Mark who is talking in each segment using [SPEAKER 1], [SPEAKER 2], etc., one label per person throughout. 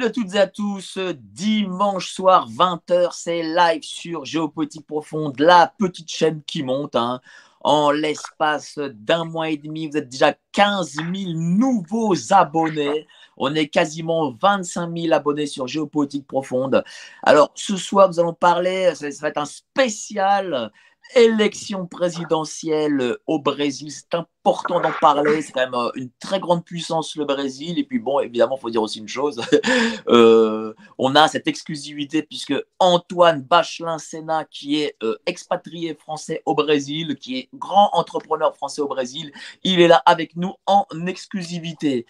[SPEAKER 1] Salut à toutes et à tous. Dimanche soir, 20h, c'est live sur Géopolitique Profonde, la petite chaîne qui monte. hein. En l'espace d'un mois et demi, vous êtes déjà 15 000 nouveaux abonnés. On est quasiment 25 000 abonnés sur Géopolitique Profonde. Alors, ce soir, nous allons parler, ça va être un spécial élection présidentielle au Brésil. C'est important d'en parler. C'est quand même euh, une très grande puissance, le Brésil. Et puis, bon, évidemment, il faut dire aussi une chose. Euh, on a cette exclusivité puisque Antoine Bachelin-Sénat, qui est euh, expatrié français au Brésil, qui est grand entrepreneur français au Brésil, il est là avec nous en exclusivité.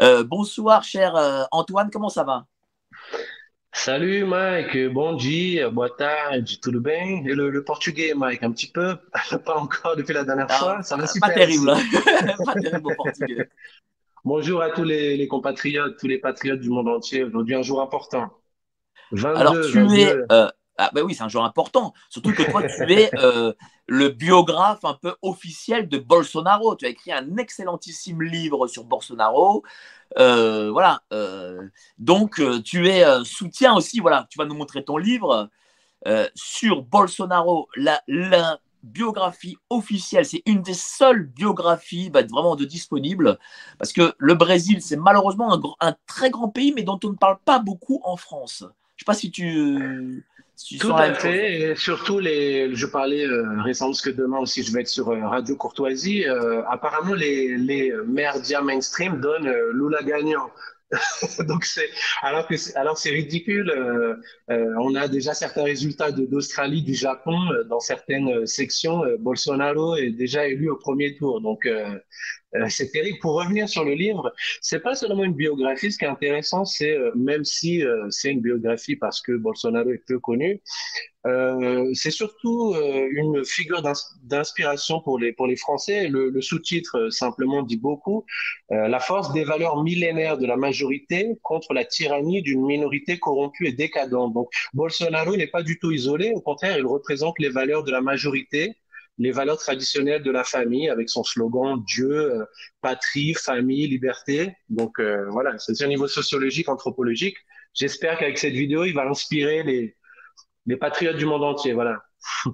[SPEAKER 1] Euh, bonsoir, cher euh, Antoine, comment ça va?
[SPEAKER 2] Salut Mike, bom dia, boa tarde, tudo bem? Et le, le portugais, Mike, un petit peu, pas encore depuis la dernière
[SPEAKER 1] Ah,
[SPEAKER 2] fois, ça va
[SPEAKER 1] Pas terrible, hein pas terrible au portugais.
[SPEAKER 2] Bonjour à tous les, les compatriotes, tous les patriotes du monde entier. Aujourd'hui, un jour important.
[SPEAKER 1] Alors,
[SPEAKER 2] 22,
[SPEAKER 1] tu es.
[SPEAKER 2] 22.
[SPEAKER 1] euh, ah, ben oui, c'est un jour important. Surtout que toi, tu es euh, le biographe un peu officiel de Bolsonaro. Tu as écrit un excellentissime livre sur Bolsonaro. Euh, voilà. euh, donc, tu es soutien aussi. Voilà, tu vas nous montrer ton livre sur Bolsonaro. La, la biographie officielle, c'est une des seules biographies bah, vraiment de disponibles. Parce que le Brésil, c'est malheureusement un, un très grand pays, mais dont on ne parle pas beaucoup en France. Je ne sais pas si tu,
[SPEAKER 2] Tout à fait, et surtout les, je parlais euh, récemment parce que demain aussi je vais être sur euh, Radio Courtoisie. Euh, apparemment les, les médias mainstream donnent euh, Lula gagnant. Donc c'est alors que alors c'est ridicule. euh, euh, on a déjà certains résultats de d'Australie, du Japon euh, dans certaines sections. Bolsonaro est déjà élu au premier tour. Donc euh, c'est terrible. Pour revenir sur le livre, c'est pas seulement une biographie. Ce qui est intéressant, c'est euh, même si euh, c'est une biographie parce que Bolsonaro est peu connu, euh, c'est surtout euh, une figure d'ins- d'inspiration pour les, pour les Français. Le, le sous-titre simplement dit beaucoup. La force des valeurs millénaires de la majorité contre la tyrannie d'une minorité corrompue et décadente. Donc Bolsonaro n'est pas du tout isolé. Au contraire, il représente les valeurs de la majorité les valeurs traditionnelles de la famille avec son slogan Dieu, euh, patrie, famille, liberté. Donc euh, voilà, c'est un niveau sociologique, anthropologique. J'espère qu'avec cette vidéo, il va inspirer les, les patriotes du monde entier, voilà.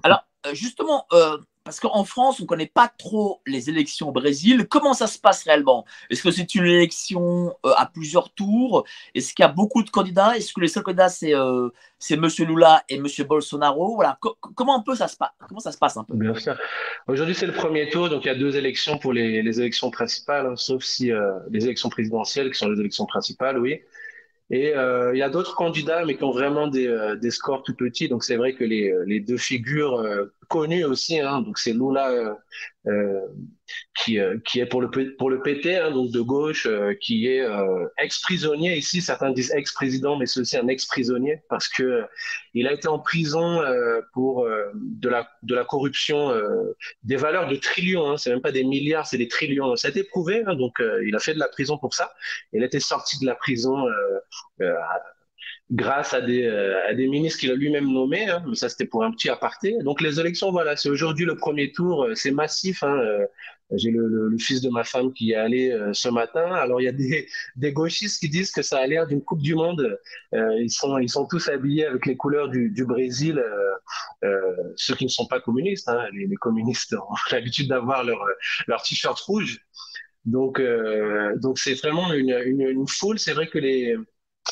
[SPEAKER 1] Alors, euh, justement, euh, parce qu'en France, on ne connaît pas trop les élections au Brésil. Comment ça se passe réellement? Est-ce que c'est une élection euh, à plusieurs tours? Est-ce qu'il y a beaucoup de candidats? Est-ce que les seuls candidats, c'est euh, M. Lula et M. Bolsonaro? Voilà. Co- comment un peu ça se Comment ça se passe un peu?
[SPEAKER 2] Bien sûr. Aujourd'hui, c'est le premier tour, donc il y a deux élections pour les, les élections principales, hein, sauf si euh, les élections présidentielles, qui sont les élections principales, oui. Et euh, il y a d'autres candidats, mais qui ont vraiment des, euh, des scores tout petits. Donc c'est vrai que les, les deux figures euh, connues aussi, hein, donc c'est Lula euh, qui, euh, qui est pour le, pour le PT, hein, donc de gauche, euh, qui est euh, ex-prisonnier. Ici, certains disent ex-président, mais c'est aussi un ex-prisonnier parce que euh, il a été en prison euh, pour euh, de la, de la corruption, euh, des valeurs de trillions. Hein, c'est même pas des milliards, c'est des trillions. Ça a été prouvé, hein, donc euh, il a fait de la prison pour ça. Il était sorti de la prison. Euh, euh, grâce à des, euh, à des ministres qu'il a lui-même nommés, hein, mais ça c'était pour un petit aparté. Donc les élections, voilà, c'est aujourd'hui le premier tour, euh, c'est massif. Hein, euh, j'ai le, le, le fils de ma femme qui est allé euh, ce matin. Alors il y a des, des gauchistes qui disent que ça a l'air d'une Coupe du Monde. Euh, ils sont ils sont tous habillés avec les couleurs du, du Brésil. Euh, ceux qui ne sont pas communistes, hein, les, communistes ont l'habitude d'avoir leur leur t-shirt rouge. Donc donc c'est vraiment une, une, une foule. C'est vrai que les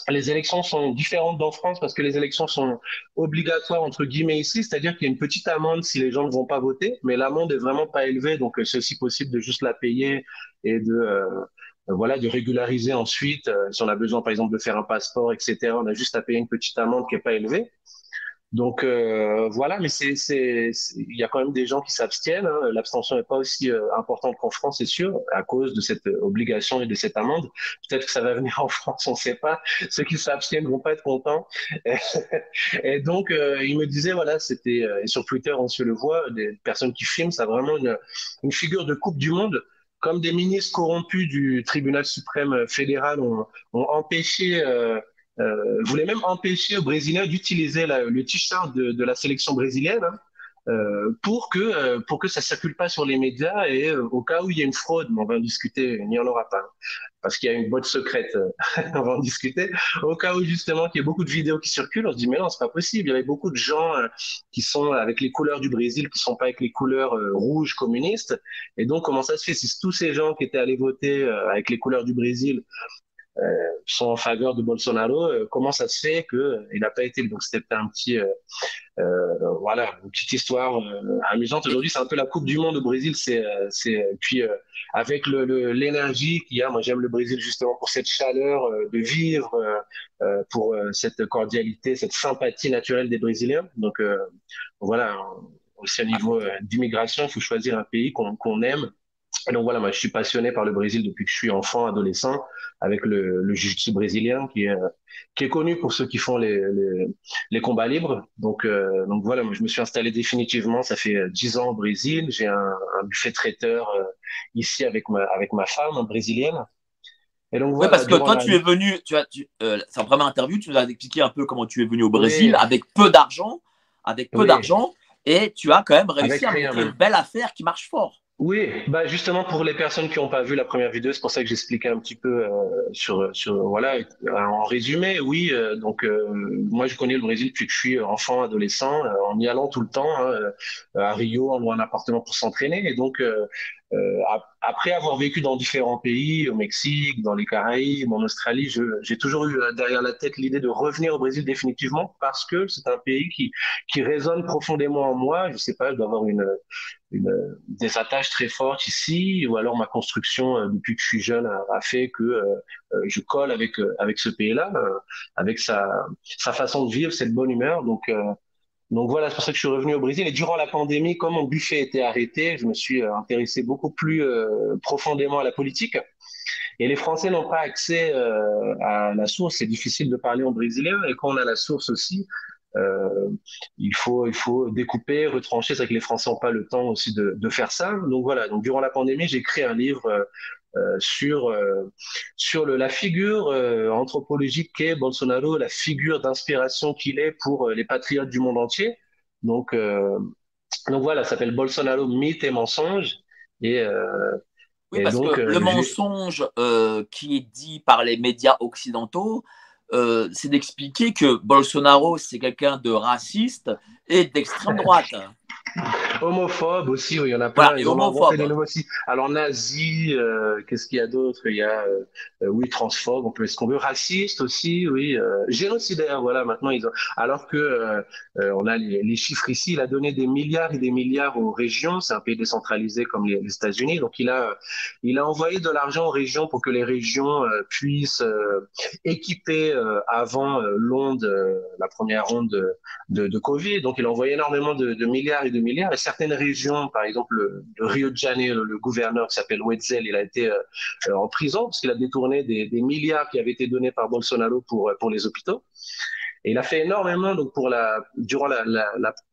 [SPEAKER 2] les élections sont différentes en France parce que les élections sont obligatoires entre guillemets ici, c'est-à-dire qu'il y a une petite amende si les gens ne vont pas voter, mais l'amende est vraiment pas élevée, donc euh, c'est aussi possible de juste la payer et de euh, voilà de régulariser ensuite euh, si on a besoin par exemple de faire un passeport, etc. On a juste à payer une petite amende qui est pas élevée. Donc euh, voilà, mais c'est, c'est, il y a quand même des gens qui s'abstiennent. hein. L'abstention n'est pas aussi euh, importante qu'en France, c'est sûr, à cause de cette euh, obligation et de cette amende. Peut-être que ça va venir en France, on ne sait pas. Ceux qui s'abstiennent vont pas être contents. Et donc euh, il me disait voilà, c'était euh, et sur Twitter on se le voit, des personnes qui filment, ça a vraiment une, une figure de Coupe du Monde. Comme des ministres corrompus du tribunal suprême fédéral ont, ont empêché euh, euh, voulait même empêcher aux Brésiliens d'utiliser le t-shirt de, de la sélection brésilienne. hein. pour que pour que ça circule pas sur les médias et au cas où il y a une fraude, on va en discuter, il n'y en aura pas parce qu'il y a une boîte secrète, on va en discuter. Au cas où justement qu'il y ait beaucoup de vidéos qui circulent, on se dit mais non, c'est pas possible. Il y avait beaucoup de gens qui sont avec les couleurs du Brésil, qui sont pas avec les couleurs rouges communistes. Et donc comment ça se fait? Si tous ces gens qui étaient allés voter avec les couleurs du Brésil euh, sont en faveur de Bolsonaro, euh, comment ça se fait qu'il euh, n'a pas été Donc c'était un petit, voilà, une petite histoire amusante. Aujourd'hui, c'est un peu la Coupe du Monde au Brésil. C'est, c'est puis avec le, l'énergie qu'il y a. Moi, j'aime le Brésil justement pour cette chaleur de vivre, pour cette cordialité, cette sympathie naturelle des Brésiliens. Donc voilà, aussi à niveau d'immigration, il faut choisir un pays qu'on, qu'on aime et donc voilà, moi je suis passionné par le Brésil depuis que je suis enfant, adolescent, avec le, le jiu-jitsu brésilien qui est, qui est connu pour ceux qui font les, les, les combats libres. Donc, euh, donc voilà, moi je me suis installé définitivement, ça fait dix ans au Brésil. J'ai un, un, buffet traiteur euh, ici avec ma, avec ma femme brésilienne.
[SPEAKER 1] Et donc, voilà, oui, parce que toi, tu es venu, tu as, tu, euh, c'est en première interview, tu nous as expliqué un peu comment tu es venu au Brésil avec peu d'argent, avec peu d'argent, et tu as quand même réussi à monter une belle affaire qui marche fort.
[SPEAKER 2] Oui, bah justement pour les personnes qui n'ont pas vu la première vidéo, c'est pour ça que j'expliquais un petit peu euh, sur sur voilà en résumé. Oui, euh, donc euh, moi je connais le Brésil depuis que je suis enfant, adolescent, en y allant tout le temps. Hein, à Rio, on loue un appartement pour s'entraîner et donc euh, après avoir vécu dans différents pays, au Mexique, dans les Caraïbes, en Australie, j'ai toujours eu euh, derrière la tête l'idée de revenir au Brésil définitivement parce que c'est un pays qui, qui résonne profondément en moi. Je sais pas, je dois avoir une, une, des attaches très fortes ici, ou alors ma construction euh, depuis que je suis jeune a, fait que euh, je colle avec avec ce pays-là, avec sa sa façon de vivre, cette bonne humeur. Donc donc voilà, c'est pour ça que je suis revenu au Brésil. Et durant la pandémie, comme mon buffet était arrêté, je me suis euh, intéressé beaucoup plus euh, profondément à la politique. Et les Français n'ont pas accès euh, à la source. C'est difficile de parler en brésilien. Et quand on a la source aussi, euh, il faut il faut découper, retrancher. C'est vrai que les Français n'ont pas le temps aussi de, de, faire ça. Donc voilà. Donc durant la pandémie, j'ai créé un livre euh, sur euh, sur le, la figure euh, anthropologique qu'est Bolsonaro, la figure d'inspiration qu'il est pour les patriotes du monde entier. Donc donc voilà, ça s'appelle Bolsonaro mythe et mensonge et
[SPEAKER 1] oui, parce que le mensonge qui est dit par les médias occidentaux, c'est d'expliquer que Bolsonaro, c'est quelqu'un de raciste et d'extrême droite.
[SPEAKER 2] Homophobe aussi, oui, il y en a plein. Voilà, homophobe. aussi. Alors nazi, euh, qu'est-ce qu'il y a d'autre? Il y a, euh, euh, oui, transphobe, on peut ce qu'on veut, raciste aussi, oui, euh, génocidaire, voilà. Maintenant, ils ont. Alors que euh, on a les, les, chiffres ici, il a donné des milliards et des milliards aux régions. C'est un pays décentralisé comme les, les États-Unis, donc il a, il a envoyé de l'argent aux régions pour que les régions puissent équiper avant l'onde, la première onde de, de, de, Covid. Donc il a envoyé énormément de, de milliards et de milliards. Et certaines régions, par exemple le, Rio de Janeiro, le gouverneur qui s'appelle Wetzel, il a été euh, en prison parce qu'il a détourné des, milliards qui avaient été donnés par Bolsonaro pour, pour les hôpitaux. Et il a fait énormément donc pour la durant la,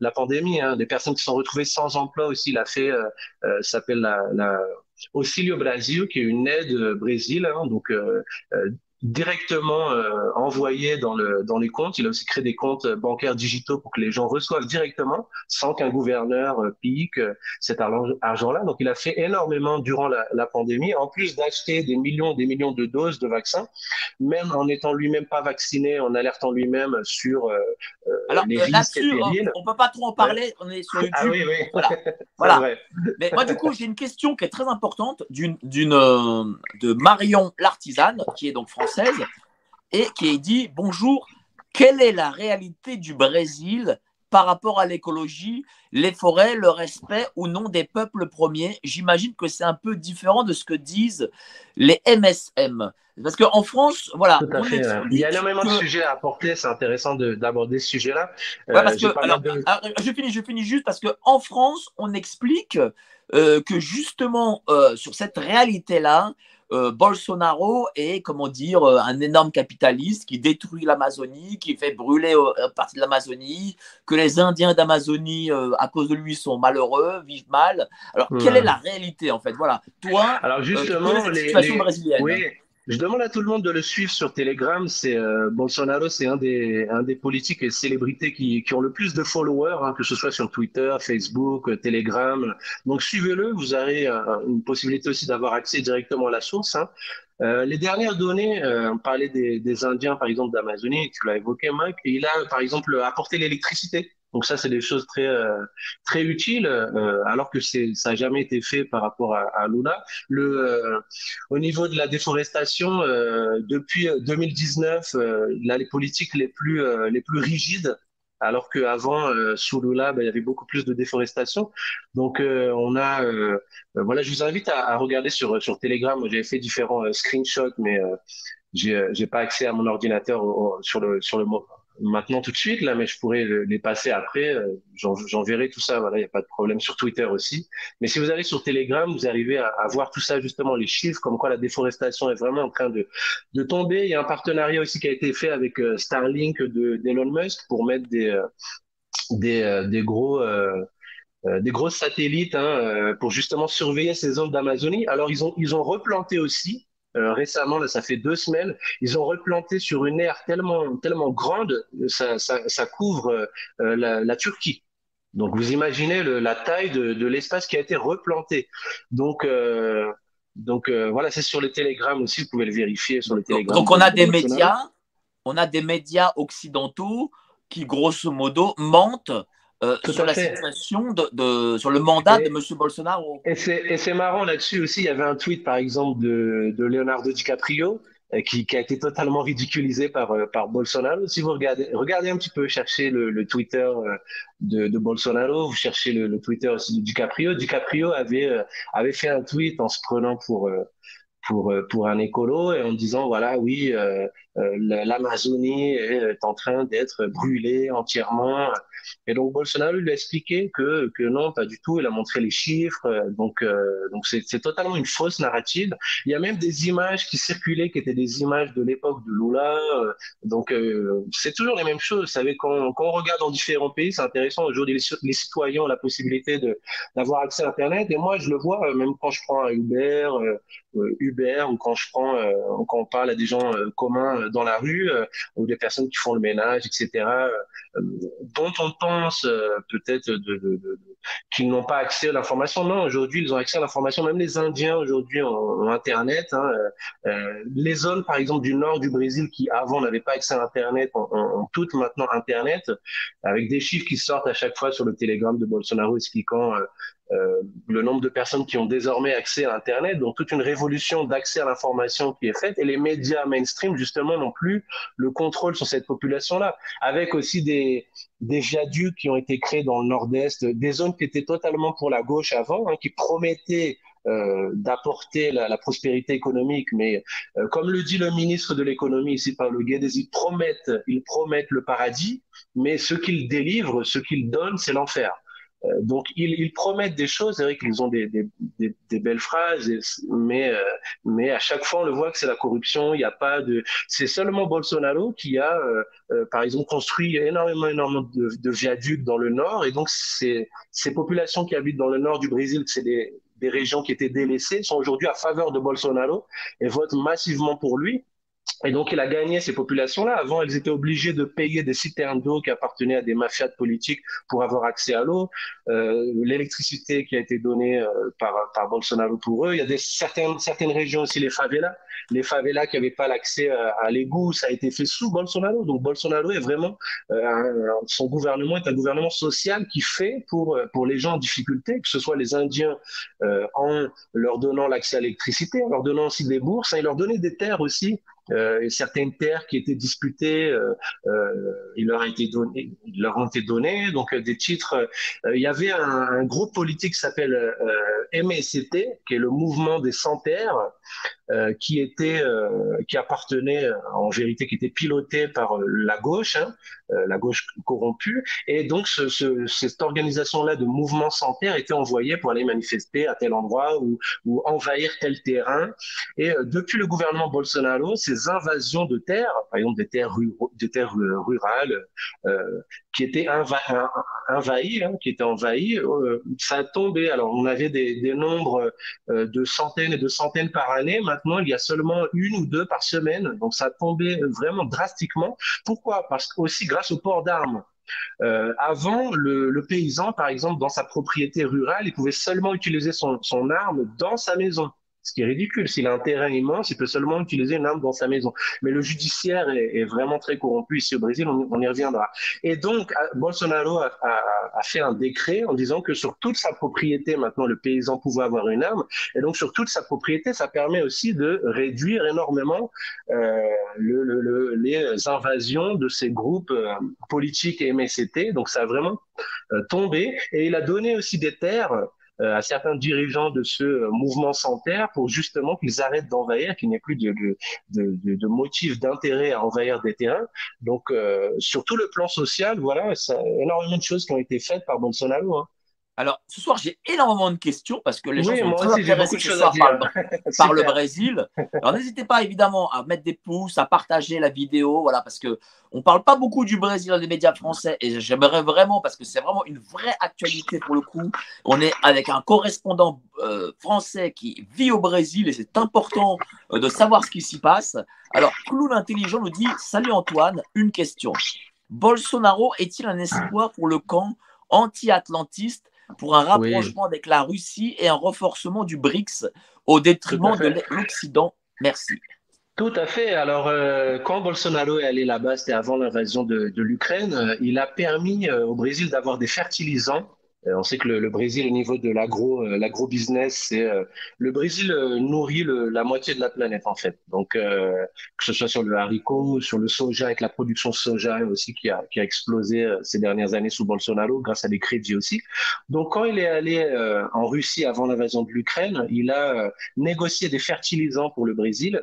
[SPEAKER 2] la, pandémie, hein, des personnes qui sont retrouvées sans emploi aussi. Il a fait, euh, euh, s'appelle la, la Auxilio Brasil, qui est une aide Brésil, hein, donc euh, euh directement euh, envoyé dans, le, dans les comptes. Il a aussi créé des comptes bancaires digitaux pour que les gens reçoivent directement sans qu'un gouverneur euh, pique euh, cet argent-là. Donc il a fait énormément durant la, la pandémie, en plus d'acheter des millions des millions de doses de vaccins, même en étant lui-même pas vacciné, en alertant lui-même sur euh,
[SPEAKER 1] Alors, les risques et périls. On, peut pas trop en parler, on est sur YouTube. Ah oui, oui. Voilà. voilà. Mais moi du coup j'ai une question qui est très importante d'une d'une de Marion l'artisane qui est donc française et qui dit Bonjour, quelle est la réalité du Brésil par rapport à l'écologie, les forêts, le respect ou non des peuples premiers? J'imagine que c'est un peu différent de ce que disent les MSM. Parce qu'en France, voilà.
[SPEAKER 2] Il y a énormément de sujets à apporter, c'est intéressant d'aborder ce sujet-là.
[SPEAKER 1] je, finis, je finis juste parce qu'en France, on explique euh, que justement, euh, sur cette réalité-là, euh, Bolsonaro est, comment dire, euh, un énorme capitaliste qui détruit l'Amazonie, qui fait brûler une partie de l'Amazonie, que les Indiens d'Amazonie, euh, à cause de lui, sont malheureux, vivent mal. Alors, quelle est la réalité, en fait? Voilà. Toi,
[SPEAKER 2] Alors, justement, les. Oui. Je demande à tout le monde de le suivre sur Telegram. C'est euh, Bolsonaro, c'est un des un des politiques et célébrités qui qui ont le plus de followers, hein, que ce soit sur Twitter, Facebook, euh, Telegram. Donc suivez-le. Vous aurez euh, une possibilité aussi d'avoir accès directement à la source. Hein. Euh, les dernières données, on parlait des, des Indiens par exemple d'Amazonie, tu l'as évoqué, Mike. Il a par exemple apporté l'électricité donc ça, c'est des choses très euh, très utiles, euh, alors que c'est ça n'a jamais été fait par rapport à, à Luna. Le euh, au niveau de la déforestation, depuis 2019, là les politiques les plus les plus rigides alors qu'avant, euh, sous Lula, ben, il y avait beaucoup plus de déforestation. Donc, on a, voilà, je vous invite à, à, regarder sur sur Telegram. J'avais fait différents screenshots, mais j'ai j'ai pas accès à mon ordinateur sur le sur le maintenant tout de suite là, mais je pourrais les passer après. Euh, J'enverrai tout ça. Voilà, il n'y a pas de problème sur Twitter aussi. Mais si vous allez sur Telegram, vous arrivez à, à, voir tout ça justement, les chiffres, comme quoi la déforestation est vraiment en train de de tomber. Il y a un partenariat aussi qui a été fait avec euh, Starlink de d'Elon Musk pour mettre des euh, des, euh, des gros euh, des gros satellites hein, pour justement surveiller ces zones d'Amazonie. Alors ils ont ils ont replanté aussi euh, récemment, là, ça fait deux semaines, ils ont replanté sur une aire tellement, tellement grande, ça, ça, ça couvre euh, la, la, Turquie. Donc, vous imaginez le, la taille de, de l'espace qui a été replanté. Donc, euh, donc voilà, c'est sur les télégrammes aussi, vous pouvez le vérifier sur les télégrammes.
[SPEAKER 1] Donc, on a des médias, on a des médias occidentaux qui, grosso modo, mentent euh, sur la fait. situation, de, de, sur le mandat et, de M. Bolsonaro.
[SPEAKER 2] Et c'est marrant là-dessus aussi, il y avait un tweet par exemple de, de Leonardo DiCaprio euh, qui, qui, a été totalement ridiculisé par, euh, par Bolsonaro. Si vous regardez, regardez un petit peu, cherchez le, le Twitter euh, de, de, Bolsonaro, vous cherchez le, le, Twitter aussi de DiCaprio. DiCaprio avait, avait fait un tweet en se prenant pour pour pour un écolo et en disant voilà oui euh, l'Amazonie est en train d'être brûlée entièrement. Et donc Bolsonaro lui a expliqué que que non pas du tout. Il a montré les chiffres. Donc euh, donc c'est totalement une fausse narrative. Il y a même des images qui circulaient qui étaient des images de l'époque de Lula. Donc c'est toujours les mêmes choses. Vous savez quand, quand on regarde dans différents pays c'est intéressant. Aujourd'hui les, les citoyens ont la possibilité d'avoir accès à internet. Et moi je le vois même quand je prends un Uber Uber ou quand je prends, euh, quand on parle à des gens euh, communs euh, dans la rue ou des personnes qui font le ménage, etc., dont on pense peut-être de, de, de, qu'ils n'ont pas accès à l'information. Non, aujourd'hui, ils ont accès à l'information. Même les Indiens aujourd'hui ont, ont, Internet. Hein. Euh, les zones, par exemple, du nord du Brésil qui avant n'avaient pas accès à Internet, ont, ont, toutes maintenant Internet, avec des chiffres qui sortent à chaque fois sur le télégramme de Bolsonaro expliquant euh, le nombre de personnes qui ont désormais accès à Internet, donc toute une révolution d'accès à l'information qui est faite, et les médias mainstream, justement, n'ont plus le contrôle sur cette population-là, avec aussi des, des viaducs qui ont été créés dans le nord-est, des zones qui étaient totalement pour la gauche avant, hein, qui promettaient euh, d'apporter la, la, prospérité économique, mais euh, comme le dit le ministre de l'économie ici, par le Guedes, ils promettent, ils promettent le paradis, mais ce qu'ils délivrent, ce qu'ils donnent, c'est l'enfer. Euh, donc ils, ils, promettent des choses, c'est vrai qu'ils ont des, des, des, des, belles phrases, mais euh, mais à chaque fois on le voit que c'est la corruption. Il n'y a pas de, c'est seulement Bolsonaro qui a, euh, euh, par exemple, construit énormément énormément de, de, viaducs dans le nord, et donc c'est ces populations qui habitent dans le nord du Brésil, c'est des des régions qui étaient délaissées sont aujourd'hui à faveur de Bolsonaro et votent massivement pour lui. Et donc, il a gagné ces populations-là. Avant, elles étaient obligées de payer des citernes d'eau qui appartenaient à des mafias politiques pour avoir accès à l'eau. Euh, L'électricité qui a été donnée euh, par, par Bolsonaro pour eux. Il y a des, certaines, certaines régions aussi, les favelas. Les favelas qui n'avaient pas l'accès à, à l'égout, ça a été fait sous Bolsonaro. Donc, Bolsonaro est vraiment, euh, son gouvernement est un gouvernement social qui fait pour, pour les gens en difficulté, que ce soit les Indiens euh, en leur donnant l'accès à l'électricité, en leur donnant aussi des bourses, hein, et leur donner des terres aussi euh, certaines terres qui étaient disputées, euh, euh, il leur a été donné, ils leur ont été données. Donc des titres. Il y avait un, un groupe politique qui s'appelle MST, qui est le mouvement des sans terres, qui était, qui appartenait en vérité, qui était piloté par la gauche, hein, la gauche corrompue. Et donc ce, ce, cette organisation-là de mouvement sans terre était envoyée pour aller manifester à tel endroit ou, envahir tel terrain. Et depuis le gouvernement Bolsonaro, c'est invasions de terres, par exemple des terres, rurales, euh, qui étaient hein, qui étaient envahies, euh, ça a tombé. Alors on avait des, des nombres de centaines et de centaines par Maintenant, il y a seulement une ou deux par semaine. Donc, ça a tombé vraiment drastiquement. Pourquoi? Parce que aussi grâce au port d'armes. Euh, avant, le, paysan, par exemple, dans sa propriété rurale, il pouvait seulement utiliser son arme dans sa maison ce qui est ridicule. S'il a un terrain immense, il peut seulement utiliser une arme dans sa maison. Mais le judiciaire est, vraiment très corrompu ici au Brésil, on, y reviendra. Et donc, Bolsonaro a, fait un décret en disant que sur toute sa propriété, maintenant, le paysan pouvait avoir une arme. Et donc, sur toute sa propriété, ça permet aussi de réduire énormément euh, le, le, les invasions de ces groupes euh, politiques et MST. Donc, ça a vraiment euh, tombé. Et il a donné aussi des terres euh, à certains dirigeants de ce euh, mouvement sans terre pour justement qu'ils arrêtent d'envahir, qu'il n'y ait plus de, de, de, de motif d'intérêt à envahir des terrains. Donc, euh, sur tout le plan social, voilà, ça, énormément de choses qui ont été faites par Bolsonaro. Hein.
[SPEAKER 1] Alors, ce soir, j'ai énormément de questions parce que les gens sont très intéressés ce soir par, le, par le Brésil. Alors, n'hésitez pas évidemment à mettre des pouces, à partager la vidéo, voilà, parce que on parle pas beaucoup du Brésil dans les médias français et j'aimerais vraiment, parce que c'est vraiment une vraie actualité pour le coup. On est avec un correspondant euh, français qui vit au Brésil et c'est important euh, de savoir ce qui s'y passe. Alors, Clown Intelligent nous dit Salut Antoine, une question. Bolsonaro est-il un espoir pour le camp anti-atlantiste pour un rapprochement oui. avec la Russie et un renforcement du BRICS au détriment de l'Occident. Merci.
[SPEAKER 2] Tout à fait. Alors, euh, quand Bolsonaro est allé là-bas, c'était avant l'invasion de, de l'Ukraine, euh, il a permis euh, au Brésil d'avoir des fertilisants on sait que le, le, Brésil, au niveau de l'agro, euh, l'agro-business, c'est euh, le Brésil nourrit le, la moitié de la planète en fait. Donc que ce soit sur le haricot, sur le soja, avec la production soja aussi qui a, qui a explosé ces dernières années sous Bolsonaro, grâce à des crédits aussi. Donc quand il est allé en Russie avant l'invasion de l'Ukraine, il a négocié des fertilisants pour le Brésil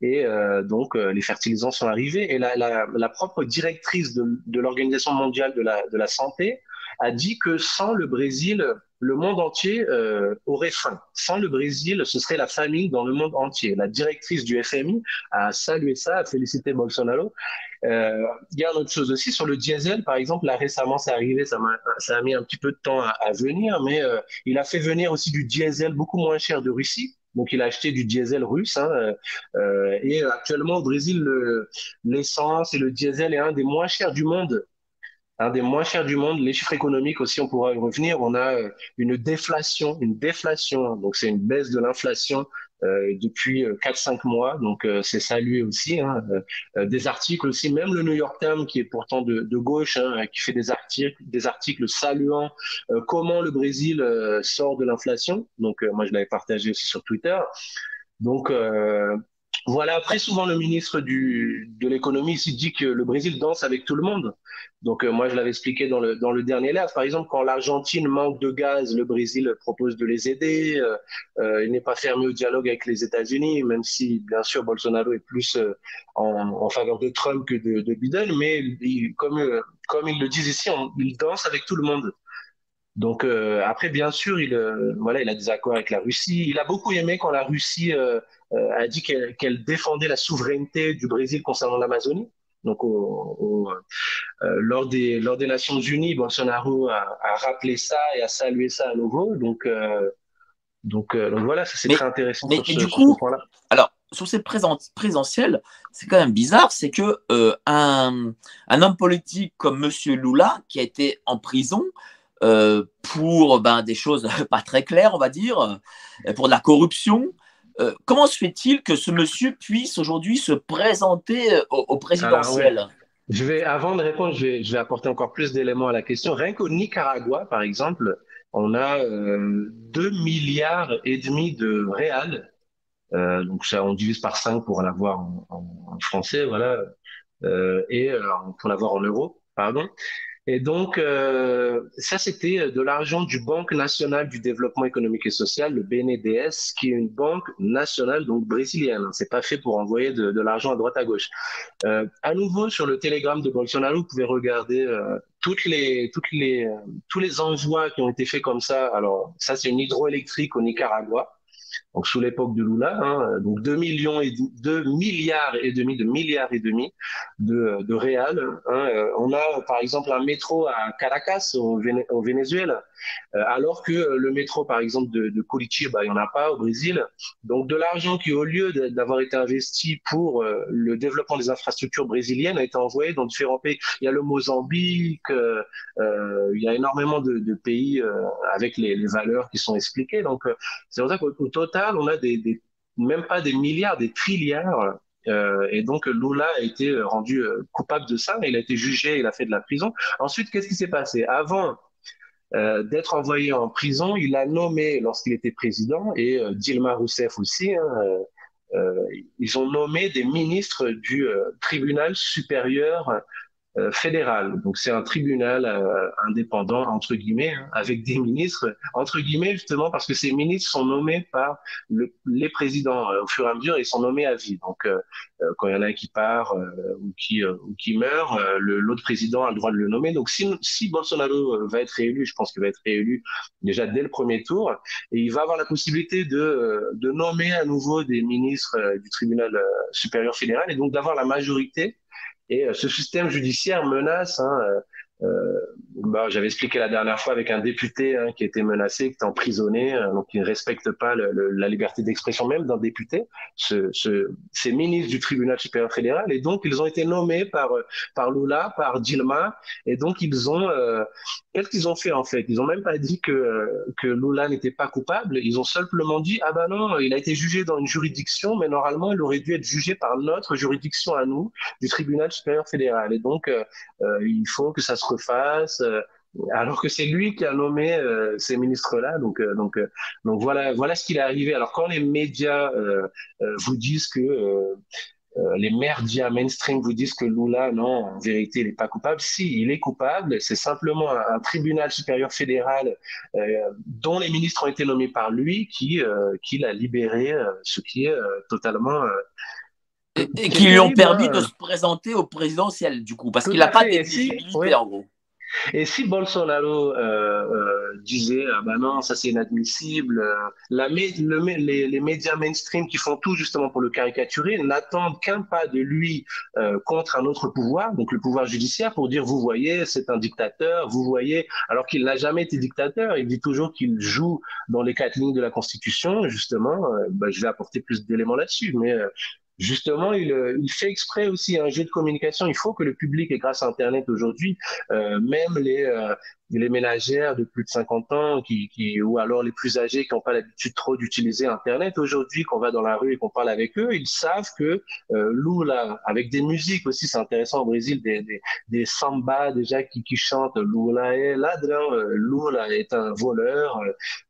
[SPEAKER 2] et euh, donc euh, les fertilisants sont arrivés et la, la, la propre directrice de, de l'Organisation mondiale de la, de la santé a dit que sans le Brésil, le monde entier euh, aurait faim. Sans le Brésil, ce serait la famine dans le monde entier. La directrice du FMI a salué ça, a félicité Bolsonaro. Euh, il y a une autre chose aussi sur le diesel, par exemple. Là récemment, c'est arrivé, ça, a, ça a mis un petit peu de temps à, à venir, mais euh, il a fait venir aussi du diesel beaucoup moins cher de Russie. Donc, il a acheté du diesel russe. Hein, euh, et actuellement, au Brésil, l'essence et le diesel est un des moins chers du monde un des moins chers du monde. Les chiffres économiques aussi, on pourra y revenir. On a euh, une déflation, une déflation. Donc, c'est une baisse de l'inflation euh, depuis 4-5 euh, mois. Donc, euh, c'est salué aussi. Hein. Euh, des articles aussi, même le New York Times, qui est pourtant de, de gauche, hein, qui fait des articles, des articles saluant comment le Brésil sort de l'inflation. Donc, moi, je l'avais partagé aussi sur Twitter. Donc, voilà, après, souvent, le ministre de l'économie ici dit que le Brésil danse avec tout le monde. Donc, euh, moi, je l'avais expliqué dans le, dernier live. Par exemple, quand l'Argentine manque de gaz, le Brésil propose de les aider. Euh, euh, il n'est pas fermé au dialogue avec les États-Unis, même si, bien sûr, Bolsonaro est plus en, faveur de Trump que de, de Biden. Mais il, comme, comme ils le disent ici, il danse avec tout le monde. Donc après, bien sûr, il, voilà, il a des accords avec la Russie. Il a beaucoup aimé quand la Russie a dit qu'elle qu défendait la souveraineté du Brésil concernant l'Amazonie. Donc, au, au, lors, des, lors des Nations Unies, Bolsonaro a, a, rappelé ça et a salué ça à nouveau. Donc, donc, donc voilà, c'est très intéressant.
[SPEAKER 1] Mais, sur ce, du coup, alors, sur cette présentielle, c'est quand même bizarre, c'est que euh, un, un, homme politique comme Monsieur Lula, qui a été en prison, euh, pour ben, des choses pas très claires, on va dire, euh, pour de la corruption. Euh, comment se fait-il que ce monsieur puisse aujourd'hui se présenter euh, au, au présidentiel?
[SPEAKER 2] Ouais. Je vais, avant de répondre, je vais, apporter encore plus d'éléments à la question. Rien qu'au Nicaragua, par exemple, on a euh, 2 milliards et demi de réals. Euh, donc ça, on divise par 5 pour l'avoir en, en, français, voilà, et pour l'avoir en euros, pardon. Et donc, euh, ça, c'était de l'argent du Banque nationale du développement économique et social, le BNDES, qui est une banque nationale, donc brésilienne. C'est pas fait pour envoyer de, de l'argent à droite à gauche. Euh, à nouveau, sur le télégramme de Bolsonaro, vous pouvez regarder euh, toutes les, toutes les, euh, tous les envois qui ont été faits comme ça. Alors, ça, c'est une hydroélectrique au Nicaragua donc sous l'époque de Lula, hein, donc 2 millions et 2 milliards et demi de milliards et demi de, de réal. Hein. On a par exemple un métro à Caracas au, Venezuela alors que le métro, par exemple, de, de Curitiba, il n'y en a pas au Brésil. Donc de l'argent qui, au lieu d'avoir été investi pour le développement des infrastructures brésiliennes, a été envoyé dans différents pays. Il y a le Mozambique, il y a énormément de, de pays avec les, les, valeurs qui sont expliquées. Donc c'est pour ça qu'au total, on a des, même pas des milliards, des trilliards euh, et donc Lula a été rendu euh, coupable de ça, il a été jugé, il a fait de la prison. Ensuite, qu'est-ce qui s'est passé? Avant euh, d'être envoyé en prison, il a nommé, lorsqu'il était président, et Dilma Rousseff aussi, hein, ils ont nommé des ministres du tribunal supérieur fédéral. Donc c'est un tribunal euh, indépendant entre guillemets hein, avec des ministres entre guillemets justement parce que ces ministres sont nommés par le, les présidents euh, au fur et à mesure ils sont nommés à vie. Donc quand il y en a un qui part ou qui ou qui meurt, l'autre président a le droit de le nommer. Donc si si Bolsonaro va être réélu, je pense qu'il va être réélu déjà dès le premier tour et il va avoir la possibilité de de nommer à nouveau des ministres du tribunal supérieur fédéral et donc d'avoir la majorité et euh, ce système judiciaire menace hein, euh, bah, j'avais expliqué la dernière fois avec un député hein, qui était menacé, qui était emprisonné, euh, donc qui ne respecte pas le, le, la liberté d'expression même d'un député. Ce, ce, ces ministres du tribunal supérieur fédéral, et donc ils ont été nommés par par Lula, par Dilma, et donc ils ont euh, qu'est-ce qu'ils ont fait en fait? Ils ont même pas dit que que Lula n'était pas coupable. Ils ont simplement dit ah ben non, il a été jugé dans une juridiction, mais normalement il aurait dû être jugé par notre juridiction à nous, du tribunal supérieur fédéral. Et donc euh, il faut que ça se refasse euh, alors que c'est lui qui a nommé euh, ces ministres-là. Donc, euh, donc, donc voilà, voilà ce qu'il est arrivé. Alors quand les médias vous disent que les médias mainstream vous disent que Lula, non, en vérité, il n'est pas coupable. Si, il est coupable. C'est simplement un, tribunal supérieur fédéral dont les ministres ont été nommés par lui qui, qui l'a libéré, ce qui est totalement
[SPEAKER 1] et, qui lui ont permis de se présenter au présidentiel, du coup, parce qu'il n'a pas d'éligibilité, en gros.
[SPEAKER 2] Et si Bolsonaro euh, euh, disait ah ben non ça c'est inadmissible, euh, la, le, les, les, médias mainstream qui font tout justement pour le caricaturer n'attendent qu'un pas de lui euh, contre un autre pouvoir, donc le pouvoir judiciaire, pour dire vous voyez c'est un dictateur, vous voyez, alors qu'il n'a jamais été dictateur, il dit toujours qu'il joue dans les quatre lignes de la Constitution, justement. Ben, je vais apporter plus d'éléments là-dessus, mais justement, il, euh, il, fait exprès aussi un jeu de communication. Il faut que le public, et grâce à Internet aujourd'hui, euh, même les, euh, les ménagères de plus de 50 ans qui, qui ou alors les plus âgés qui n'ont pas l'habitude trop d'utiliser Internet, aujourd'hui, qu'on va dans la rue et qu'on parle avec eux, ils savent que euh, Lula, avec des musiques aussi, c'est intéressant au Brésil, des, des, des samba déjà qui, qui chantent Lula est ladrão, euh, Lula est un voleur,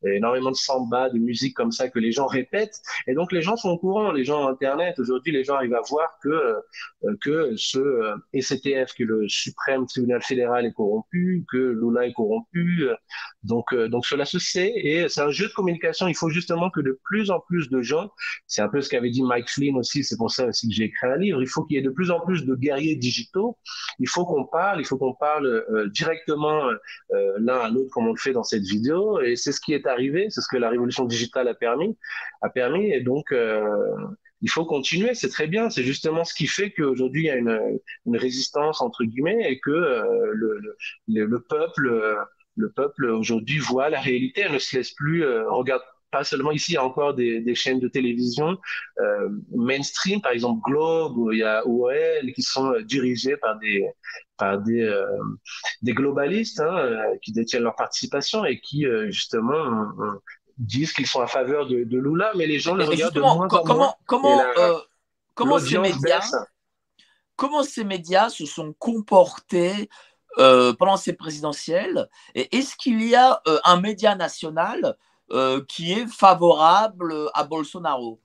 [SPEAKER 2] euh, énormément de samba, de musique comme ça que les gens répètent. Et donc les gens sont au courant, les gens Internet, aujourd'hui, les gens arrivent à voir que, euh, que ce ECTF, qui est le suprême tribunal fédéral, est corrompu, que Lula corrompu. Donc, euh, donc cela se sait et c'est un jeu de communication. Il faut justement que de plus en plus de gens, c'est un peu ce qu'avait dit Mike Flynn aussi, c'est pour ça aussi que j'ai écrit un livre, il faut qu'il y ait de plus en plus de guerriers digitaux. Il faut qu'on parle, il faut qu'on parle euh, directement euh, l'un à l'autre comme on le fait dans cette vidéo et c'est ce qui est arrivé, c'est ce que la révolution digitale a permis, a permis et donc il faut continuer, c'est très bien. C'est justement ce qui fait qu'aujourd'hui il y a une, une, résistance entre guillemets et que euh, le, le, le, peuple, le peuple aujourd'hui voit la réalité, elle ne se laisse plus euh, regarde pas seulement ici, il y a encore des, des chaînes de télévision euh, mainstream, par exemple Globe, où il y a OL, qui sont dirigées par des par des euh, des globalistes hein, qui détiennent leur participation et qui justement disent qu'ils sont à faveur de, de, Lula, mais les gens le regardent de moins
[SPEAKER 1] comment,
[SPEAKER 2] en moins.
[SPEAKER 1] Comment, euh, comment, ces médias, comment ces médias se sont comportés euh, pendant ces présidentielles? Et est-ce qu'il y a euh, un média national euh, qui est favorable à Bolsonaro?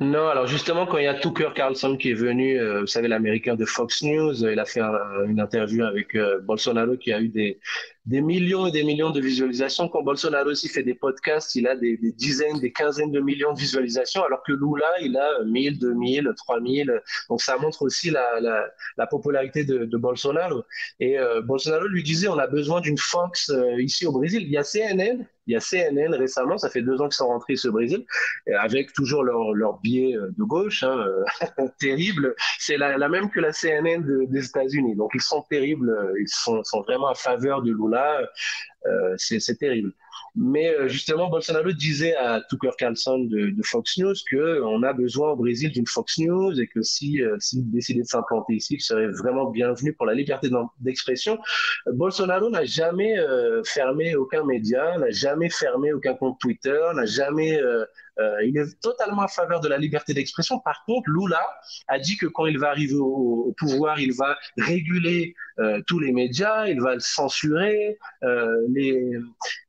[SPEAKER 2] Non, alors justement, quand il y a Tucker Carlson qui est venu, euh, vous savez, l'américain de Fox News, il a fait une interview avec euh, Bolsonaro qui a eu des, des millions et des millions de visualisations. Quand Bolsonaro aussi fait des podcasts, il a des, dizaines, des quinzaines de millions de visualisations, alors que Lula, il a 1000, 2000, 3000. Donc ça montre aussi la, la, la popularité de, Bolsonaro. Et euh, Bolsonaro lui disait, on a besoin d'une Fox euh, ici au Brésil. Il y a CNN, il y a CNN récemment, ça fait deux ans qu'ils sont rentrés au Brésil, avec toujours leur, biais de gauche, hein, terrible. C'est la, même que la CNN de, des États-Unis. Donc ils sont terribles, ils sont, sont vraiment à faveur de Lula. C'est terrible. Mais justement, Bolsonaro disait à Tucker Carlson de, Fox News qu'on a besoin au Brésil d'une Fox News et que si s'il décidait de s'implanter ici, il serait vraiment bienvenu pour la liberté d'expression. Bolsonaro n'a jamais fermé aucun média, n'a jamais fermé aucun compte Twitter, n'a jamais euh, il est totalement en faveur de la liberté d'expression. Par contre, Lula a dit que quand il va arriver au, pouvoir, il va réguler euh, tous les médias, il va le censurer, euh, les,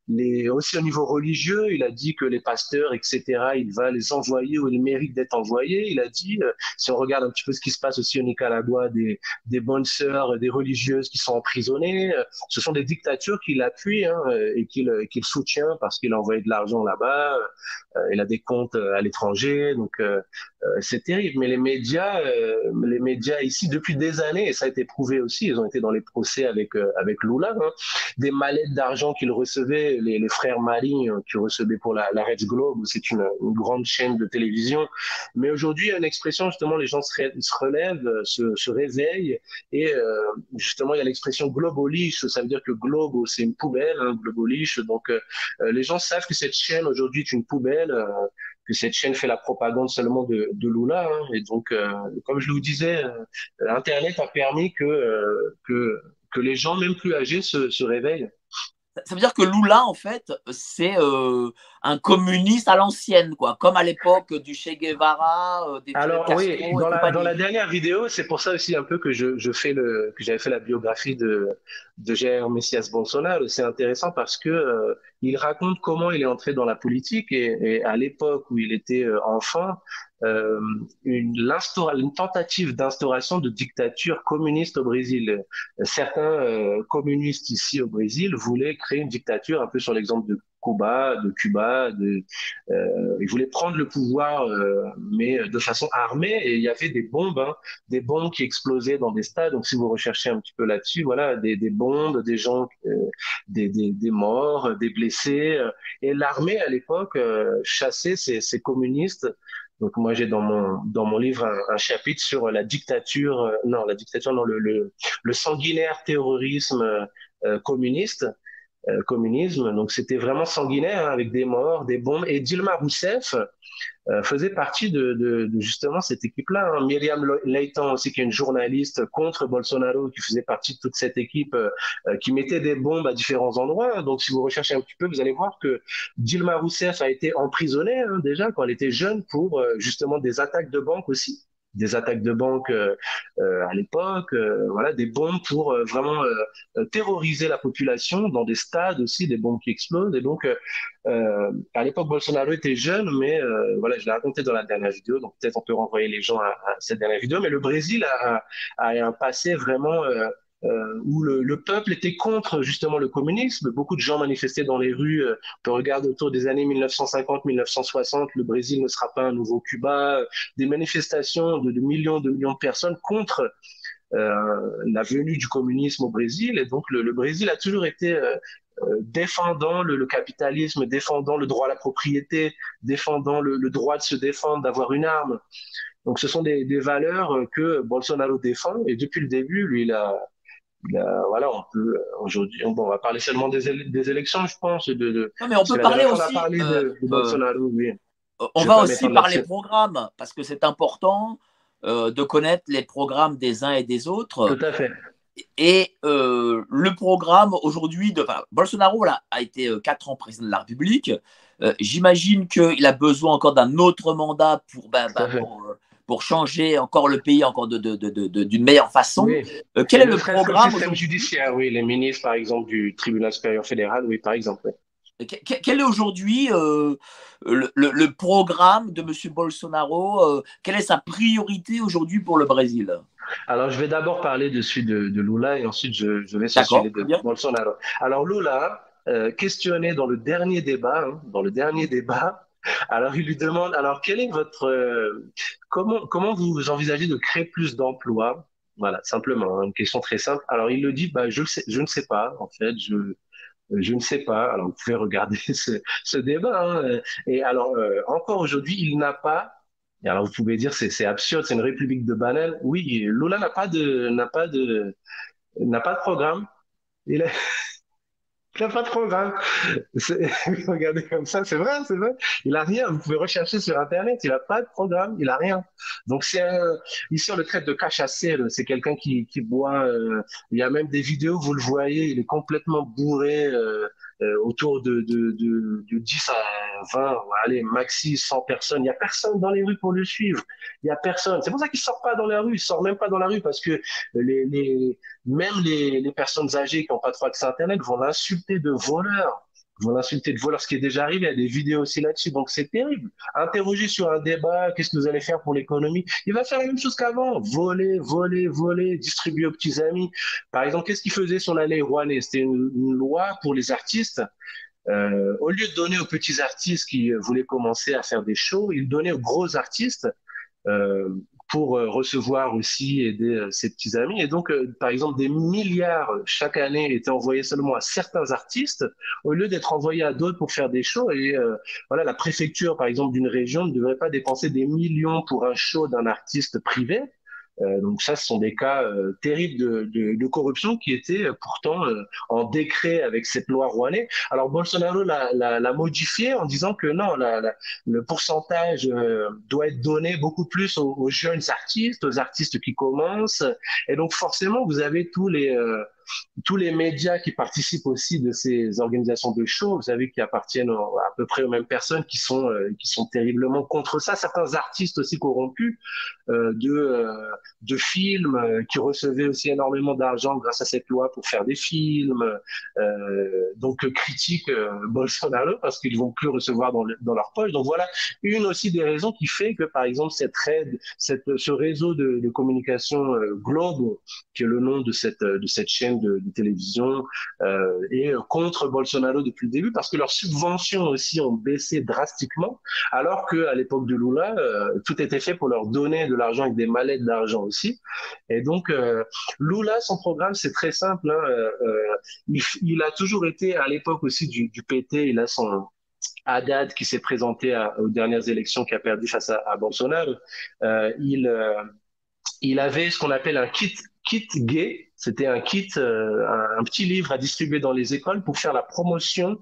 [SPEAKER 2] les, aussi au niveau religieux, il a dit que les pasteurs, etc., il va les envoyer où ils méritent d'être envoyés. Il a dit, euh, si on regarde un petit peu ce qui se passe aussi au Nicaragua, des, des bonnes sœurs, des religieuses qui sont emprisonnées, euh, ce sont des dictatures qu'il appuie hein, et qu'il qu'il soutient parce qu'il a envoyé de l'argent là-bas, euh, il a des comptes à l'étranger, donc c'est terrible. Mais les médias, les médias ici depuis des années, et ça a été prouvé aussi, ils ont été dans les procès avec avec Lula, hein, des mallettes d'argent qu'il recevait les, frères Marie euh, qui recevaient pour la, la Red Globe, c'est une, grande chaîne de télévision. Mais aujourd'hui, il y a une expression, justement, les gens se, relèvent, euh, se, réveillent, et euh, justement, il y a l'expression globolish, ça veut dire que globo, c'est une poubelle, hein, globolish, donc les gens savent que cette chaîne aujourd'hui est une poubelle, que cette chaîne fait la propagande seulement de, de Lula. Hein. et donc, comme je vous disais, Internet a permis que, que, que les gens, même plus âgés, se, réveillent.
[SPEAKER 1] Ça veut dire que Lula, en fait, c'est euh, un communiste à l'ancienne, quoi, comme à l'époque du Che Guevara,
[SPEAKER 2] euh, des Alors oui, dans la, dans la, dernière vidéo, c'est pour ça aussi un peu que je, je fais le, que j'avais fait la biographie de de Jair Messias Bolsonaro. C'est intéressant parce que euh, il raconte comment il est entré dans la politique et, et à l'époque où il était enfant, euh, une, une, tentative d'instauration de dictature communiste au Brésil. Certains euh, communistes ici au Brésil voulaient créer une dictature, un peu sur l'exemple de Cuba, de Cuba. De, euh, ils voulaient prendre le pouvoir, euh, mais de façon armée. Et il y avait des bombes, hein, des bombes qui explosaient dans des stades. Donc, si vous recherchez un petit peu là-dessus, voilà, des, des, bombes, des gens, euh, des, des, des, morts, des blessés. Et l'armée à l'époque chassait ces, ces communistes donc moi j'ai dans mon dans mon livre un, chapitre sur la dictature, euh, non la dictature, non le le, le sanguinaire terrorisme euh, communiste, euh, communisme. Donc c'était vraiment sanguinaire hein, avec des morts, des bombes. Et Dilma Rousseff euh, faisait partie de, de, de, justement cette équipe-là. Hein. Myriam Leighton aussi, qui est une journaliste contre Bolsonaro, qui faisait partie de toute cette équipe euh, euh, qui mettait des bombes à différents endroits. Donc, si vous recherchez un petit peu, vous allez voir que Dilma Rousseff a été emprisonnée hein, déjà quand elle était jeune pour justement des attaques de banque aussi des attaques de banque euh, euh, à l'époque, euh, voilà, des bombes pour vraiment terroriser la population dans des stades aussi, des bombes qui explosent. Et donc, à l'époque, Bolsonaro était jeune, mais voilà, je l'ai raconté dans la dernière vidéo, donc peut-être on peut renvoyer les gens à, cette dernière vidéo. Mais le Brésil a, a un passé vraiment euh, où le, le, peuple était contre justement le communisme. Beaucoup de gens manifestaient dans les rues. Euh, on peut regarder autour des années 1950-1960, le Brésil ne sera pas un nouveau Cuba. Des manifestations de, de millions de millions de personnes contre euh, la venue du communisme au Brésil. Et donc le, le Brésil a toujours été euh, euh, défendant le, le, capitalisme, défendant le droit à la propriété, défendant le, le droit de se défendre, d'avoir une arme. Donc ce sont des, des, valeurs que Bolsonaro défend et depuis le début, lui, il a, voilà, on peut euh, aujourd'hui, bon, on va parler seulement des, des élections, je pense. De, de
[SPEAKER 1] non, mais on peut parler aussi. On, de, euh, Bolsonaro, oui. Euh, on va aussi parler programmes parce que c'est important euh, de connaître les programmes des uns et des autres.
[SPEAKER 2] Tout à fait.
[SPEAKER 1] Et euh, le programme aujourd'hui de enfin, Bolsonaro là, a été quatre ans président de la République. Euh, J'imagine qu'il a besoin encore d'un autre mandat pour, ben, ben, pour pour changer encore le pays encore d'une de, de, de, meilleure façon.
[SPEAKER 2] Euh, quel est le, programme Le système judiciaire, oui, les ministres, par exemple, du tribunal supérieur fédéral, oui, par exemple.
[SPEAKER 1] Quel est aujourd'hui euh, le, le, programme de M. Bolsonaro euh, Quelle est sa priorité aujourd'hui pour le Brésil?
[SPEAKER 2] Alors, je vais d'abord parler de celui de, de, Lula et ensuite je, je vais celui de Bolsonaro. Alors, Lula, euh, questionné dans le dernier débat, hein, dans le dernier débat, alors, il lui demande, alors, quel est votre, euh, comment, comment vous envisagez de créer plus d'emplois? Voilà, simplement, hein, une question très simple. Alors, il le dit, bah, je, sais, je ne sais pas, en fait, je, je ne sais pas. Alors, vous pouvez regarder ce, débat. Hein. Et alors, euh, encore aujourd'hui, il n'a pas. Alors, vous pouvez dire, c'est, absurde, c'est une république de bananes. Oui, Lula n'a pas de, n'a pas de, n'a pas de programme. Il a, n'a pas de programme. Regardez comme ça, c'est vrai, c'est vrai. Il a rien. Vous pouvez rechercher sur Internet. Il n'a pas de programme. Il a rien. Donc c'est ici on le traite de cachassé. C'est quelqu'un qui, qui boit. Euh, il y a même des vidéos, vous le voyez, il est complètement bourré. Euh, autour de, de, de, de, 10 à 20, allez, maxi 100 personnes. Il n'y a personne dans les rues pour le suivre. Il n'y a personne. C'est pour ça qu'il sort pas dans la rue. Il sort même pas dans la rue parce que les, les, même les, les personnes âgées qui n'ont pas trop accès à Internet vont l'insulter de voleur vont l'insulter de voleur, ce qui est déjà arrivé. Il y a des vidéos aussi là-dessus. Donc, c'est terrible. Interroger sur un débat, qu'est-ce que vous allez faire pour l'économie? Il va faire la même chose qu'avant. Voler, voler, voler, distribuer aux petits amis. Par exemple, qu'est-ce qu'il faisait sur la loi C'était une, loi pour les artistes. Euh, au lieu de donner aux petits artistes qui voulaient commencer à faire des shows, il donnait aux gros artistes euh, pour euh, recevoir aussi aider euh, ses petits amis. Et donc, euh, par exemple, des milliards chaque année étaient envoyés seulement à certains artistes au lieu d'être envoyés à d'autres pour faire des shows. Et voilà, la préfecture, par exemple, d'une région ne devrait pas dépenser des millions pour un show d'un artiste privé. Euh, donc ça, ce sont des cas euh, terribles de, de, de, corruption qui étaient euh, pourtant en décret avec cette loi Rouanet. Alors Bolsonaro l'a modifié en disant que non, la, la, le pourcentage doit être donné beaucoup plus aux, aux, jeunes artistes, aux artistes qui commencent. Et donc forcément, vous avez tous les tous les médias qui participent aussi de ces organisations de shows, vous savez, qui appartiennent à peu près aux mêmes personnes qui sont euh, qui sont terriblement contre ça. Certains artistes aussi corrompus euh, de euh, de films qui recevaient aussi énormément d'argent grâce à cette loi pour faire des films, donc critiquent Bolsonaro parce qu'ils vont plus recevoir dans, dans leur poche. Donc voilà une aussi des raisons qui fait que par exemple cette aide, cette ce réseau de, de communication Globe, qui est le nom de cette de cette chaîne de, télévision euh, et contre Bolsonaro depuis le début parce que leurs subventions aussi ont baissé drastiquement, alors que à l'époque de Lula, euh, tout était fait pour leur donner de l'argent avec des mallettes d'argent aussi. Et donc euh, Lula, son programme, c'est très simple. Hein, il, a toujours été à l'époque aussi du, PT, il a son Haddad qui s'est présenté aux dernières élections, qui a perdu face à, à Bolsonaro. il il avait ce qu'on appelle un kit kit gay c'était un kit, euh, un, petit livre à distribuer dans les écoles pour faire la promotion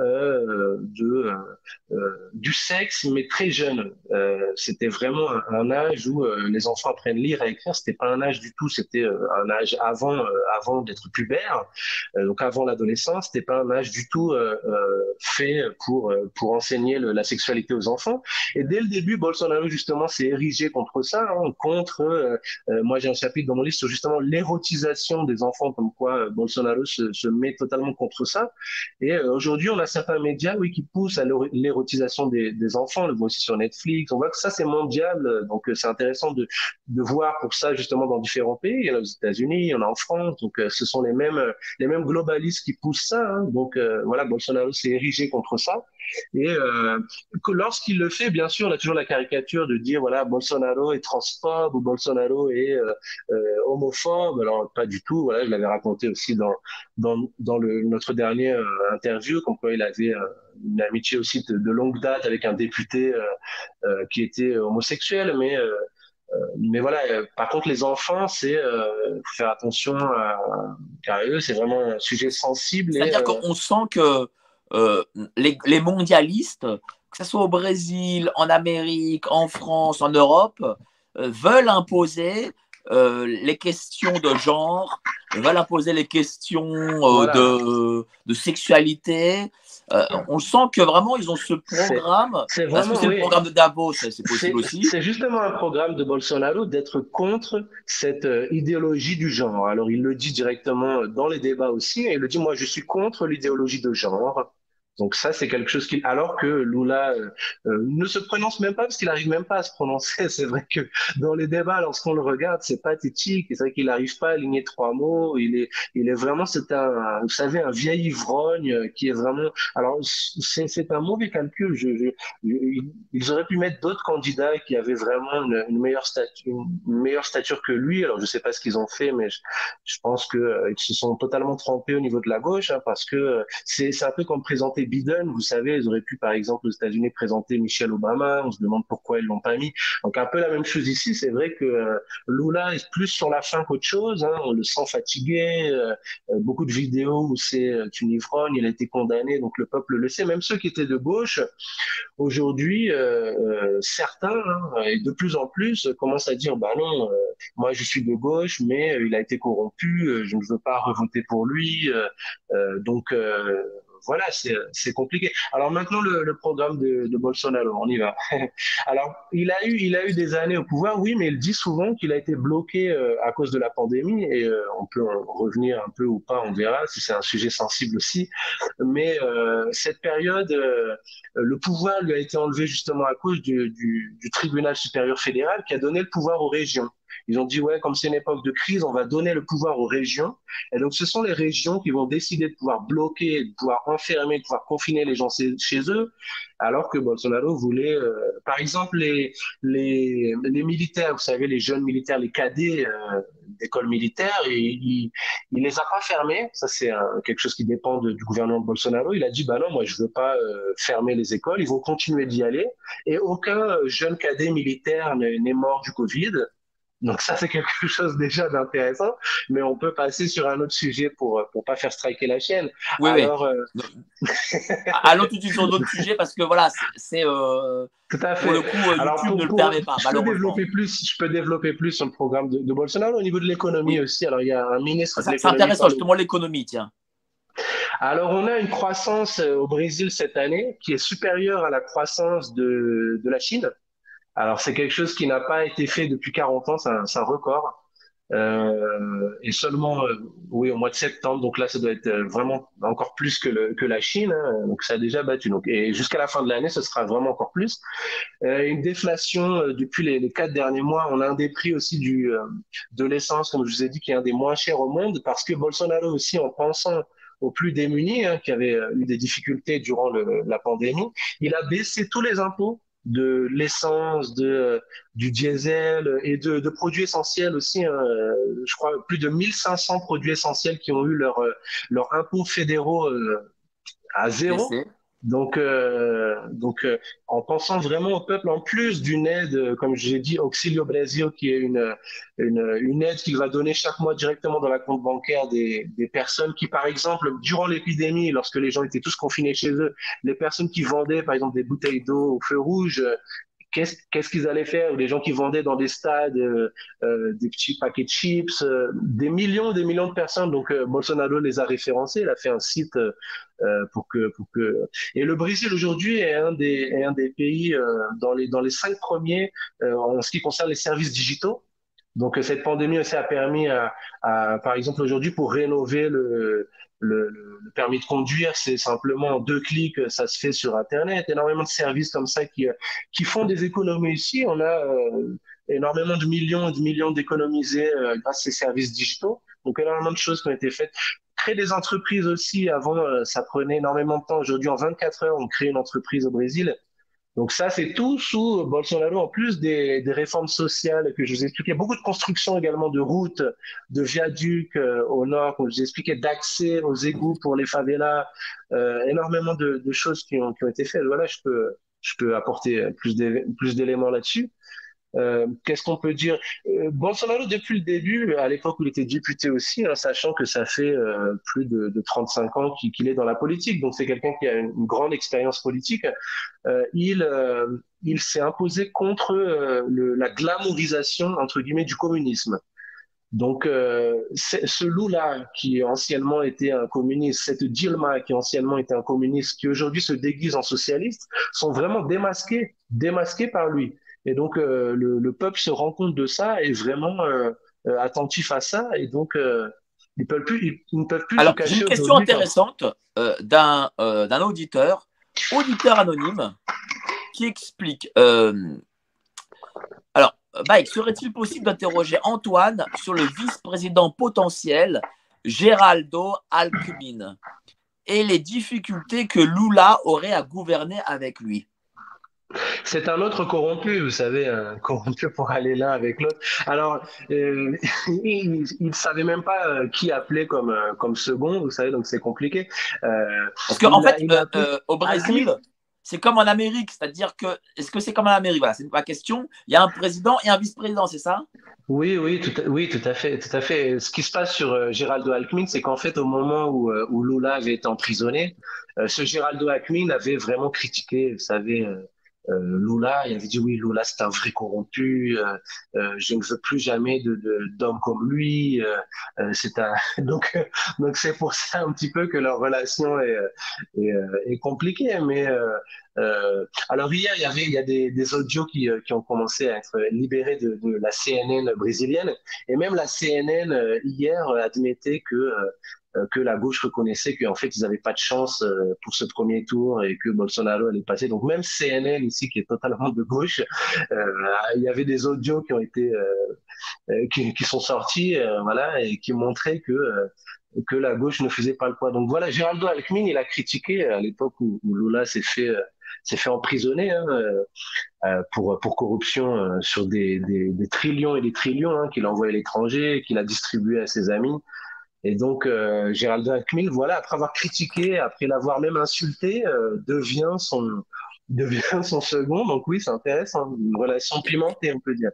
[SPEAKER 2] de euh, du sexe, mais très jeune. c'était vraiment un, âge où les enfants apprennent lire et écrire. C'était pas un âge du tout. C'était un âge avant avant d'être pubère, donc avant l'adolescence. C'était pas un âge du tout fait pour pour enseigner la sexualité aux enfants. Et dès le début, Bolsonaro justement s'est érigé contre ça, hein, contre. moi, j'ai un chapitre dans mon livre sur justement l'érotisation des enfants, comme quoi euh, Bolsonaro se, se met totalement contre ça. Et euh, aujourd'hui, on a certains médias, oui, qui poussent à l'érotisation des, enfants. Le voit aussi sur Netflix. On voit que ça, c'est mondial. Donc, euh, c'est intéressant de, voir pour ça justement dans différents pays. Il y en a aux États-Unis, il y en a en France. Donc, ce sont les mêmes, les mêmes globalistes qui poussent ça. Hein. Donc, voilà, Bolsonaro s'est érigé contre ça. Et euh, lorsqu'il le fait, bien sûr, on a toujours la caricature de dire voilà Bolsonaro est transphobe ou Bolsonaro est euh, homophobe. Alors pas du tout. Voilà, je l'avais raconté aussi dans dans, dans le, notre dernière euh, interview, comme quoi il avait euh, une amitié aussi de, de, longue date avec un député euh, qui était homosexuel, mais mais voilà, par contre, les enfants, c'est faut faire attention à, à eux. C'est vraiment un sujet sensible.
[SPEAKER 1] C'est-à-dire qu'on sent que les, les, mondialistes, que ce soit au Brésil, en Amérique, en France, en Europe, veulent imposer euh, les questions de genre, va poser les questions euh, de, de, sexualité. Euh, on sent que vraiment ils ont ce programme. C'est vraiment c'est le programme de Davos, c'est possible aussi.
[SPEAKER 2] C'est justement un programme de Bolsonaro d'être contre cette idéologie du genre. Alors il le dit directement dans les débats aussi, et il le dit moi je suis contre l'idéologie de genre. Donc ça, c'est quelque chose qui, alors que Lula euh, euh, ne se prononce même pas parce qu'il arrive même pas à se prononcer. C'est vrai que dans les débats, lorsqu'on le regarde, c'est pathétique. C'est vrai qu'il n'arrive pas à aligner trois mots. Il est, il est vraiment, c'est un, vous savez, un vieil ivrogne qui est vraiment. Alors c'est, un mauvais calcul. Je, je, ils auraient pu mettre d'autres candidats qui avaient vraiment une, meilleure stature, une meilleure stature que lui. Alors je sais pas ce qu'ils ont fait, mais je, pense que euh, se sont totalement trompés au niveau de la gauche hein, parce que c'est, c'est un peu comme présenter Biden, vous savez, ils auraient pu, par exemple, aux États-Unis présenter Michelle Obama. On se demande pourquoi ils l'ont pas mis. Donc un peu la même chose ici. C'est vrai que euh, Lula est plus sur la fin qu'autre chose. Hein. On le sent fatigué. Euh, euh, beaucoup de vidéos où c'est une ivrogne. Il a été condamné, donc le peuple le sait. Même ceux qui étaient de gauche, aujourd'hui, certains hein, et de plus en plus commencent à dire, bah non, moi je suis de gauche, mais il a été corrompu. je ne veux pas revoter pour lui. donc voilà, c'est compliqué. Alors maintenant, le, programme de, de, Bolsonaro, on y va. Alors, il a, eu, il a eu des années au pouvoir, oui, mais il dit souvent qu'il a été bloqué euh, à cause de la pandémie, et euh, on peut en revenir un peu ou pas, on verra, si c'est un sujet sensible aussi. Mais euh, cette période, le pouvoir lui a été enlevé justement à cause du, du tribunal supérieur fédéral qui a donné le pouvoir aux régions. Ils ont dit, ouais, comme c'est une époque de crise, on va donner le pouvoir aux régions. Et donc, ce sont les régions qui vont décider de pouvoir bloquer, de pouvoir enfermer, de pouvoir confiner les gens chez eux, alors que Bolsonaro voulait, euh, par exemple, les, les, les, militaires, vous savez, les jeunes militaires, les cadets euh, d'école militaire, et il, il les a pas fermés. Ça, c'est quelque chose qui dépend du gouvernement de Bolsonaro. Il a dit, bah non, moi, je veux pas euh, fermer les écoles. Ils vont continuer d'y aller. Et aucun jeune cadet militaire n'est mort du Covid. Donc ça, c'est quelque chose déjà d'intéressant, mais on peut passer sur un autre sujet pour pour pas faire striker la chaîne.
[SPEAKER 1] Oui, Alors, euh... allons tout de suite sur d'autres sujets parce que voilà, c'est euh...
[SPEAKER 2] tout à fait.
[SPEAKER 1] Pour le coup, euh,
[SPEAKER 2] Alors,
[SPEAKER 1] YouTube
[SPEAKER 2] pour,
[SPEAKER 1] ne le permet pas.
[SPEAKER 2] Je peux développer plus. Je peux développer plus sur le programme de, de Bolsonaro au niveau de l'économie oui. aussi. Alors il y a un ministre.
[SPEAKER 1] C'est intéressant justement l'économie, tiens.
[SPEAKER 2] Alors, on a une croissance euh, au Brésil cette année qui est supérieure à la croissance de, de la Chine. Alors c'est quelque chose qui n'a pas été fait depuis 40 ans, c'est un, record. Euh, et seulement, euh, oui, au mois de septembre, donc là, ça doit être euh, vraiment encore plus que, le, que la Chine, hein, donc ça a déjà battu. Donc, et jusqu'à la fin de l'année, ce sera vraiment encore plus. Euh, une déflation euh, depuis les, les, quatre derniers mois. On a un des prix aussi du de l'essence, comme je vous ai dit, qui est un des moins chers au monde, parce que Bolsonaro aussi, en pensant aux plus démunis, hein, qui avaient eu des difficultés durant le, la pandémie, il a baissé tous les impôts de l'essence, de du diesel et de, de produits essentiels aussi. Hein, je crois plus de 1500 produits essentiels qui ont eu leur leur impôts fédéraux euh, à zéro. Donc, euh, donc euh, en pensant vraiment au peuple, en plus d'une aide, comme j'ai dit, Auxilio Brasil, qui est une, une, une aide qu'il va donner chaque mois directement dans la compte bancaire des, des personnes qui, par exemple, durant l'épidémie, lorsque les gens étaient tous confinés chez eux, les personnes qui vendaient, par exemple, des bouteilles d'eau au feu rouge, qu'est-ce qu'ils allaient faire? Les gens qui vendaient dans des stades euh, euh, des petits paquets de chips, euh, des millions, des millions de personnes. Donc euh, Bolsonaro les a référencés, il a fait un site euh, pour que pour que. Et le Brésil aujourd'hui est un des est un des pays dans les dans les cinq premiers en ce qui concerne les services digitaux. Donc cette pandémie aussi a permis à, à par exemple aujourd'hui pour rénover le le, le, permis de conduire, c'est simplement en deux clics, ça se fait sur Internet. Énormément de services comme ça qui, qui font des économies ici. On a euh, énormément de millions et de millions d'économisés euh, grâce à ces services digitaux. Donc énormément de choses qui ont été faites. Créer des entreprises aussi, avant, euh, ça prenait énormément de temps. Aujourd'hui, en 24 heures, on crée une entreprise au Brésil. Donc ça, c'est tout sous Bolsonaro, en plus des, des, réformes sociales que je vous ai expliquées. Beaucoup de construction également de routes, de viaducs euh, au nord, comme je vous ai expliqué, d'accès aux égouts pour les favelas, euh, énormément de, de choses qui ont, qui ont, été faites. Voilà, je peux, je peux apporter plus d'éléments là-dessus. Euh, Qu'est-ce qu'on peut dire? Euh, Bolsonaro, depuis le début, à l'époque où il était député aussi, hein, sachant que ça fait euh, plus de, de, 35 ans qu'il est dans la politique, donc c'est quelqu'un qui a une, grande expérience politique, euh, il, euh, il s'est imposé contre le, la glamourisation, entre guillemets, du communisme. Donc, ce loup-là, qui anciennement était un communiste, cette Dilma, qui anciennement était un communiste, qui aujourd'hui se déguise en socialiste, sont vraiment démasqués, démasqués par lui. Et donc, euh, le, le, peuple se rend compte de ça et est vraiment euh, euh, attentif à ça. Et donc, ils, peuvent plus, ils, ne peuvent plus
[SPEAKER 1] Alors, j'ai une question intéressante d'un auditeur, auditeur anonyme, qui explique. alors, Mike, serait-il possible d'interroger Antoine sur le vice-président potentiel Geraldo Alckmin et les difficultés que Lula aurait à gouverner avec lui?
[SPEAKER 2] C'est un autre corrompu, vous savez, un corrompu pour aller l'un avec l'autre. Alors, euh, il ne savait même pas euh, qui appeler comme, euh, comme second, vous savez, donc c'est compliqué.
[SPEAKER 1] Euh, Parce qu'en en fait, euh, au Brésil, c'est comme en Amérique, c'est-à-dire que, est-ce que c'est comme en Amérique? Voilà, c'est ma question. Il y a un président et un vice-président, c'est ça?
[SPEAKER 2] Oui, oui, tout, à, oui, tout à fait, tout à fait. Ce qui se passe sur euh, Geraldo Alckmin, c'est qu'en fait, au moment où, où Lula avait été emprisonné, ce Geraldo Alckmin avait vraiment critiqué, vous savez, Lula, il avait dit oui, Lula c'est un vrai corrompu, euh, euh, je ne veux plus jamais de d'homme comme lui. c'est un donc donc c'est pour ça un petit peu que leur relation est compliquée, mais euh, alors hier, il y avait il y a des, des audios qui, ont commencé à être libérés de, la CNN brésilienne et même la CNN hier admettait que euh, que la gauche reconnaissait qu'en fait ils n'avaient pas de chance euh, pour ce premier tour et que Bolsonaro allait passer. Donc même CNN ici qui est totalement de gauche, euh, il y avait des audios qui ont été qui, sont sortis, voilà, et qui montraient que que la gauche ne faisait pas le poids. Donc voilà, Geraldo Alckmin, il a critiqué à l'époque où, Lula s'est fait s'est fait emprisonner hein, euh, pour pour corruption sur des, des, des, trillions et des trillions hein, qu'il a envoyé à l'étranger, qu'il a distribué à ses amis. Et donc, euh, Gérald Alckmin, voilà, après avoir critiqué, après l'avoir même insulté, euh, devient son devient son second. Donc oui, c'est intéressant, une relation pimentée, on peut dire.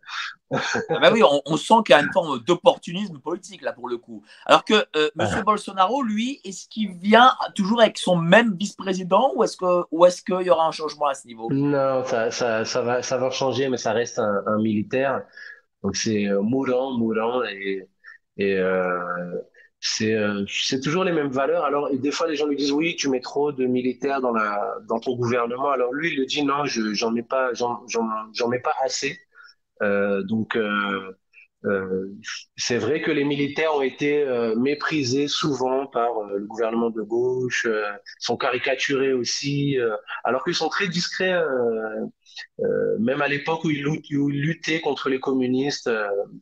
[SPEAKER 1] ah bah oui, on, on sent qu'il y a une forme d'opportunisme politique là pour le coup. Alors que euh, Monsieur ah. Bolsonaro, lui, est-ce qu'il vient toujours avec son même vice-président ou est-ce que ou est-ce qu'il y aura un changement à ce niveau?
[SPEAKER 2] Non, ça, ça, ça va ça va changer, mais ça reste un, un militaire. Donc c'est euh, mourant, mourant et et euh, c'est euh, toujours les mêmes valeurs. Alors des fois les gens lui disent oui tu mets trop de militaires dans la dans ton gouvernement. Alors lui il le dit non je j'en mets pas j'en mets pas assez. Euh, donc euh, euh, c'est vrai que les militaires ont été euh, méprisés souvent par euh, le gouvernement de gauche, sont caricaturés aussi, alors qu'ils sont très discrets, même à l'époque où ils, luttaient contre les communistes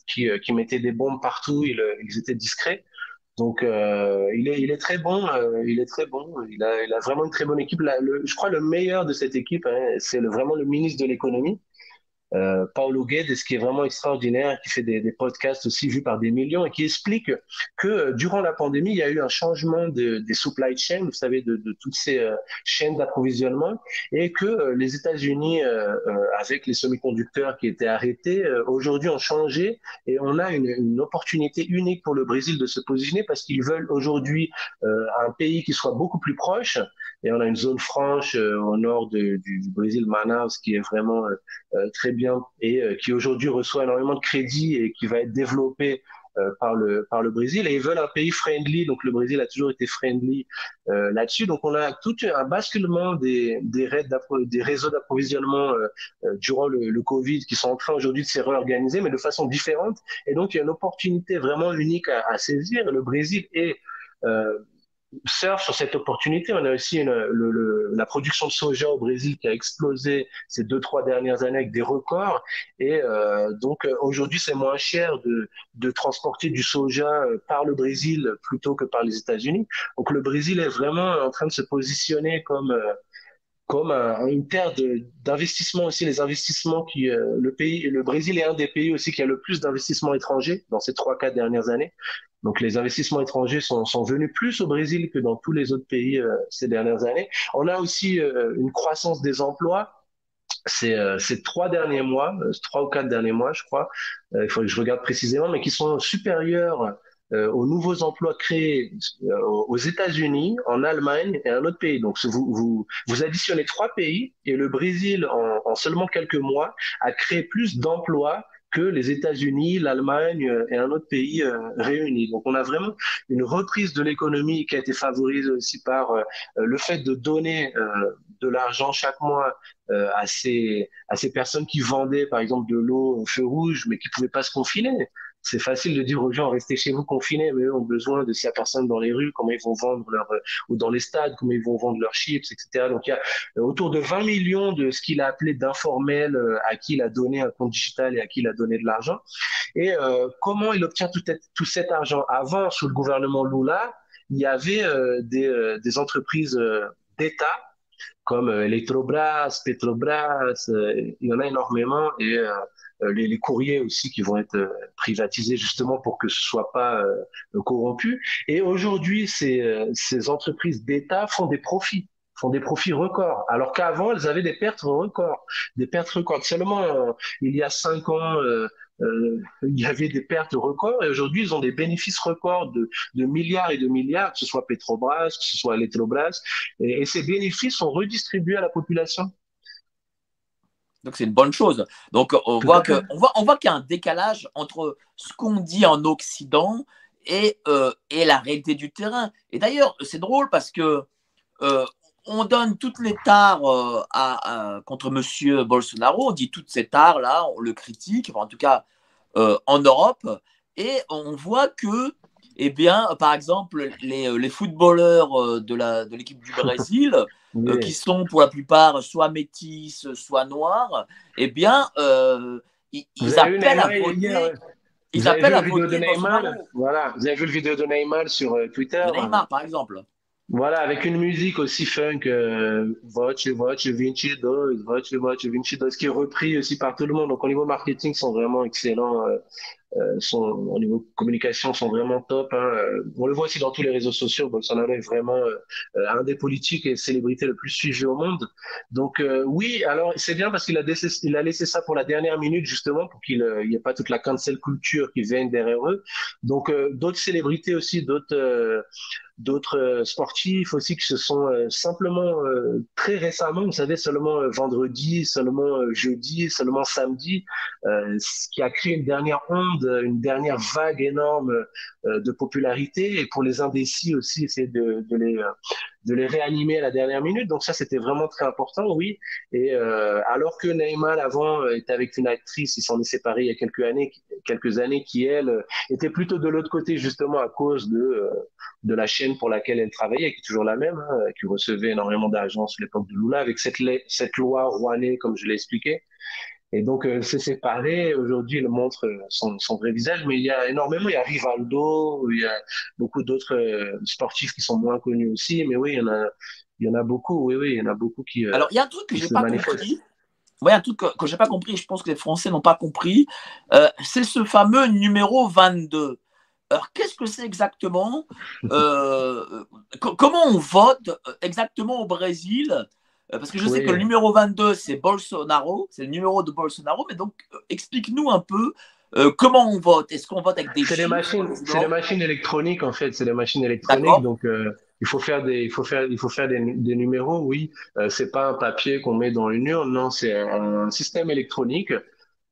[SPEAKER 2] qui, qui mettaient des bombes partout, ils, ils étaient discrets. Donc euh, il, est, il est très bon, euh, il est très bon. Il a, il a vraiment une très bonne équipe. le, je crois le meilleur de cette équipe, hein, c'est vraiment le ministre de l'économie, euh, Paulo Guedes, qui est vraiment extraordinaire, qui fait des, podcasts aussi vus par des millions et qui explique que euh, durant la pandémie, il y a eu un changement de, des supply chains, vous savez, de, toutes ces euh, chaînes d'approvisionnement, et que euh, les États-Unis, avec les semi-conducteurs qui étaient arrêtés, aujourd'hui ont changé et on a une, opportunité unique pour le Brésil de se positionner parce qu'ils veulent aujourd'hui un pays qui soit beaucoup plus proche et on a une zone franche au nord de, du, du, Brésil, Manaus, qui est vraiment très bien et euh, qui aujourd'hui reçoit énormément de crédits et qui va être développé euh, par le par le Brésil. Et ils veulent un pays friendly donc le Brésil a toujours été friendly euh, là-dessus. Donc on a tout un basculement des des, des réseaux d'approvisionnement euh, euh, durant le, le, Covid qui sont en train aujourd'hui de se réorganiser mais de façon différente. Et donc il y a une opportunité vraiment unique à, à saisir. Le Brésil est sur cette opportunité. On a aussi une, le, le, la production de soja au Brésil qui a explosé ces deux trois dernières années avec des records. Et euh, donc euh, aujourd'hui, c'est moins cher de, de transporter du soja euh, par le Brésil plutôt que par les États-Unis. Donc le Brésil est vraiment en train de se positionner comme euh, comme un, une terre d'investissement aussi, les investissements qui euh, le pays, le Brésil est un des pays aussi qui a le plus d'investissements étrangers dans ces trois quatre dernières années. Donc les investissements étrangers sont, sont, venus plus au Brésil que dans tous les autres pays euh, ces dernières années. On a aussi euh, une croissance des emplois. Ces, euh, ces trois derniers mois, euh, trois ou quatre derniers mois, je crois, il faut que je regarde précisément, mais qui sont supérieurs aux nouveaux emplois créés aux États-Unis, en Allemagne et un autre pays. Donc vous, vous, vous additionnez trois pays et le Brésil, en, en seulement quelques mois, a créé plus d'emplois que les États-Unis, l'Allemagne euh, et un autre pays euh, réunis. Donc on a vraiment une reprise de l'économie qui a été favorisée aussi par euh, le fait de donner de l'argent chaque mois à ces à ces personnes qui vendaient par exemple de l'eau au feu rouge mais qui pouvaient pas se confiner c'est facile de dire aux gens restez chez vous confinés, mais eux ont besoin de ces personnes dans les rues, comment ils vont vendre leur ou dans les stades, comment ils vont vendre leurs chips, etc. Donc il y a euh, autour de 20 millions de ce qu'il a appelé d'informels euh, à qui il a donné un compte digital et à qui il a donné de l'argent. Et euh, comment il obtient tout, tout cet argent? Avant, sous le gouvernement Lula, il y avait euh, des, euh, des entreprises d'État comme Electrobras, Petrobras, il y en a énormément et les, les, courriers aussi qui vont être privatisés justement pour que ce soit pas corrompu. Et aujourd'hui, ces, ces entreprises d'État font des profits font des profits records, alors qu'avant, elles avaient des pertes records, des pertes records. Seulement, euh, il y a cinq ans, euh, euh, il y avait des pertes records et aujourd'hui, ils ont des bénéfices records de, de, milliards et de milliards, que ce soit Petrobras, que ce soit Electrobras, et ces bénéfices sont redistribués à la population.
[SPEAKER 1] Donc c'est une bonne chose. Donc on voit, que, on voit, on voit qu'il y a un décalage entre ce qu'on dit en Occident et, euh, et la réalité du terrain. Et d'ailleurs, c'est drôle parce que euh, on donne toutes les tares euh, à, contre M. Bolsonaro, on dit toutes ces tares-là, on le critique, en tout cas euh, en Europe, et on voit que, eh bien, par exemple, les, euh, footballeurs de l'équipe du Brésil, qui sont pour la plupart soit métis, soit noirs, eh bien, ils, appellent à voter.
[SPEAKER 2] Ils appellent à voter Neymar, Voilà, vous avez vu le vidéo de Neymar sur Twitter?
[SPEAKER 1] Neymar, par exemple.
[SPEAKER 2] Voilà, avec une musique aussi funk, euh, Vote, Vote, 22, Vote, Vote, 22, qui est repris aussi par tout le monde. Donc, au niveau marketing, ils sont vraiment excellents. Euh, euh, sont, au niveau communication, sont vraiment top. Hein. Euh, on le voit aussi dans tous les réseaux sociaux. Bolsonaro est vraiment euh, un des politiques et célébrités le plus suivi au monde. Donc oui, alors c'est bien parce qu'il a, il a laissé ça pour la dernière minute justement pour qu'il n'y ait pas toute la cancel culture qui vienne derrière eux. Donc d'autres célébrités aussi, d'autres d'autres sportifs aussi qui se sont simplement très récemment, vous savez, seulement vendredi, seulement jeudi, seulement samedi, ce qui a créé une dernière onde une dernière vague énorme euh, de popularité. Et pour les indécis aussi, essayer de, de, les, euh, de les réanimer à la dernière minute. Donc ça, c'était vraiment très important, oui. Et euh, alors que Neymar avant était avec une actrice, il s'en est séparé il y a quelques années, quelques années, qui elle était plutôt de l'autre côté justement à cause de de la chaîne pour laquelle elle travaillait, qui est toujours la même, hein, qui recevait énormément d'argent sous l'époque de Lula, avec cette, cette loi rouanée, comme je l'ai expliqué. Et donc, euh, c'est séparé. Aujourd'hui, il montre son, son, vrai visage, mais il y a énormément. Il y a Rivaldo, il y a beaucoup d'autres euh, sportifs qui sont moins connus aussi. Mais oui, il y en a, il y en a beaucoup. Oui, oui, il y en a beaucoup qui.
[SPEAKER 1] Euh, Alors, il y a un truc que j'ai pas compris. Oui, un truc que, que j'ai pas compris. Je pense que les Français n'ont pas compris. Euh, c'est ce fameux numéro 22. Alors, qu'est-ce que c'est exactement euh, Comment on vote exactement au Brésil euh, parce que je sais que le numéro 22, c'est Bolsonaro, c'est le numéro de Bolsonaro, mais donc euh, explique-nous un peu euh, comment on vote Est-ce qu'on vote avec des
[SPEAKER 2] C'est des machines, c'est machines électroniques en fait, c'est des machines électroniques. Donc il faut faire des, il faut faire, il faut faire des, des numéros. Oui, c'est pas un papier qu'on met dans une urne, non, c'est un, système électronique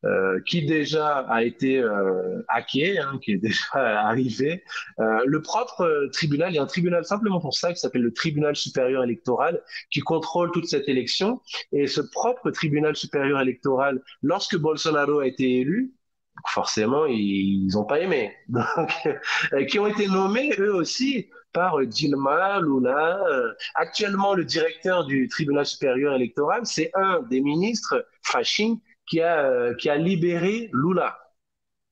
[SPEAKER 2] euh, qui déjà a été euh, hacké, hein, qui est déjà arrivé. Euh, le propre euh, tribunal, il y a un tribunal simplement pour ça qui s'appelle le tribunal supérieur électoral, qui contrôle toute cette élection. Et ce propre tribunal supérieur électoral, lorsque Bolsonaro a été élu, forcément, ils n'ont pas aimé. Donc, euh, qui ont été nommés eux aussi par Dilma, Lula. Actuellement, le directeur du tribunal supérieur électoral, c'est un des ministres, Fachin, qui a, euh, qui a libéré Lula.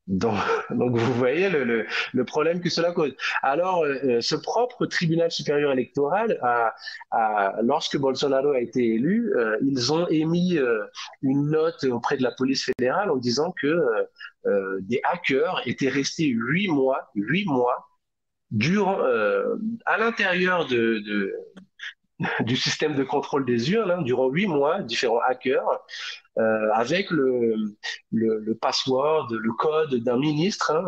[SPEAKER 2] Donc, donc vous voyez le, le, le, problème que cela cause. Alors, euh, euh, ce propre tribunal supérieur électoral, a, a, lorsque Bolsonaro a été élu, ils ont émis une note auprès de la police fédérale en disant que des hackers étaient restés huit mois, huit mois, durant, à l'intérieur de, de, du système de contrôle des urnes hein, durant huit mois, différents hackers, euh, avec le, le, le, password, le code d'un ministre. Hein,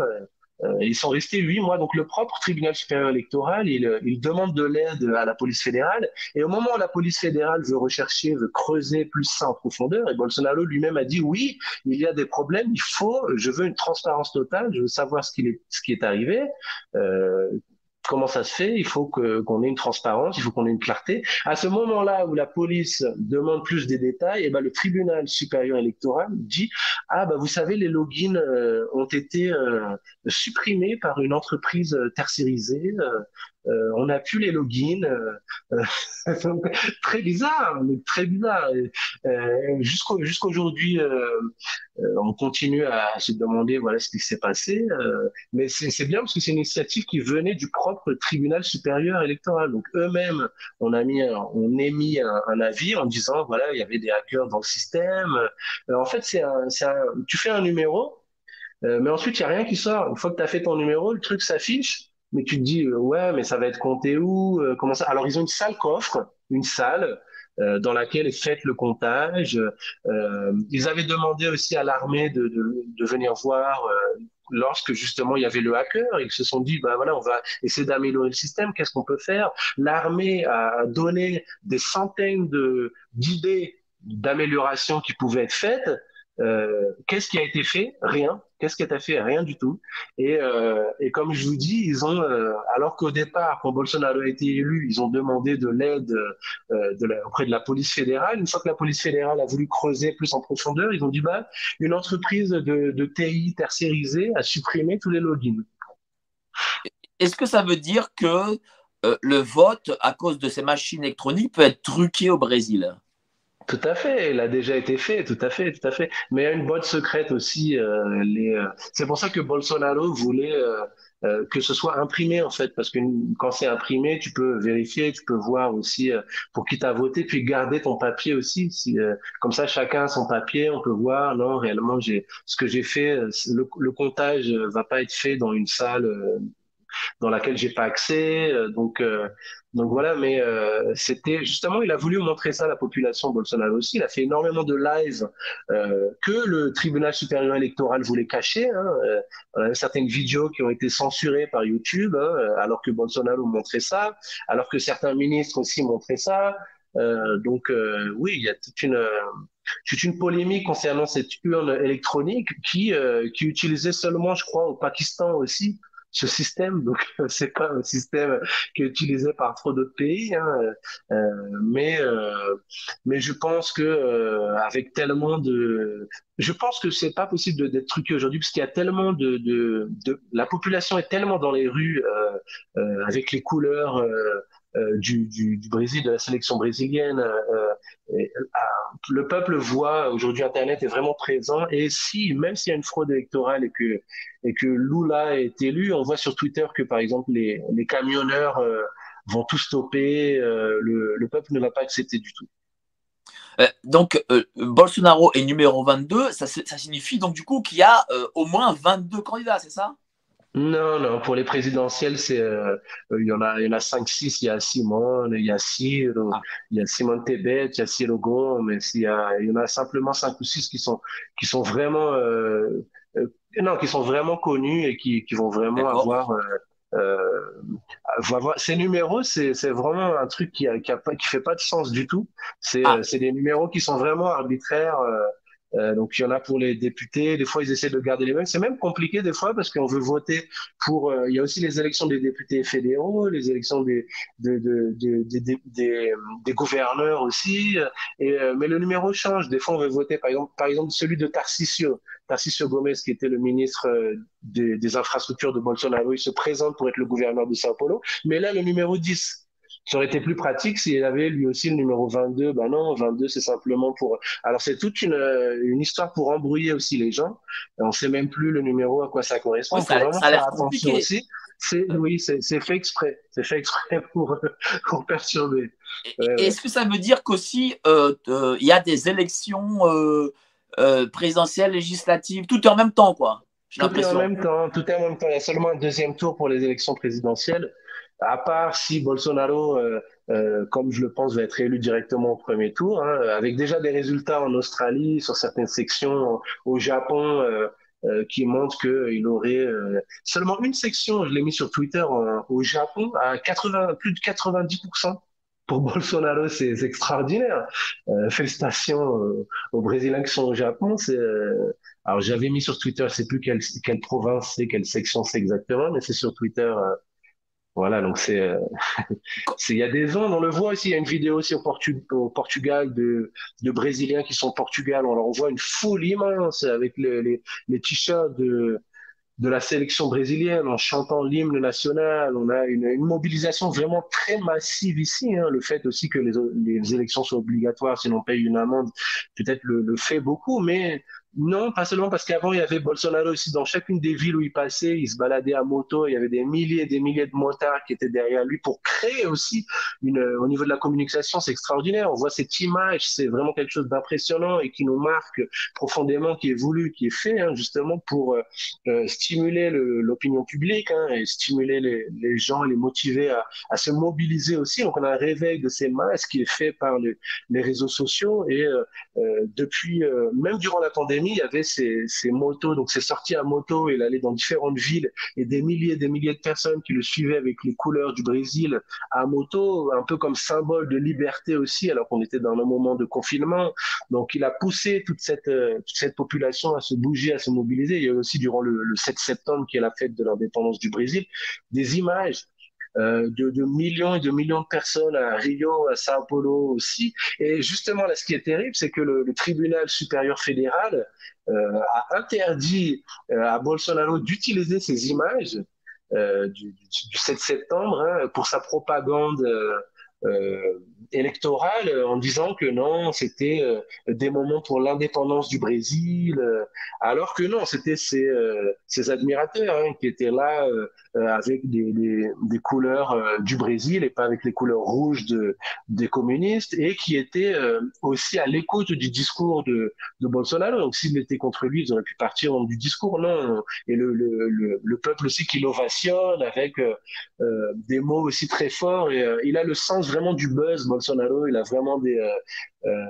[SPEAKER 2] euh, ils sont restés huit mois. Donc le propre tribunal supérieur électoral, il, il demande de l'aide à la police fédérale. Et au moment où la police fédérale veut rechercher, veut creuser plus ça en profondeur, et Bolsonaro lui-même a dit oui, il y a des problèmes, il faut, je veux une transparence totale, je veux savoir ce qui est, ce qui est arrivé. Euh, comment ça se fait Il faut qu'on ait une transparence, il faut qu'on ait une clarté. À ce moment-là où la police demande plus des détails, et eh ben le tribunal supérieur électoral dit ah bah vous savez les logins euh, ont été euh, supprimés par une entreprise tercérisée euh, on n'a plus les logins. Euh, très bizarre, très bizarre. Jusqu'au jusqu'aujourd'hui, on continue à se demander voilà ce qui s'est passé. mais c'est bien parce que c'est une initiative qui venait du propre tribunal supérieur électoral. Donc eux-mêmes, on a mis, on émis un, un, avis en disant voilà il y avait des hackers dans le système. en fait, c'est tu fais un numéro euh, mais ensuite, il n'y a rien qui sort. Une fois que tu as fait ton numéro, le truc s'affiche, mais tu te dis, euh, ouais, mais ça va être compté où euh, Comment ça? Alors, ils ont une salle coffre, une salle dans laquelle est fait le comptage. ils avaient demandé aussi à l'armée de, de, de, venir voir lorsque justement il y avait le hacker. Ils se sont dit, ben voilà, on va essayer d'améliorer le système. Qu'est-ce qu'on peut faire? L'armée a donné des centaines de d'idées d'amélioration qui pouvaient être faites. Euh, qu'est-ce qui a été fait? Rien. Qu'est-ce a été fait? Rien du tout. Et, euh, et comme je vous dis, ils ont, euh, alors qu'au départ, quand Bolsonaro a été élu, ils ont demandé de l'aide euh, auprès de la police fédérale. Une fois que la police fédérale a voulu creuser plus en profondeur, ils ont dit bah une entreprise de, de TI tertiarisée a supprimé tous les logins.
[SPEAKER 1] Est-ce que ça veut dire que le vote, à cause de ces machines électroniques, peut être truqué au Brésil?
[SPEAKER 2] Tout à fait, il a déjà été fait, tout à fait, tout à fait. Mais il y a une boîte secrète aussi. Euh, euh, c'est pour ça que Bolsonaro voulait euh, que ce soit imprimé en fait, parce que quand c'est imprimé, tu peux vérifier, tu peux voir aussi pour qui t'as voté, puis garder ton papier aussi. Si, comme ça, chacun a son papier, on peut voir. Non, réellement, ce que j'ai fait. Le, le, comptage va pas être fait dans une salle dans laquelle j'ai pas accès. donc donc voilà, mais euh, c'était justement, il a voulu montrer ça à la population Bolsonaro aussi. Il a fait énormément de live euh, que le tribunal supérieur électoral voulait cacher. Hein. Euh, certaines vidéos qui ont été censurées par YouTube, hein, alors que Bolsonaro montrait ça, alors que certains ministres aussi montraient ça. Euh, donc euh, oui, il y a toute une toute une polémique concernant cette urne électronique qui qui utilisait seulement, je crois, au Pakistan aussi ce système. Donc, c'est pas un système qui est utilisé par trop d'autres pays. Hein. Euh, mais, euh, mais je pense que euh, avec tellement de, je pense que c'est pas possible d'être truqué aujourd'hui parce qu'il y a tellement de, de, de, la population est tellement dans les rues euh, euh, avec les couleurs. Euh, du, du, du, Brésil, de la sélection brésilienne. Euh, et, euh, le peuple voit aujourd'hui Internet est vraiment présent et si même s'il y a une fraude électorale et que et que Lula est élu, on voit sur Twitter que par exemple les, les camionneurs vont tout stopper, le, le peuple ne va pas accepter du tout.
[SPEAKER 1] donc, euh, Bolsonaro est numéro 22, ça, ça signifie donc du coup qu'il y a euh, au moins 22 candidats, c'est ça?
[SPEAKER 2] Non, non, pour les présidentielles, c'est euh, il y en a, il y en a cinq, six. Il y a Simone, il y a Ciro, ah. il y a Simone Tebet, il y a Ciro Gomes, il y a, il y en a simplement cinq ou six qui sont qui sont vraiment euh, euh, non, qui sont vraiment connus et qui qui vont vraiment avoir euh, euh, ces numéros, c'est c'est vraiment un truc qui a, qui a pas qui fait pas de sens du tout. C'est ah. c'est des numéros qui sont vraiment arbitraires. Euh, donc il y en a pour les députés. Des fois ils essaient de garder les mêmes. C'est même compliqué des fois parce qu'on veut voter pour. Euh, il y a aussi les élections des députés fédéraux, les élections des de, de, de, des, des, des gouverneurs aussi. Et euh, mais le numéro change. Des fois on veut voter par exemple par exemple celui de Tarcisio. Tarcisio Gomes qui était le ministre euh, des, des infrastructures de Bolsonaro, il se présente pour être le gouverneur de Sao Paulo. Mais là le numéro 10 ça aurait été plus pratique s'il avait lui aussi le numéro 22. Ben non, 22, c'est simplement pour. Alors, c'est toute une, une histoire pour embrouiller aussi les gens. On sait même plus le numéro à quoi ça correspond.
[SPEAKER 1] Ouais, ça,
[SPEAKER 2] vraiment
[SPEAKER 1] ça a l'air compliqué. Aussi.
[SPEAKER 2] C'est, oui, c'est, fait exprès. C'est fait exprès pour, pour perturber.
[SPEAKER 1] Ouais, Est-ce que ça veut dire qu'aussi, euh, euh, il y a des élections euh, euh, présidentielles, législatives, tout en même temps, quoi
[SPEAKER 2] Tout est en même temps. Tout est en même temps. Il y a seulement un deuxième tour pour les élections présidentielles à part si Bolsonaro, euh, euh, comme je le pense, va être élu directement au premier tour, hein, avec déjà des résultats en Australie, sur certaines sections, au Japon, euh, euh qui montrent qu'il aurait euh, seulement une section, je l'ai mis sur Twitter, au Japon, à 80, plus de 90%. Pour Bolsonaro, c'est extraordinaire. félicitations aux Brésiliens qui sont au Japon. C'est alors j'avais mis sur Twitter, je sais plus quelle, quelle province c'est, quelle section c'est exactement, mais c'est sur Twitter voilà, donc c'est, euh, il y a des zones, on le voit aussi, il y a une vidéo aussi au, Portugal de, de Brésiliens qui sont au Portugal, on, on voit une foule immense avec les, les, t-shirts de, de la sélection brésilienne en chantant l'hymne national. On a une, mobilisation vraiment très massive ici. Hein. Le fait aussi que les, les élections soient obligatoires, sinon on paye une amende, peut-être le fait beaucoup, mais non, pas seulement parce qu'avant, il y avait Bolsonaro aussi dans chacune des villes où il passait, il se baladait à moto, il y avait des milliers et des milliers de motards qui étaient derrière lui pour créer aussi une, au niveau de la communication, c'est extraordinaire. On voit cette image, c'est vraiment quelque chose d'impressionnant et qui nous marque profondément, qui est voulu, qui est fait hein, justement pour euh, euh stimuler l'opinion publique hein, et stimuler les, gens les motiver à, se mobiliser aussi. Donc on a un réveil de ces masses qui est fait par les, réseaux sociaux et euh, euh depuis, euh, même durant la pandémie, il y avait ces motos, donc c'est sorti à moto, il allait dans différentes villes et des milliers et des milliers de personnes qui le suivaient avec les couleurs du Brésil à moto, un peu comme symbole de liberté aussi, alors qu'on était dans un moment de confinement. Donc il a poussé toute cette, euh, population à se bouger, à se mobiliser. Il y a aussi durant le, le 7 septembre, qui est la fête de l'indépendance du Brésil, des images de, de, millions et de millions de personnes à Rio, à Sao Paulo aussi. Et justement, là, ce qui est terrible, c'est que le, le, tribunal supérieur fédéral euh, a interdit euh, à Bolsonaro d'utiliser ces images euh, du, du, 7 septembre hein, pour sa propagande euh, électorale en disant que non, c'était euh, des moments pour l'indépendance du Brésil, euh, alors que non, c'était ses, ses admirateurs hein, qui étaient là avec des, des, des couleurs du Brésil et pas avec les couleurs rouges de, des communistes et qui étaient aussi à l'écoute du discours de, de Bolsonaro. Donc s'il était contre lui, ils auraient pu partir du discours, non. Et le, le, le, le peuple aussi qui l'ovationne avec des mots aussi très forts et il a le sens vraiment du buzz, Bolsonaro. Il a vraiment des, euh, euh,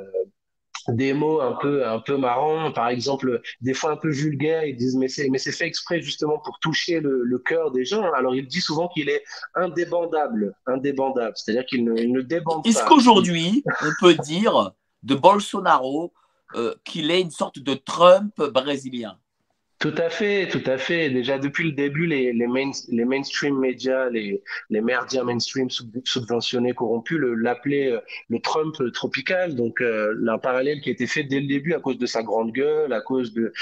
[SPEAKER 2] des mots un peu, un peu marrants, par exemple, des fois un peu vulgaires. Ils disent, mais c'est, mais c'est fait exprès justement pour toucher le, le cœur des gens. Alors, il dit souvent qu'il est indébandable, indébandable. C'est-à-dire qu'il ne, il ne débande
[SPEAKER 1] Est-ce pas. Est-ce qu'aujourd'hui, on peut dire de Bolsonaro euh, qu'il est une sorte de Trump brésilien?
[SPEAKER 2] Tout à fait, tout à fait. Déjà depuis le début, les, les, main, les mainstream médias, les, les médias mainstream subventionnés, corrompus, l'appelaient le, le, Trump tropical. Donc, euh, un parallèle qui a été fait dès le début à cause de sa grande gueule, à cause de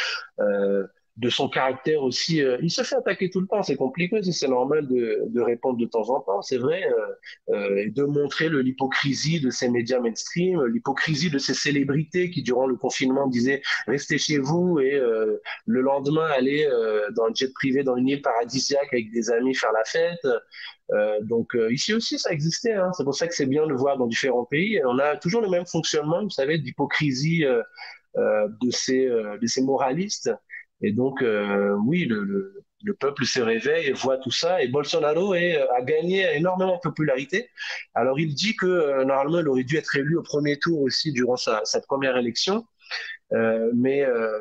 [SPEAKER 2] euh, de son caractère aussi. Euh, il se fait attaquer tout le temps, c'est compliqué, c'est normal de, de, répondre de temps en temps, c'est vrai, euh, euh, et de montrer l'hypocrisie de ces médias mainstream, l'hypocrisie de ces célébrités qui, durant le confinement, disaient restez chez vous et euh, le lendemain aller euh, dans un jet privé dans une île paradisiaque avec des amis faire la fête. donc ici aussi, ça existait. Hein. C'est pour ça que c'est bien de voir dans différents pays. On a toujours le même fonctionnement, vous savez, d'hypocrisie de ces de ces moralistes et donc, euh, oui, le, le, le, peuple se réveille voit tout ça. Et Bolsonaro est, euh, a gagné énormément de popularité. Alors, il dit que euh, normalement, il aurait dû être élu au premier tour aussi durant sa, sa première élection. Euh, mais euh,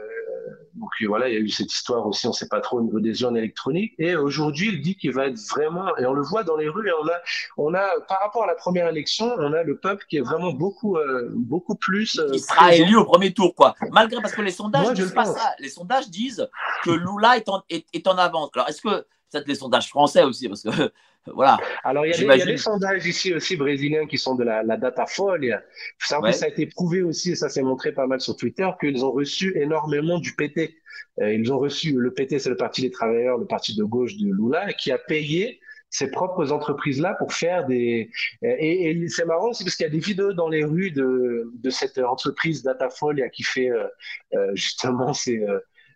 [SPEAKER 2] donc voilà, il y a eu cette histoire aussi, on ne sait pas trop au niveau des urnes électroniques. Et aujourd'hui, il dit qu'il va être vraiment, et on le voit dans les rues, on a, on a, par rapport à la première élection, on a le peuple qui est vraiment beaucoup, euh, beaucoup plus.
[SPEAKER 1] Euh, sera présent. élu au premier tour, quoi. Malgré parce que les sondages Moi, disent pas ça. Les sondages disent que Lula est en, est, est en avance. Alors est-ce que peut-être les sondages français aussi, parce que voilà.
[SPEAKER 2] Alors, il y, a des, il y, a des, sondages ici aussi brésiliens qui sont de la, la data folle. Ça, ouais. ça a été prouvé aussi, et ça s'est montré pas mal sur Twitter, qu'ils ont reçu énormément du PT. Euh, ils ont reçu, le PT, c'est le Parti des travailleurs, le parti de gauche de Lula, qui a payé ses propres entreprises-là pour faire des... Et, et c'est marrant aussi parce qu'il y a des vidéos dans les rues de, de cette entreprise Datafolia qui fait euh, euh, justement ces...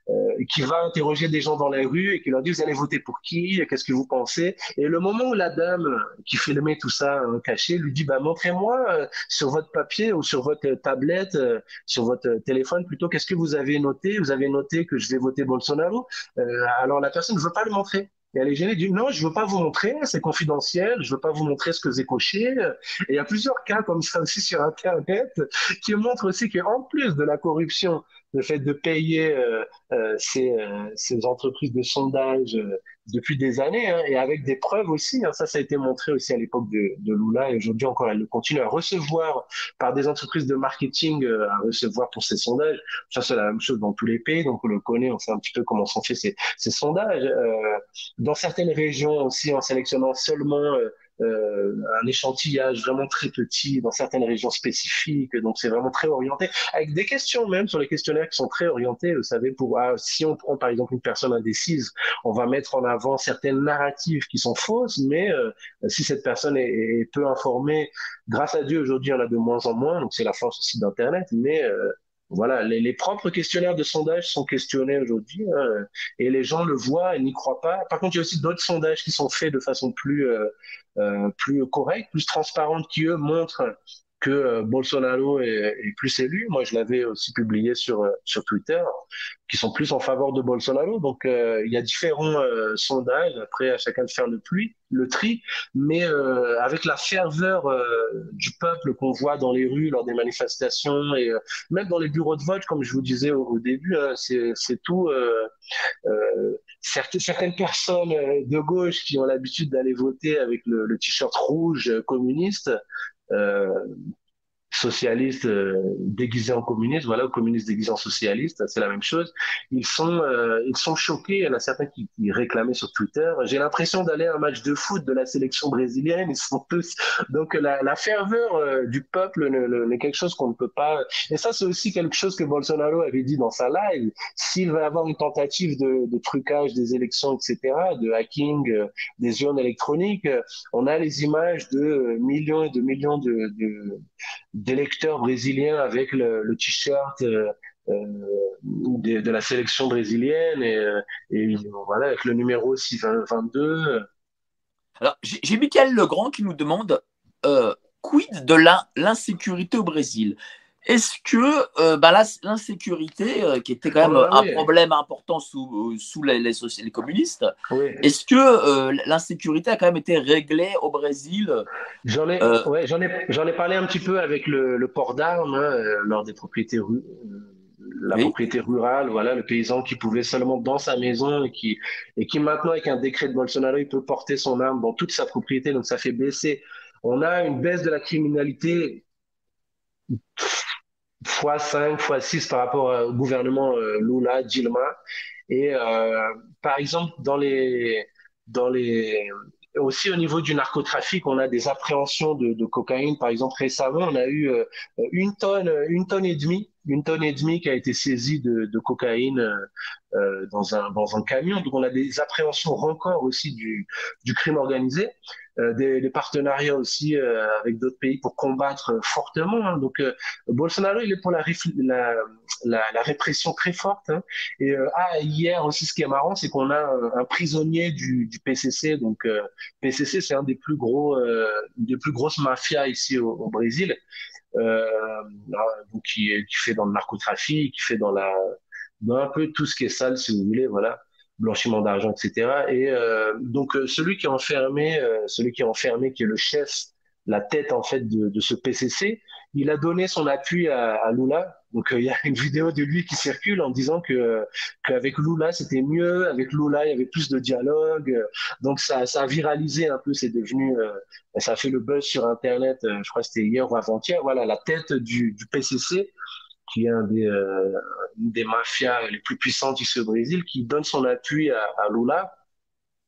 [SPEAKER 2] Euh, euh, qui va interroger des gens dans la rue et qui leur dit vous allez voter pour qui, qu'est-ce que vous pensez? Et le moment où la dame qui filmait tout ça hein, caché lui dit bah montrez-moi euh, sur votre papier ou sur votre tablette, euh, sur votre téléphone plutôt, qu'est-ce que vous avez noté? Vous avez noté que je vais voter Bolsonaro. Euh, alors la personne ne veut pas le montrer. Et elle est gênée, dit non, je veux pas vous montrer, c'est confidentiel, je veux pas vous montrer ce que j'ai coché. Et il y a plusieurs cas comme ça aussi sur Internet qui montrent aussi qu'en plus de la corruption le fait de payer euh, euh, ces, euh, ces, entreprises de sondage euh, depuis des années, hein, et avec des preuves aussi. Hein, ça, ça a été montré aussi à l'époque de, de, Lula, et aujourd'hui encore, elle le continue à recevoir par des entreprises de marketing, euh, à recevoir pour ces sondages. Ça, c'est la même chose dans tous les pays, donc on le connaît, on sait un petit peu comment sont faits ces, ces sondages. dans certaines régions aussi, en sélectionnant seulement euh, un échantillage vraiment très petit dans certaines régions spécifiques. Donc c'est vraiment très orienté, avec des questions même sur les questionnaires qui sont très orientés. Vous savez, pour ah, si on prend par exemple une personne indécise, on va mettre en avant certaines narratives qui sont fausses, mais euh, si cette personne est, est, peu informée, grâce à Dieu aujourd'hui, on a de moins en moins. Donc c'est la force aussi d'Internet, mais euh, voilà, les, propres questionnaires de sondage sont questionnés aujourd'hui hein, et les gens le voient et n'y croient pas. Par contre, il y a aussi d'autres sondages qui sont faits de façon plus euh, euh, plus correcte, plus transparente, qui eux montrent que euh, Bolsonaro est, plus élu. Moi, je l'avais aussi publié sur euh, sur Twitter, qui sont plus en faveur de Bolsonaro. Donc, euh, il y a différents sondages. Après, à chacun de faire le pluie, le tri. Mais avec la ferveur du peuple qu'on voit dans les rues lors des manifestations et même dans les bureaux de vote, comme je vous disais au, début, hein, c'est tout. Certaines personnes de gauche qui ont l'habitude d'aller voter avec le, le t-shirt rouge communiste, uh, socialistes euh, déguisés en communistes, voilà, ou communistes déguisés en socialistes, c'est la même chose. Ils sont, euh, ils sont choqués. Il y en a certains qui, réclamaient sur Twitter. J'ai l'impression d'aller à un match de foot de la sélection brésilienne. Ils sont tous. Donc la, la ferveur euh, du peuple n'est quelque chose qu'on ne peut pas. Et ça, c'est aussi quelque chose que Bolsonaro avait dit dans sa live. S'il va avoir une tentative de, de, trucage des élections, etc., de hacking des urnes électroniques, on a les images de millions et de millions de, de d'électeurs brésiliens avec le, t-shirt euh, euh, de, la sélection brésilienne et, euh, voilà avec le numéro 622.
[SPEAKER 1] Alors j'ai Michael Legrand qui nous demande quid de l'insécurité au Brésil? Est-ce que euh, bah, l'insécurité, euh, qui était quand même oh, un problème important sous, euh, sous les, les, les communistes, est-ce que l'insécurité a quand même été réglée au Brésil?
[SPEAKER 2] J'en ai, ouais, j'en ai, j'en ai parlé un petit peu avec le, le port d'armes hein, lors des propriétés la propriété rurale, voilà, le paysan qui pouvait seulement dans sa maison et qui, et qui maintenant avec un décret de Bolsonaro, il peut porter son arme dans toute sa propriété, donc ça fait baisser. On a une baisse de la criminalité fois 5, fois 6 par rapport au gouvernement euh, Lula, Dilma. Et euh, par exemple, dans les, dans les, aussi au niveau du narcotrafic, on a des appréhensions de, de cocaïne. Par exemple, récemment, on a eu euh, une tonne, une tonne et demie, une tonne et demie qui a été saisie de, de cocaïne euh, dans un dans un camion. Donc, on a des appréhensions encore aussi du du crime organisé. Euh, des, des, partenariats aussi euh, avec d'autres pays pour combattre fortement. Hein. Donc euh, Bolsonaro, il est pour la, la, la, la répression très forte. Hein. Et ah, hier aussi, ce qui est marrant, c'est qu'on a un, prisonnier du, du PCC. Donc PCC, c'est un des plus gros, des plus grosses mafias ici au, au Brésil. donc qui, qui fait dans le narcotrafic, qui fait dans la dans un peu tout ce qui est sale, si vous voulez, voilà blanchiment d'argent, etc. Et euh, donc euh, celui qui est enfermé, euh, celui qui est enfermé, qui est le chef, la tête en fait de, de ce PCC, il a donné son appui à, à Lula. Donc il y a une vidéo de lui qui circule en disant que qu'avec Lula c'était mieux, avec Lula il y avait plus de dialogue. Donc ça, ça a viralisé un peu, c'est devenu, ça a fait le buzz sur Internet. je crois que c'était hier ou avant-hier. Voilà la tête du, du PCC qui est un des, euh, une des mafias les plus puissantes ici au Brésil, qui donne son appui à, à Lula.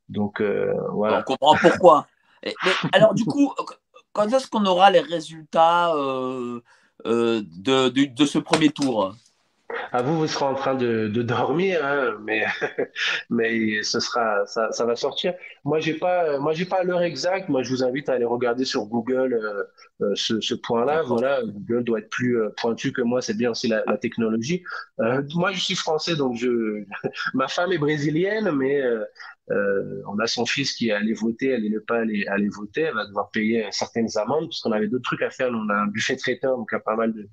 [SPEAKER 2] Donc euh, voilà.
[SPEAKER 1] On comprend pourquoi. mais, alors du coup, quand est-ce qu'on aura les résultats euh, euh de, de, de, ce premier tour?
[SPEAKER 2] À vous, vous serez en train de, de dormir, hein, mais mais ce sera, ça, ça va sortir. Moi, j'ai pas, moi, j'ai pas l'heure exacte. Moi, je vous invite à aller regarder sur Google euh, euh ce, ce point-là. Voilà, Google doit être plus euh, pointu que moi. C'est bien aussi la, la technologie. Euh, moi, je suis français, donc je, ma femme est brésilienne, mais euh, on a son fils qui est allé voter, elle n'est pas allée, aller voter, elle va devoir payer certaines amendes parce qu'on avait d'autres trucs à faire. On a un buffet traiteur, donc il y a pas mal de,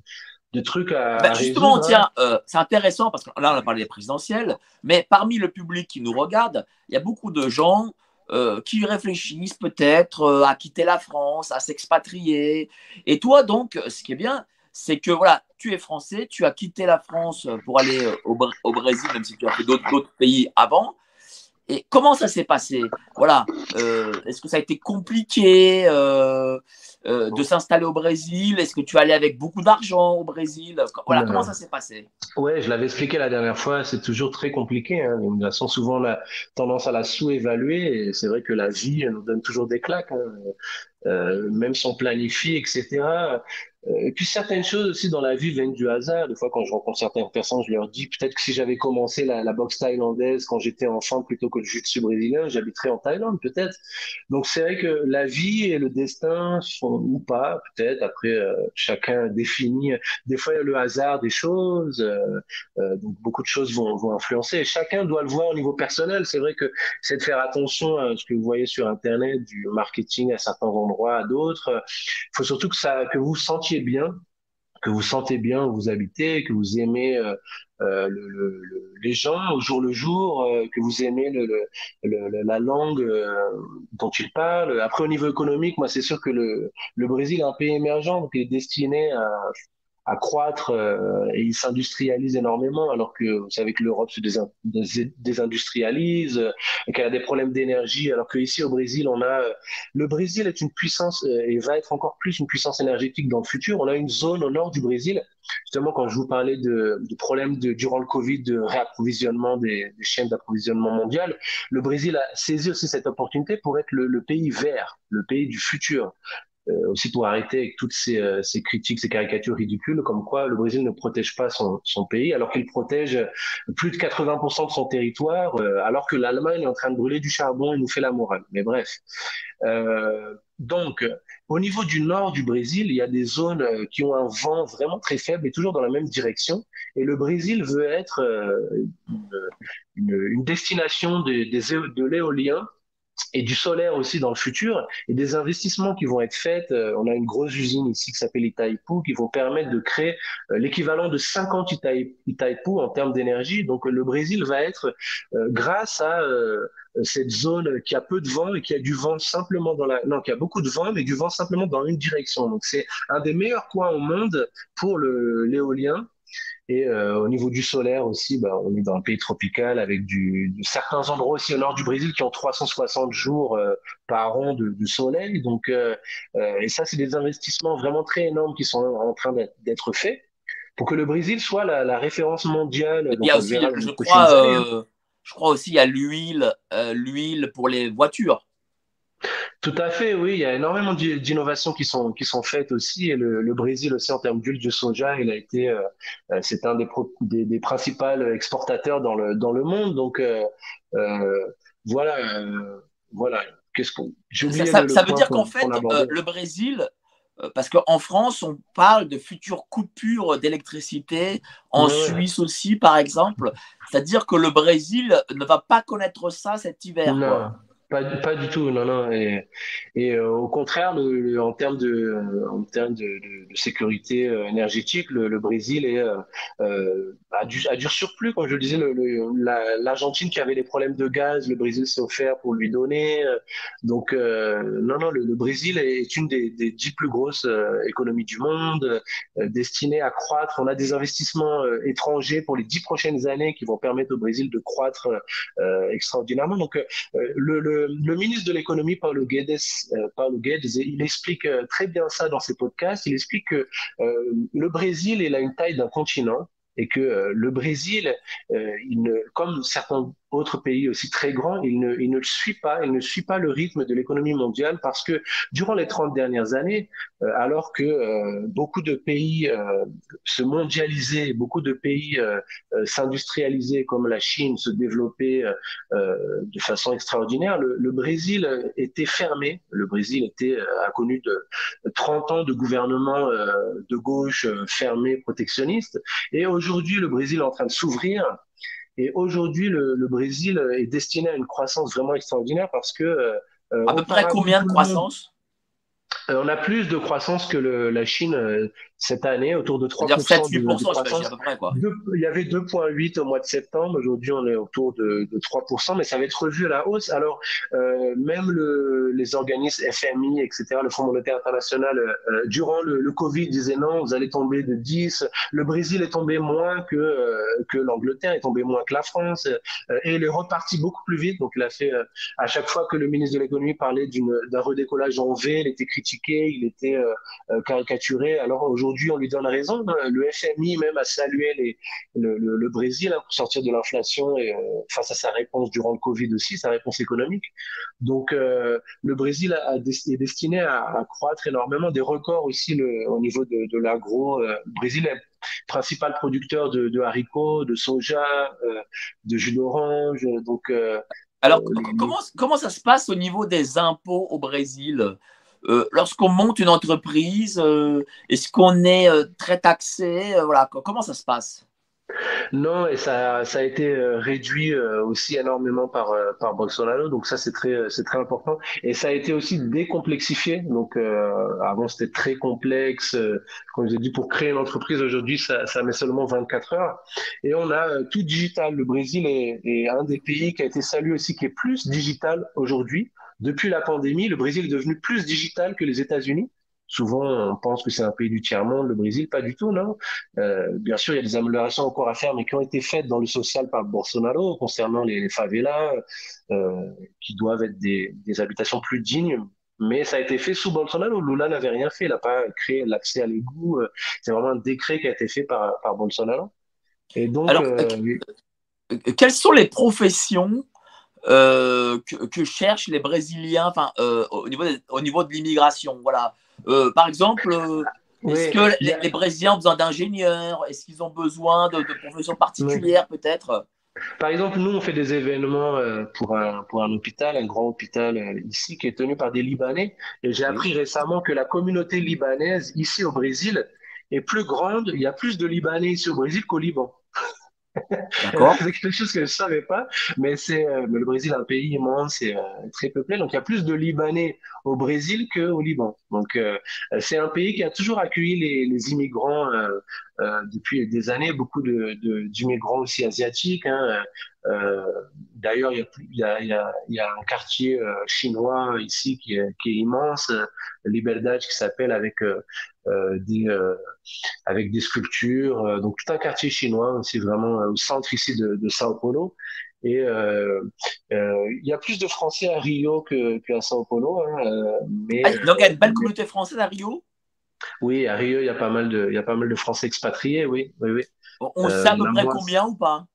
[SPEAKER 2] de trucs à.
[SPEAKER 1] Bah, justement, tiens, euh, c'est intéressant parce que là, on a parlé des présidentielles, mais parmi le public qui nous regarde, il y a beaucoup de gens euh, qui réfléchissent peut-être euh, à quitter la France, à s'expatrier. Et toi, donc, ce qui est bien, c'est que voilà, tu es français, tu as quitté la France pour aller au, au Brésil, même si tu as fait d'autres pays avant. Et comment ça s'est passé? Voilà. Euh, est-ce que ça a été compliqué euh, euh, de s'installer au Brésil? Est-ce que tu allais avec beaucoup d'argent au Brésil? Voilà, comment ça s'est passé?
[SPEAKER 2] Ouais, je l'avais expliqué la dernière fois. C'est toujours très compliqué. Hein. Nous avons souvent la tendance à la sous-évaluer. Et c'est vrai que la vie nous donne toujours des claques. Hein. même si on planifie, etc. Euh, puis certaines choses aussi dans la vie viennent du hasard. Des fois, quand je rencontre certaines personnes, je leur dis peut-être que si j'avais commencé la, la boxe thaïlandaise quand j'étais enfant plutôt que le jiu-jitsu brésilien, j'habiterais en Thaïlande, peut-être. Donc c'est vrai que la vie et le destin sont ou pas, peut-être. Après, euh, chacun définit. Des fois, il y a le hasard des choses. Euh, euh, donc beaucoup de choses vont, vont influencer. Chacun doit le voir au niveau personnel. C'est vrai que c'est de faire attention à ce que vous voyez sur Internet, du marketing à certains endroits, à d'autres. Il faut surtout que ça, que vous sentiez bien, que vous sentez bien où vous habitez, que vous aimez euh, euh, le, les gens au jour le jour, euh, que vous aimez la langue dont ils parlent. Après, au niveau économique, moi, c'est sûr que le, le Brésil est un pays émergent, donc il est destiné à à croître euh, et il s'industrialise énormément alors que vous savez que l'Europe se désindustrialise, euh, qu'elle a des problèmes d'énergie alors qu'ici au Brésil on a euh, le Brésil est une puissance et va être encore plus une puissance énergétique dans le futur. On a une zone au nord du Brésil justement quand je vous parlais de, de problèmes de durant le Covid de réapprovisionnement des, chaînes d'approvisionnement mondial, le Brésil a saisi aussi cette opportunité pour être le pays vert, le pays du futur. Euh, aussi pour arrêter avec toutes ces, euh, ces, critiques, ces caricatures ridicules, comme quoi le Brésil ne protège pas son, son pays, alors qu'il protège plus de 80% de son territoire, euh, alors que l'Allemagne est en train de brûler du charbon et nous fait la morale. Mais bref. Euh, donc, au niveau du nord du Brésil, il y a des zones qui ont un vent vraiment très faible et toujours dans la même direction. Et le Brésil veut être une, une, une destination de, de l'éolien et du solaire aussi dans le futur et des investissements qui vont être faits. Euh, on a une grosse usine ici qui s'appelle Itaipu qui vont permettre de créer euh, l'équivalent de 50 Itaipu en termes d'énergie. Donc le Brésil va être euh, grâce à cette zone qui a peu de vent et qui a du vent simplement dans la non qui a beaucoup de vent mais du vent simplement dans une direction. Donc c'est un des meilleurs coins au monde pour l'éolien et euh, au niveau du solaire aussi, bah, on est dans un pays tropical avec du, certains endroits aussi au nord du Brésil qui ont 360 jours euh, par an de, de, soleil. Donc, euh, et ça, c'est des investissements vraiment très énormes qui sont en train d'être faits pour que le Brésil soit la, la référence mondiale.
[SPEAKER 1] Il y a aussi, je, crois, je crois aussi, il y a l'huile, l'huile pour les voitures.
[SPEAKER 2] Tout à fait, oui. Il y a énormément d'innovations qui sont qui sont faites aussi. Et le, le Brésil aussi en termes d'huile de soja, il a été, euh, euh c'est un des, des, des principaux exportateurs dans le dans le monde. Donc euh, euh, voilà, voilà. Qu'est-ce qu'on
[SPEAKER 1] Ça, ça, ça veut dire qu'en fait, le Brésil, parce qu'en France, on parle de futures coupures d'électricité, en Suisse aussi, par exemple. C'est-à-dire que le Brésil ne va pas connaître ça cet hiver. Quoi.
[SPEAKER 2] Pas, du tout, non, non. Et, euh, au contraire, en termes de, en termes de, sécurité euh, énergétique, le, Brésil est, euh, euh, a, du, surplus. Comme je le disais, l'Argentine la, qui avait des problèmes de gaz, le Brésil s'est offert pour lui donner. Donc, non, non, le, Brésil est une des, des dix plus grosses économies du monde, destinée à croître. On a des investissements étrangers pour les dix prochaines années qui vont permettre au Brésil de croître extraordinairement. Donc, le, le ministre de l'économie, Paulo Guedes, euh, Paulo Guedes, il explique euh, très bien ça dans ses podcasts. Il explique que euh, le Brésil, il a une taille d'un continent et que le Brésil, comme certains autre pays aussi très grand, il ne, il ne suit pas, il ne suit pas le rythme de l'économie mondiale parce que durant les 30 dernières années, euh, alors que euh, beaucoup de pays euh, se mondialisaient, beaucoup de pays s'industrialisaient comme la Chine se développaient de façon extraordinaire, le, le, Brésil était fermé. Le Brésil était a connu de 30 ans de gouvernement de gauche fermé, protectionniste, et aujourd'hui le Brésil est en train de s'ouvrir et aujourd'hui, le, le, Brésil est destiné à une croissance vraiment extraordinaire parce que...
[SPEAKER 1] Euh, à peu près combien de croissance?
[SPEAKER 2] On a plus de croissance que le, la Chine cette année, autour de 3%.
[SPEAKER 1] C'est-à-dire 7-8%, à peu près. Quoi.
[SPEAKER 2] il y avait 2,8 au mois de septembre. Aujourd'hui, on est autour de, de 3%, mais ça va être revu à la hausse. Alors, euh, même le, les organismes FMI, etc., le Fonds monétaire international, euh, durant le, le, Covid, disaient non, vous allez tomber de 10. Le Brésil est tombé moins que, euh, que l'Angleterre, est tombé moins que la France, euh, et il est reparti beaucoup plus vite. Donc, il a fait, euh, à chaque fois que le ministre de l'économie parlait d'un redécollage en V, il était critiqué, il était caricaturé. Alors, aujourd'hui, on lui donne raison. Le FMI même a salué les, le, le, Brésil hein, pour sortir de l'inflation et euh, face à sa réponse durant le Covid aussi, sa réponse économique. Donc, euh, le Brésil a, est destiné à, à, croître énormément, des records aussi le, au niveau de, de l'agro. Euh, le Brésil est principal producteur de, de haricots, de soja, de jus d'orange. Donc,
[SPEAKER 1] alors, comment, comment ça se passe au niveau des impôts au Brésil? Euh, lorsqu'on monte une entreprise, euh, est-ce qu'on est, euh, très taxé voilà, Comment ça se passe?
[SPEAKER 2] Non, et ça, a été réduit aussi énormément par, par Bolsonaro, donc ça c'est très, très important. Et ça a été aussi décomplexifié. Donc avant c'était très complexe. comme je l'ai dit, pour créer une entreprise aujourd'hui, ça, ça met seulement 24 heures. Et on a tout digital. Le Brésil est, est un des pays qui a été salué aussi qui est plus digital aujourd'hui. Depuis la pandémie, le Brésil est devenu plus digital que les États-Unis. Souvent, on pense que c'est un pays du tiers-monde, le Brésil, pas du tout, non. Euh, bien sûr, il y a des améliorations encore à faire, mais qui ont été faites dans le social par Bolsonaro concernant les, favelas, euh, qui doivent être des, des, habitations plus dignes. Mais ça a été fait sous Bolsonaro. Lula n'avait rien fait, il n'a pas créé l'accès à l'égout. C'est vraiment un décret qui a été fait par, par Bolsonaro.
[SPEAKER 1] Et donc, Alors, euh, euh quelles sont les professions euh, que, cherchent les Brésiliens enfin, euh, au, niveau de, au niveau de l'immigration. Voilà. Euh, par exemple, est-ce que les, Brésiliens ont besoin d'ingénieurs? Est-ce qu'ils ont besoin de, professions particulières peut-être?
[SPEAKER 2] Par exemple, nous, on fait des événements pour un, pour un hôpital, un grand hôpital ici, qui est tenu par des Libanais. Et j'ai appris récemment que la communauté libanaise ici au Brésil est plus grande. Il y a plus de Libanais ici au Brésil qu'au Liban. D'accord. c'est quelque chose que je savais pas, mais c'est euh, le Brésil un pays immense et euh, très peuplé, donc il y a plus de Libanais au Brésil qu'au Liban. Donc euh, c'est un pays qui a toujours accueilli les, immigrants depuis des années, beaucoup d'immigrants aussi asiatiques. Euh, D'ailleurs, il y a, un quartier euh, chinois ici qui est, qui est immense, euh, Liberdade, qui s'appelle avec euh, des avec des sculptures. donc tout un quartier chinois, c'est vraiment au centre ici de, de Sao Paulo. Et euh, il y a plus de Français à Rio que, qu'à Sao Paulo. Hein,
[SPEAKER 1] mais, ah, donc il y a une belle communauté française à Rio?
[SPEAKER 2] Oui, à Rio, il y a pas mal de, y a pas mal de Français expatriés, oui. oui, oui.
[SPEAKER 1] On sait à peu près combien ou pas?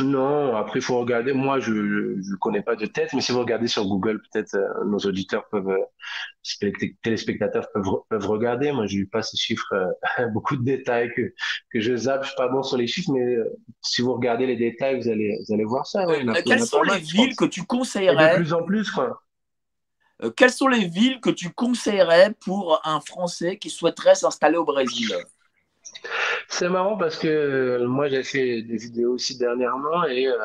[SPEAKER 2] Non, après, il faut regarder. Moi, je ne connais pas de tête, mais si vous regardez sur Google, peut-être euh, nos auditeurs peuvent, euh, téléspectateurs peuvent, peuvent regarder. Moi, je n'ai pas ces chiffres, euh, beaucoup de détails que, que je zappe. Je suis pas bon sur les chiffres, mais si vous regardez les détails, vous allez, vous allez voir ça.
[SPEAKER 1] quelles sont les villes que tu conseillerais
[SPEAKER 2] De plus en plus, quoi.
[SPEAKER 1] quelles sont les villes que tu conseillerais pour un Français qui souhaiterait s'installer au Brésil?
[SPEAKER 2] C'est marrant parce que euh, moi j'ai fait des vidéos aussi dernièrement et euh,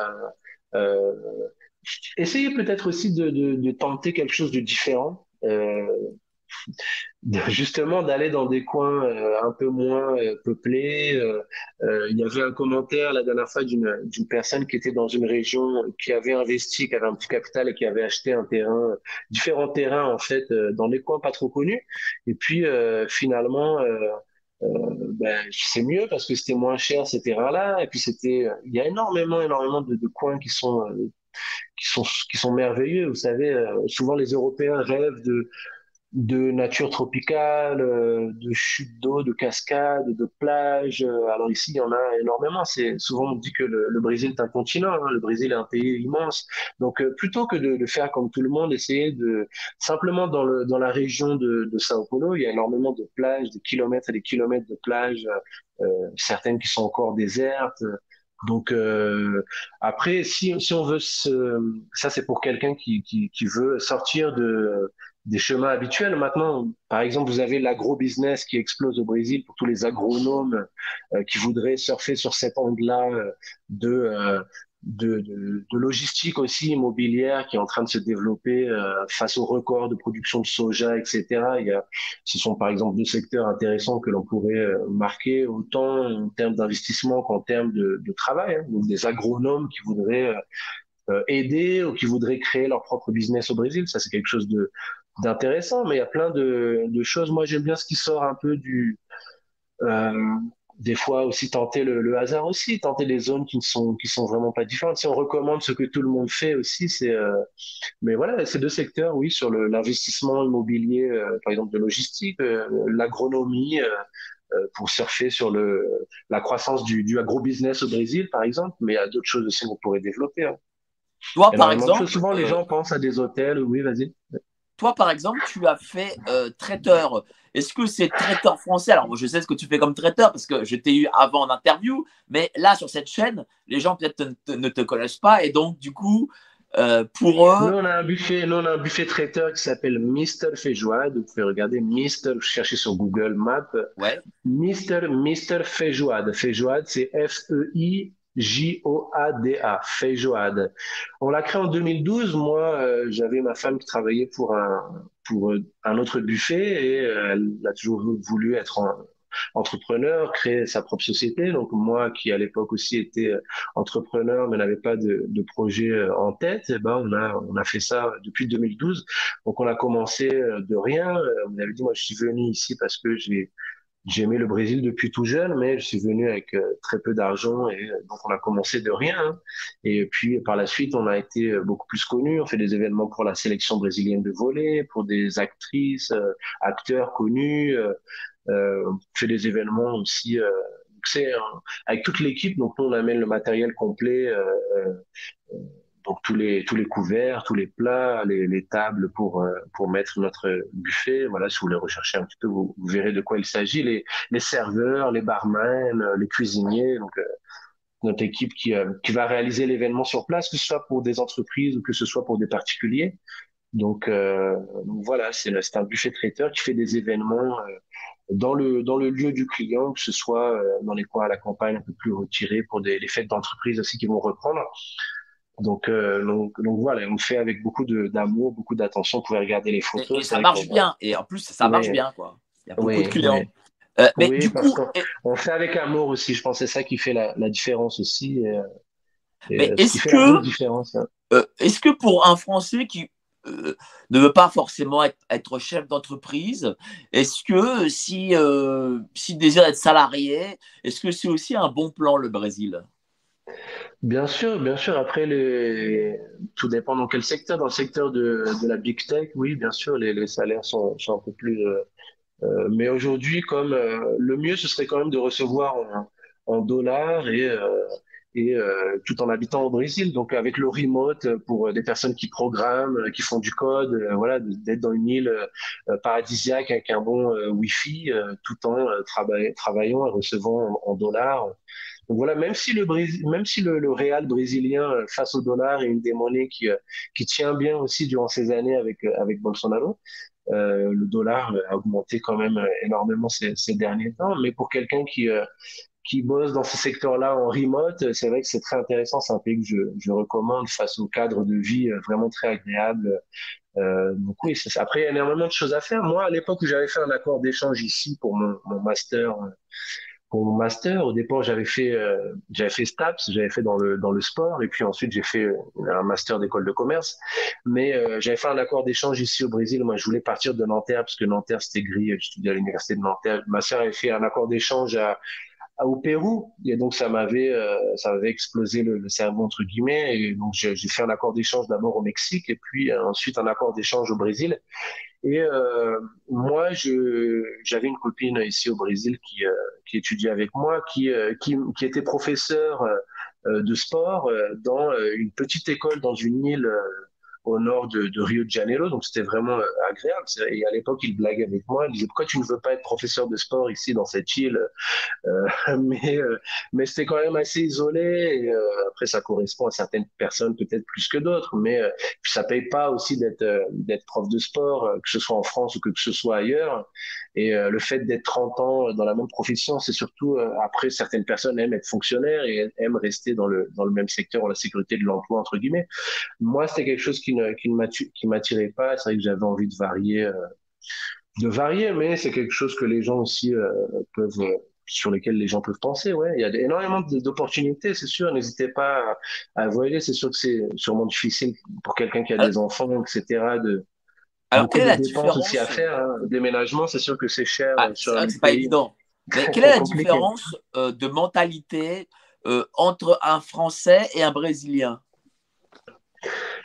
[SPEAKER 2] euh, essayez peut-être aussi de, de, de, tenter quelque chose de différent. Euh, justement d'aller dans des coins euh, un peu moins euh, peuplés. il y avait un commentaire la dernière fois d'une personne qui était dans une région qui avait investi, qui avait un petit capital et qui avait acheté un terrain, différents terrains en fait dans des coins pas trop connus. Et puis finalement euh, ben, c'est mieux parce que c'était moins cher ces terrains-là. Et puis c'était, il y a énormément, énormément de, de coins qui sont, euh, qui sont, qui sont merveilleux. Vous savez, euh, souvent les Européens rêvent de, de nature tropicale, euh, de chutes d'eau, de cascades, de plages. Alors ici, il y en a énormément. C'est souvent on dit que le, le Brésil est un continent. Hein. Le Brésil est un pays immense. Donc euh, plutôt que de, de, faire comme tout le monde, essayer de simplement dans le dans la région de, de Sao Paulo, il y a énormément de plages, des kilomètres et des kilomètres de plages, euh, certaines qui sont encore désertes. Donc euh, après, si, si on veut, ça c'est pour quelqu'un qui, qui, qui veut sortir de des chemins habituels. Maintenant, par exemple, vous avez l'agro-business qui explose au Brésil pour tous les agronomes euh, qui voudraient surfer sur cet angle-là euh, de, euh, de, de, de, logistique aussi immobilière qui est en train de se développer euh, face au record de production de soja, etc. Il y a, ce sont par exemple deux secteurs intéressants que l'on pourrait euh, marquer autant en termes d'investissement qu'en termes de, de travail. Hein. Donc des agronomes qui voudraient aider ou qui voudraient créer leur propre business au Brésil. Ça, c'est quelque chose de d'intéressant, mais il y a plein de, de choses. Moi, j'aime bien ce qui sort un peu du euh, des fois aussi tenter le, le, hasard aussi, tenter des zones qui ne sont qui sont vraiment pas différentes. Si on recommande ce que tout le monde fait aussi, c'est euh, mais voilà, ces deux secteurs, oui, sur l'investissement immobilier, euh, par exemple de logistique, euh, l'agronomie. pour surfer sur le, la croissance du, du agro-business au Brésil, par exemple, mais il y a d'autres choses aussi qu'on pourrait développer. Hein.
[SPEAKER 1] Toi, par exemple.
[SPEAKER 2] Souvent, les gens pensent à des hôtels. Oui, vas-y.
[SPEAKER 1] Toi, par exemple, tu as fait traiteur. Est-ce que c'est traiteur français? Alors, je sais ce que tu fais comme traiteur parce que je t'ai eu avant en interview, mais là, sur cette chaîne, les gens peut-être ne te connaissent pas et donc, du coup, euh, pour eux.
[SPEAKER 2] Nous, on a un buffet, nous, on a un buffet traiteur qui s'appelle Mister Feijoade. Vous pouvez regarder Mister, chercher sur Google Maps.
[SPEAKER 1] Ouais.
[SPEAKER 2] Mister, Mister Feijoade. Feijoade, c'est F-E-I J-O-A-D-A. On l'a créé en 2012. Moi, euh, j'avais ma femme qui travaillait pour un, un autre buffet et euh, elle a toujours voulu être entrepreneur, créer sa propre société. Donc moi, qui à l'époque aussi était euh, entrepreneur, mais n'avait pas de, de, projet en tête, eh ben on a on a fait ça depuis 2012. Donc on a commencé de rien. On avait dit moi je suis venu ici parce que j'ai j'ai aimé le Brésil depuis tout jeune, mais je suis venu avec euh, très peu d'argent et euh, donc on a commencé de rien. Hein. Et puis par la suite, on a été euh, beaucoup plus connus. On fait des événements pour la sélection brésilienne de volley, pour des actrices, acteurs connus. on fait des événements aussi. c'est avec toute l'équipe. Donc on amène le matériel complet donc tous les tous les couverts, tous les plats, les, les tables pour euh, pour mettre notre buffet. Voilà, si vous voulez rechercher un petit peu, vous, verrez de quoi il s'agit. Les les serveurs, les barmen, les cuisiniers. Donc euh, notre équipe qui euh, qui va réaliser l'événement sur place, que ce soit pour des entreprises ou que ce soit pour des particuliers. Donc, donc voilà, c'est un buffet traiteur qui fait des événements dans le dans le lieu du client, que ce soit dans les coins à la campagne un peu plus retirés pour des les fêtes d'entreprise aussi qui vont reprendre. Donc, euh, donc, donc, voilà, on fait avec beaucoup d'amour, beaucoup d'attention. Vous pouvez regarder les photos.
[SPEAKER 1] Et, ça marche bien. Et en plus, ça marche bien. Quoi. Il y a beaucoup de clients. Euh, mais du coup,
[SPEAKER 2] on, fait avec amour aussi. Je pense que c'est ça qui fait la, la différence aussi. Et,
[SPEAKER 1] mais est-ce que, hein. euh, est-ce que pour un Français qui euh, ne veut pas forcément être, être chef d'entreprise, est-ce que si euh, s'il désire être salarié, est-ce que c'est aussi un bon plan le Brésil?
[SPEAKER 2] Bien sûr, bien sûr. Après, tout dépend dans quel secteur. Dans le secteur de, la big tech, oui, bien sûr, les, salaires sont, un peu plus. Euh, euh mais aujourd'hui, comme euh, le mieux, ce serait quand même de recevoir en, dollars et tout en habitant au Brésil. Donc avec le remote pour des personnes qui programment, qui font du code, voilà, d'être dans une île paradisiaque avec un bon Wi-Fi, tout en travaillant et recevant en dollars. Donc voilà, même si le même si le, le Real brésilien euh, face au dollar est une des monnaies qui euh, qui tient bien aussi durant ces années avec euh, avec Bolsonaro, le dollar a augmenté quand même énormément ces, derniers temps. Mais pour quelqu'un qui qui bosse dans ce secteur-là en remote, c'est vrai que c'est très intéressant. C'est un pays que je, je recommande face au cadre de vie vraiment très agréable. Euh, donc après il y a énormément de choses à faire. Moi, à l'époque où j'avais fait un accord d'échange ici pour mon, mon master pour mon master, au départ, j'avais fait, euh, j'avais fait STAPS, j'avais fait dans le dans le sport, et puis ensuite j'ai fait euh, un master d'école de commerce. Mais euh, j'avais fait un accord d'échange ici au Brésil. Moi, je voulais partir de Nanterre parce que Nanterre c'était gris. J'étudiais à l'université de Nanterre. Ma sœur avait fait un accord d'échange à, au Pérou, et donc ça m'avait ça avait explosé le, le, cerveau entre guillemets. Et donc j'ai fait un accord d'échange d'abord au Mexique, et puis ensuite un accord d'échange au Brésil. Et euh, moi, je j'avais une copine ici au Brésil qui euh, qui étudiait avec moi, qui euh, qui, qui était professeur de sport dans une petite école dans une île au nord de, de, Rio de Janeiro, donc c'était vraiment agréable. Et à l'époque, il blaguait avec moi, il disait pourquoi tu ne veux pas être professeur de sport ici dans cette île? Mais mais c'était quand même assez isolé. Et, après, ça correspond à certaines personnes peut-être plus que d'autres, mais ça paye pas aussi d'être d'être prof de sport, que ce soit en France ou que ce soit ailleurs. Et le fait d'être 30 ans dans la même profession, c'est surtout après certaines personnes aiment être fonctionnaires et aiment rester dans le dans le même secteur, la sécurité de l'emploi entre guillemets. Moi, c'était quelque chose qui ne qui m'attirait pas. C'est vrai que j'avais envie de varier, euh, de varier, mais c'est quelque chose que les gens aussi euh, peuvent sur lesquels les gens peuvent penser. Ouais, il y a énormément d'opportunités, c'est sûr. N'hésitez pas à, à C'est sûr que c'est sûrement difficile pour quelqu'un qui a des enfants, etc. De
[SPEAKER 1] alors, quelle est la différence
[SPEAKER 2] aussi à faire. Hein. Déménagement, c'est sûr que c'est cher.
[SPEAKER 1] Ah, c'est pas évident. Mais quelle est la différence euh, de mentalité entre un Français et un Brésilien?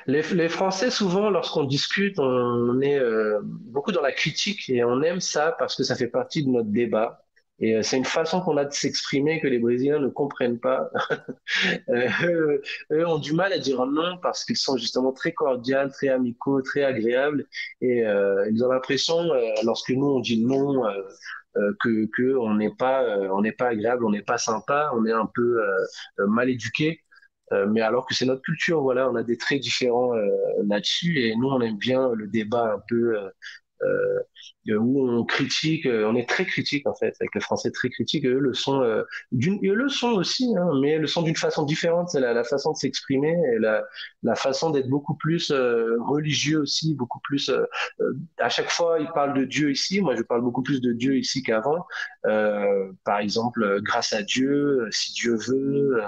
[SPEAKER 2] Les, les, Français, souvent, lorsqu'on discute, on est euh, beaucoup dans la critique et on aime ça parce que ça fait partie de notre débat. Et euh, c'est une façon qu'on a de s'exprimer que les Brésiliens ne comprennent pas. euh, eux, ont du mal à dire non parce qu'ils sont justement très cordiaux, très amicaux, très agréables. Et euh, ils ont l'impression, lorsque nous on dit non, que, que on n'est pas, on n'est pas agréable, on n'est pas sympa, on est un peu mal éduqué. Euh, mais alors que c'est notre culture, voilà, on a des traits différents euh, là-dessus et nous on aime bien le débat un peu euh, euh où on critique, on est très critique en fait, avec le français très critique. Eux le sont, euh, d'une, le sont aussi, hein, mais le sont d'une façon différente. C'est la, la, façon de s'exprimer la, la façon d'être beaucoup plus religieux aussi, beaucoup plus. à chaque fois, ils parlent de Dieu ici. Moi, je parle beaucoup plus de Dieu ici qu'avant. par exemple, grâce à Dieu, si Dieu veut.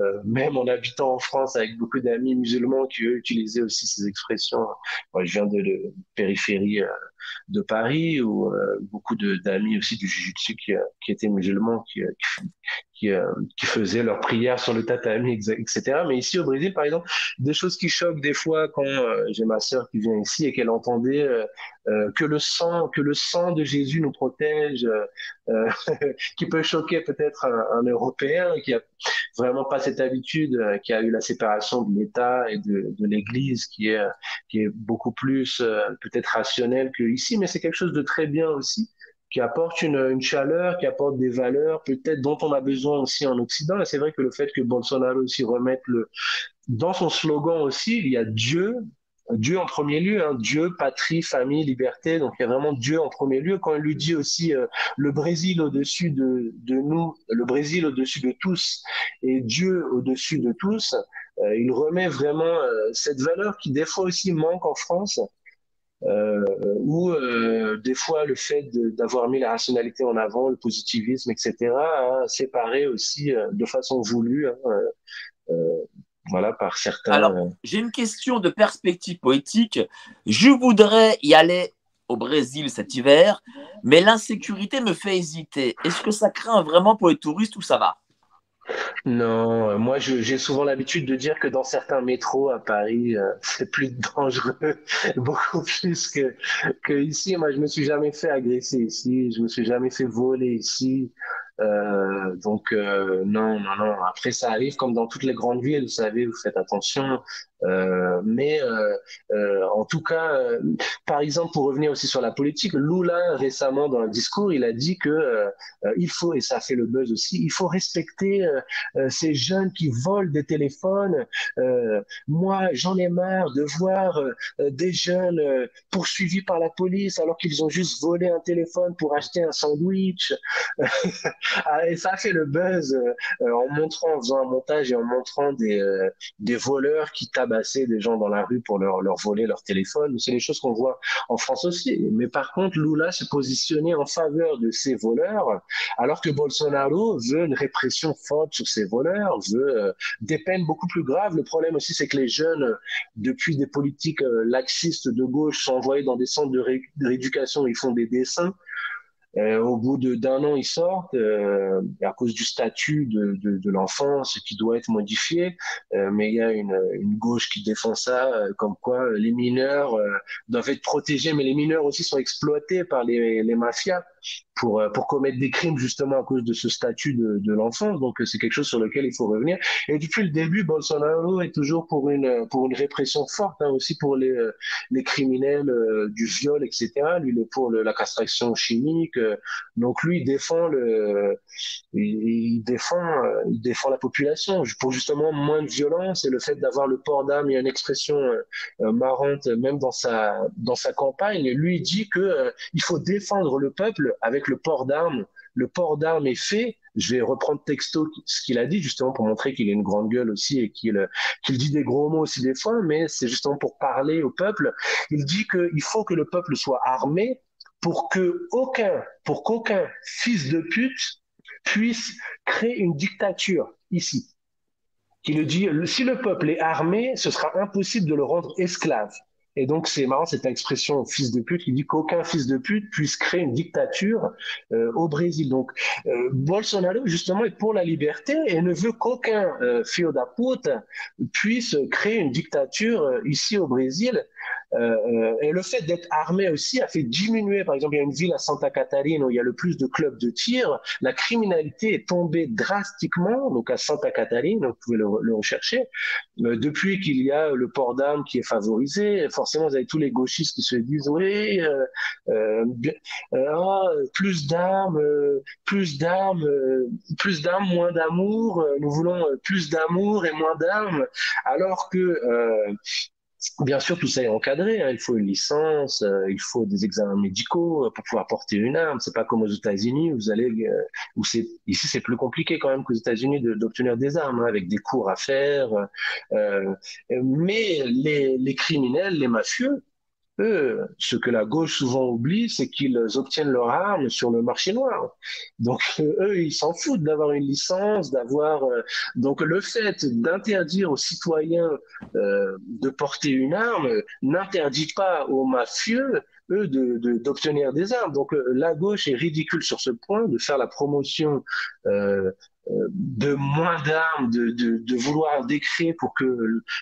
[SPEAKER 2] Euh, même en habitant en France avec beaucoup d'amis musulmans qui eux utilisaient aussi ces expressions. Moi, je viens de, de périphérie euh, de Paris où euh, beaucoup d'amis aussi du jiu-jitsu qui, qui, étaient musulmans qui, qui, qui, faisaient leurs prières sur le tatami, etc. Mais ici au Brésil, par exemple, des choses qui choquent des fois quand j'ai ma sœur qui vient ici et qu'elle entendait que le sang, que le sang de Jésus nous protège, qui peut choquer peut-être un, Européen qui a vraiment pas cette habitude, euh, qui a eu la séparation de l'État et de, de l'Église, qui est qui est beaucoup plus euh, peut-être rationnelle que ici, mais c'est quelque chose de très bien aussi qui apporte une, chaleur, qui apporte des valeurs peut-être dont on a besoin aussi en Occident. Et c'est vrai que le fait que Bolsonaro aussi remette le dans son slogan aussi, il y a Dieu Dieu en premier lieu, hein, Dieu, patrie, famille, liberté. Donc il y a vraiment Dieu en premier lieu. Quand il lui dit aussi euh, le Brésil au-dessus de, de, nous, le Brésil au-dessus de tous et Dieu au-dessus de tous, euh, il remet vraiment euh, cette valeur qui des fois aussi manque en France. Euh, où des fois le fait d'avoir mis la rationalité en avant, le positivisme, etc., a séparé aussi de façon voulue hein, voilà, par certains.
[SPEAKER 1] Alors, euh, j'ai une question de perspective poétique. Je voudrais y aller au Brésil cet hiver, mais l'insécurité me fait hésiter. Est-ce que ça craint vraiment pour les touristes ou ça va?
[SPEAKER 2] Non, moi j'ai souvent l'habitude de dire que dans certains métros à Paris, euh, c'est plus dangereux, beaucoup plus que, ici. Moi, je me suis jamais fait agresser ici, je me suis jamais fait voler ici. Euh, donc euh, non, non, non. Après, ça arrive comme dans toutes les grandes villes, vous savez, vous faites attention. Euh, mais euh, euh, en tout cas, par exemple, pour revenir aussi sur la politique, Lula récemment dans un discours, il a dit que il faut, et ça fait le buzz aussi, il faut respecter ces jeunes qui volent des téléphones. moi, j'en ai marre de voir des jeunes poursuivis par la police alors qu'ils ont juste volé un téléphone pour acheter un sandwich. Ah, et ça a fait le buzz en montrant, en faisant un montage et en montrant des, des voleurs qui tapent des gens dans la rue pour leur, leur voler leur téléphone. C'est des choses qu'on voit en France aussi. Mais par contre, Lula s'est positionné en faveur de ces voleurs, alors que Bolsonaro veut une répression forte sur ces voleurs, veut euh, des peines beaucoup plus graves. Le problème aussi, c'est que les jeunes, depuis des politiques euh, laxistes de gauche, sont envoyés dans des centres de, rééducation, ils font des dessins. Euh, au bout d'un an, ils sortent euh, à cause du statut de, de, de l'enfant, ce qui doit être modifié. Euh, mais il y a une, une, gauche qui défend ça, euh, comme quoi les mineurs doivent être protégés, mais les mineurs aussi sont exploités par les, les mafias pour, pour commettre des crimes justement à cause de ce statut de, de l'enfance. Donc c'est quelque chose sur lequel il faut revenir. Et depuis le début, Bolsonaro est toujours pour une, pour une répression forte, hein, aussi pour les, les criminels du viol, etc. Lui, il est pour la castration chimique. donc lui, il défend le, il, défend, il défend la population pour justement moins de violence et le fait d'avoir le port d'armes. Il y a une expression marrante, même dans sa, dans sa campagne. Lui dit que il faut défendre le peuple avec le port d'armes. Est fait. Je vais reprendre texto ce qu'il a dit justement pour montrer qu'il a une grande gueule aussi et qu'il qu'il dit des gros mots aussi des fois, mais c'est justement pour parler au peuple. Il dit qu'il faut que le peuple soit armé pour qu'aucun fils de pute puisse créer une dictature ici. Qui le dit, si le peuple est armé, ce sera impossible de le rendre esclave. Et donc, c'est marrant cette expression fils de pute qui dit qu'aucun fils de pute puisse créer une dictature euh, au Brésil. Donc, euh, Bolsonaro, justement, est pour la liberté et ne veut qu'aucun euh, fio da puta puisse créer une dictature euh, ici au Brésil. Euh, et le fait d'être armé aussi a fait diminuer, par exemple, il y a une ville à Santa Catarina où il y a le plus de clubs de tir, la criminalité est tombée drastiquement, donc à Santa Catarina, vous pouvez le, rechercher, euh, depuis qu'il y a le port d'armes qui est favorisé, forcément vous avez tous les gauchistes qui se disent oui, euh, euh, oh, plus d'armes, plus d'armes, plus d'armes, moins d'amour, nous voulons plus d'amour et moins d'armes, alors que Bien sûr, tout ça est encadré. Hein. Il faut une licence, euh, il faut des examens médicaux euh, pour pouvoir porter une arme. C'est pas comme aux États-Unis. Vous allez, euh, où c'est ici, c'est plus compliqué quand même qu'aux États-Unis d'obtenir des armes hein, avec des cours à faire. mais les, les criminels, les mafieux, eux, ce que la gauche souvent oublie, c'est qu'ils obtiennent leurs armes sur le marché noir. Donc eux, ils s'en foutent d'avoir une licence, d'avoir. Euh, donc le fait d'interdire aux citoyens euh, de porter une arme n'interdit pas aux mafieux eux d'obtenir des armes. Donc euh, la gauche est ridicule sur ce point de faire la promotion euh, de moins d'armes, de, de, de, vouloir décrire pour que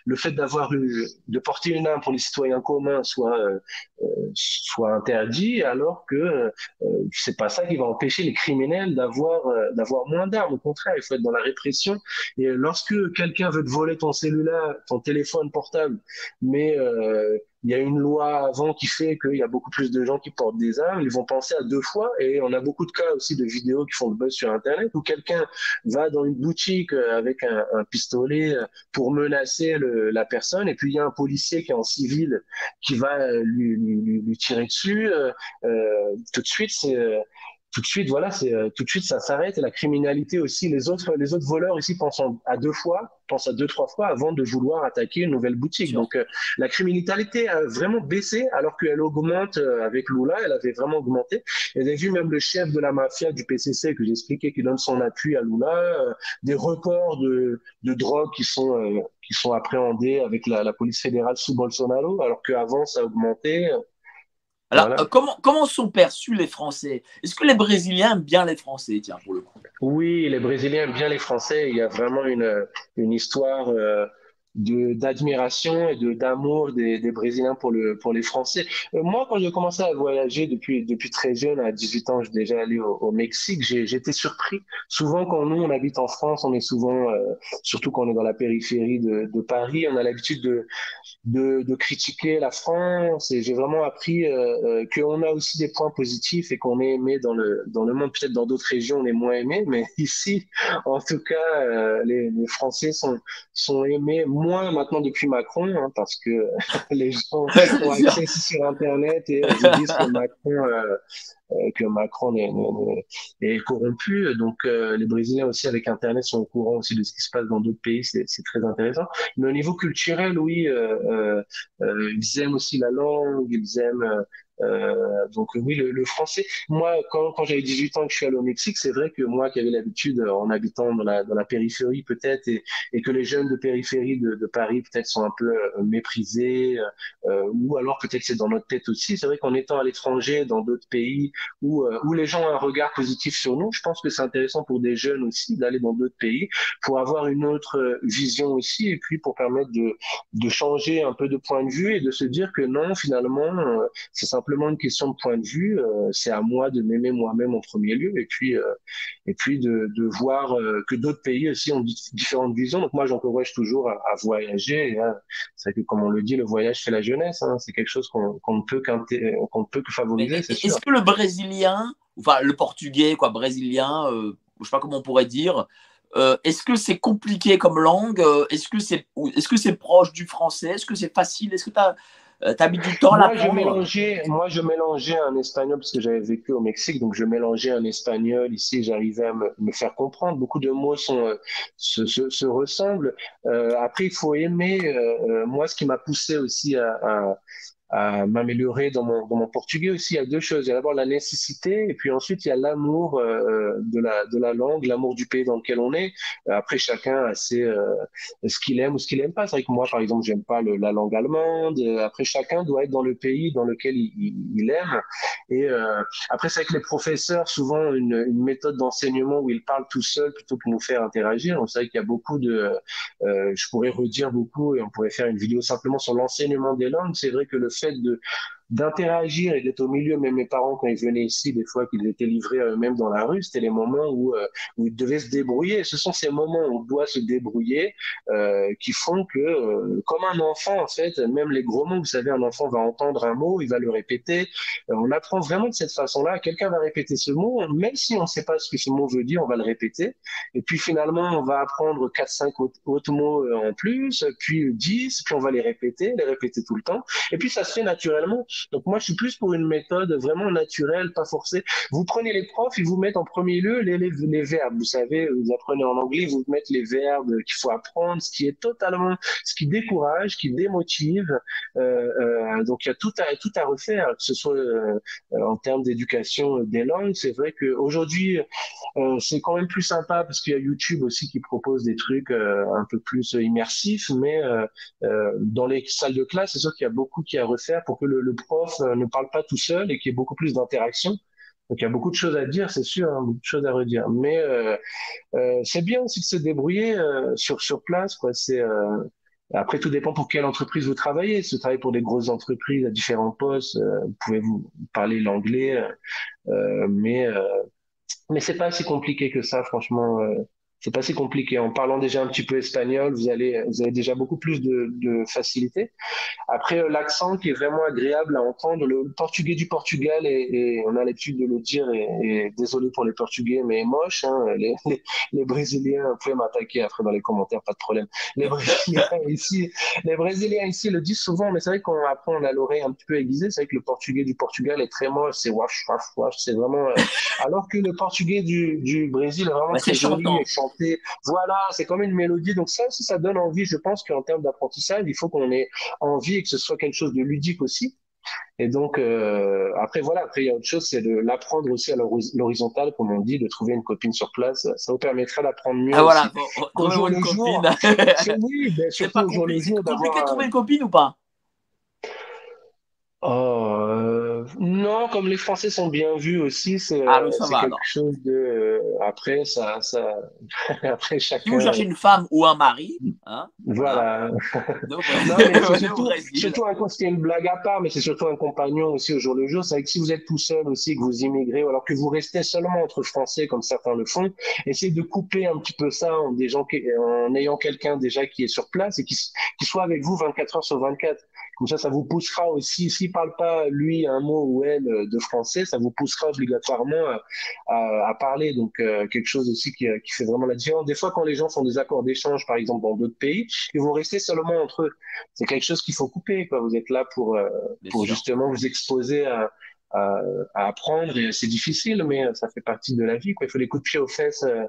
[SPEAKER 2] le fait d'avoir eu, de porter une arme pour les citoyens communs soit euh, soit interdit, alors que euh, c'est pas ça qui va empêcher les criminels d'avoir euh, d'avoir moins d'armes. Au contraire, il faut être dans la répression. Et lorsque quelqu'un veut te voler ton cellulaire, ton téléphone portable, mais euh, il y a une loi avant qui fait qu'il y a beaucoup plus de gens qui portent des armes, ils vont penser à deux fois. Et on a beaucoup de cas aussi de vidéos qui font le buzz sur Internet où quelqu'un va dans une boutique euh, avec un, pistolet euh, pour menacer la personne, et puis il y a un policier qui est en civil qui va euh, lui, lui, lui tirer dessus. Euh, tout de suite, tout de suite, voilà, c'est euh, tout de suite ça s'arrête et la criminalité aussi. Les autres, les autres voleurs ici pensent à deux fois, pensent à deux trois fois avant de vouloir attaquer une nouvelle boutique. Donc euh, la criminalité a vraiment baissé alors qu'elle augmente euh, avec Lula. Elle avait vraiment augmenté. Et vous avez vu même le chef de la mafia du PCC que j'expliquais qui donne son appui à Lula, des records de, de drogue qui sont qui sont appréhendés avec la, la police fédérale sous Bolsonaro, alors qu'avant ça a
[SPEAKER 1] Alors, euh, comment, comment sont perçus les Français? Est-ce que les Brésiliens aiment bien les Français, tiens, pour le coup.
[SPEAKER 2] Oui, les Brésiliens aiment bien les Français. Il y a vraiment une, une histoire euh, d'admiration et de d'amour des, des Brésiliens pour le pour les Français. Euh, moi, quand j'ai commencé à voyager depuis depuis très jeune, à 18 ans, suis déjà allé au, au Mexique. J'ai j'étais surpris. Souvent, quand nous on habite en France, on est souvent, euh, surtout quand on est dans la périphérie de, de Paris, on a l'habitude de, de, de critiquer la France. Et j'ai vraiment appris euh, euh qu'on a aussi des points positifs et qu'on est aimé dans le dans le monde. Peut-être dans d'autres régions, on est moins aimé, mais ici, en tout cas, les, les Français sont sont aimés moins maintenant depuis Macron, hein, parce que les gens ont accès sur Internet et ils disent que Macron, euh, euh que Macron est, est, est, corrompu. Donc euh, les Brésiliens aussi avec Internet sont au courant aussi de ce qui se passe dans d'autres pays, c'est très intéressant. Mais au niveau culturel, oui, euh, euh, ils aiment aussi la langue, ils aiment euh, donc oui, le, le, français. Moi, quand, quand j'avais 18 ans que je suis allé au Mexique, c'est vrai que moi qui avais l'habitude, euh, en habitant dans la, dans la périphérie peut-être, et, et, que les jeunes de périphérie de, de Paris peut-être sont un peu euh, méprisés, euh, ou alors peut-être c'est dans notre tête aussi. C'est vrai qu'en étant à l'étranger, dans d'autres pays, où, euh, où les gens ont un regard positif sur nous. Je pense que c'est intéressant pour des jeunes aussi d'aller dans d'autres pays pour avoir une autre vision aussi et puis pour permettre de, de changer un peu de point de vue et de se dire que non, finalement, c'est simplement une question de point de vue. c'est à moi de m'aimer moi-même en premier lieu et puis, et puis de, de voir que d'autres pays aussi ont différentes visions. Donc moi, j'encourage toujours à, à voyager. Hein. C'est que, comme on le dit, le voyage fait la jeunesse. Hein. C'est quelque chose qu'on ne peut, qu'on peut que favoriser.
[SPEAKER 1] Est-ce que le brésilien, enfin le portugais, quoi, brésilien, euh, je sais pas comment on pourrait dire, euh, est-ce que c'est compliqué comme langue euh, Est-ce que c'est est -ce c'est proche du français Est-ce que c'est facile Est-ce que tu as euh, T'as mis du temps
[SPEAKER 2] là je mélangeais, Moi, je mélangeais un espagnol parce que j'avais vécu au Mexique, donc je mélangeais un espagnol ici. J'arrivais à me, me, faire comprendre. Beaucoup de mots sont, euh, se, se, se, ressemblent. Euh, après, il faut aimer. Euh, moi, ce qui m'a poussé aussi à, à, à m'améliorer dans mon, dans mon portugais aussi. Il y a deux choses. Il y a d'abord la nécessité et puis ensuite il y a l'amour euh, de, la, de la langue, l'amour du pays dans lequel on est. Après, chacun a ses, euh, ce qu'il aime ou ce qu'il aime pas. C'est vrai que moi, par exemple, j'aime pas le, la langue allemande. Après, chacun doit être dans le pays dans lequel il, il, aime. Et euh, après, c'est avec les professeurs, souvent une, une méthode d'enseignement où ils parlent tout seuls plutôt que nous faire interagir. On sait qu'il y a beaucoup de... Euh, je pourrais redire beaucoup et on pourrait faire une vidéo simplement sur l'enseignement des langues. C'est vrai que le fait de d'interagir et d'être au milieu. Même mes parents, quand ils venaient ici, des fois qu'ils étaient livrés à eux-mêmes dans la rue, c'était les moments où, euh, où ils devaient se débrouiller. Ce sont ces moments où on doit se débrouiller euh, qui font que, euh, comme un enfant, en fait, même les gros mots, vous savez, un enfant va entendre un mot, il va le répéter. On apprend vraiment de cette façon-là. Quelqu'un va répéter ce mot, même si on ne sait pas ce que ce mot veut dire, on va le répéter. Et puis finalement, on va apprendre 4-5 autres mots en plus, puis 10, puis on va les répéter, les répéter tout le temps. Et puis ça se fait naturellement. Donc moi, je suis plus pour une méthode vraiment naturelle, pas forcée. Vous prenez les profs, ils vous mettent en premier lieu les, les, les verbes. Vous savez, vous apprenez en anglais, vous mettez les verbes qu'il faut apprendre, ce qui est totalement, ce qui décourage, qui démotive. Euh, euh, donc il y a tout à tout à refaire, que ce soit euh, en termes d'éducation des langues. C'est vrai qu'aujourd'hui, euh, c'est quand même plus sympa parce qu'il y a YouTube aussi qui propose des trucs euh, un peu plus immersifs, mais euh, dans les salles de classe, c'est sûr qu'il y a beaucoup qui à refaire pour que le, le prof euh, ne parle pas tout seul et qu'il y ait beaucoup plus d'interaction. Donc il y a beaucoup de choses à dire, c'est sûr, hein, beaucoup de choses à redire. Mais euh, euh, c'est bien aussi de se débrouiller euh, sur sur place, quoi. C'est euh, après tout dépend pour quelle entreprise vous travaillez. Si vous travaillez pour des grosses entreprises à différents postes, vous pouvez vous parler l'anglais, mais mais c'est pas si compliqué que ça, franchement c'est pas si compliqué. En parlant déjà un petit peu espagnol, vous allez, vous avez déjà beaucoup plus de, de facilité. Après, euh, l'accent qui est vraiment agréable à entendre, le portugais du Portugal, et, on a l'habitude de le dire, et, désolé pour les Portugais, mais moche. Hein, les, les, les, Brésiliens, vous pouvez m'attaquer après dans les commentaires, pas de problème. Les Brésiliens ici, les Brésiliens ici le disent souvent, mais c'est vrai qu'on après on a l'oreille un petit peu aiguisée. C'est vrai que le portugais du Portugal est très moche, c'est wash, wash, wash, c'est vraiment. Euh, alors que le portugais du, du Brésil est vraiment très joli et voilà, c'est comme une mélodie. Donc ça aussi, ça donne envie. Je pense qu'en termes d'apprentissage, il faut qu'on ait envie et que ce soit quelque chose de ludique aussi. Et donc euh, après voilà, après il y a autre chose, c'est de l'apprendre aussi à l'horizontale, comme on dit, de trouver une copine sur place. Ça vous permettra d'apprendre mieux.
[SPEAKER 1] Ah voilà, trouver une copine.
[SPEAKER 2] oui, ben,
[SPEAKER 1] pas jour. compliqué de trouver une copine ou pas?
[SPEAKER 2] Oh, euh, comme les Français sont bien vus aussi, c'est
[SPEAKER 1] ah,
[SPEAKER 2] euh, quelque
[SPEAKER 1] alors.
[SPEAKER 2] chose de. euh, après, ça, ça, après
[SPEAKER 1] Si vous
[SPEAKER 2] chacun.
[SPEAKER 1] cherchez une femme ou un mari, hein, voilà, donc,
[SPEAKER 2] Non, mais surtout, surtout un, c'est une blague à part, mais c'est surtout un compagnon aussi au jour le jour. C'est vrai que si vous êtes tout seul aussi, que vous immigrez, ou alors que vous restez seulement entre Français, comme certains le font, essayez de couper un petit peu ça en, des gens qui, en ayant quelqu'un déjà qui est sur place et qui, qui soit avec vous 24 heures sur 24. Comme ça, ça vous poussera aussi, s'il parle pas, lui, un mot ou elle de français, ça vous poussera obligatoirement à, à, à parler. Donc, euh, quelque chose aussi qui, qui fait vraiment la différence. Des fois, quand les gens font des accords d'échange, par exemple, dans d'autres pays, ils vont rester seulement entre eux. C'est quelque chose qu'il faut couper, quoi. Vous êtes là pour, euh, pour justement vous exposer à, à, à apprendre et c'est difficile, mais euh, ça fait partie de la vie, quoi. Il faut des coups de pied aux fesses euh,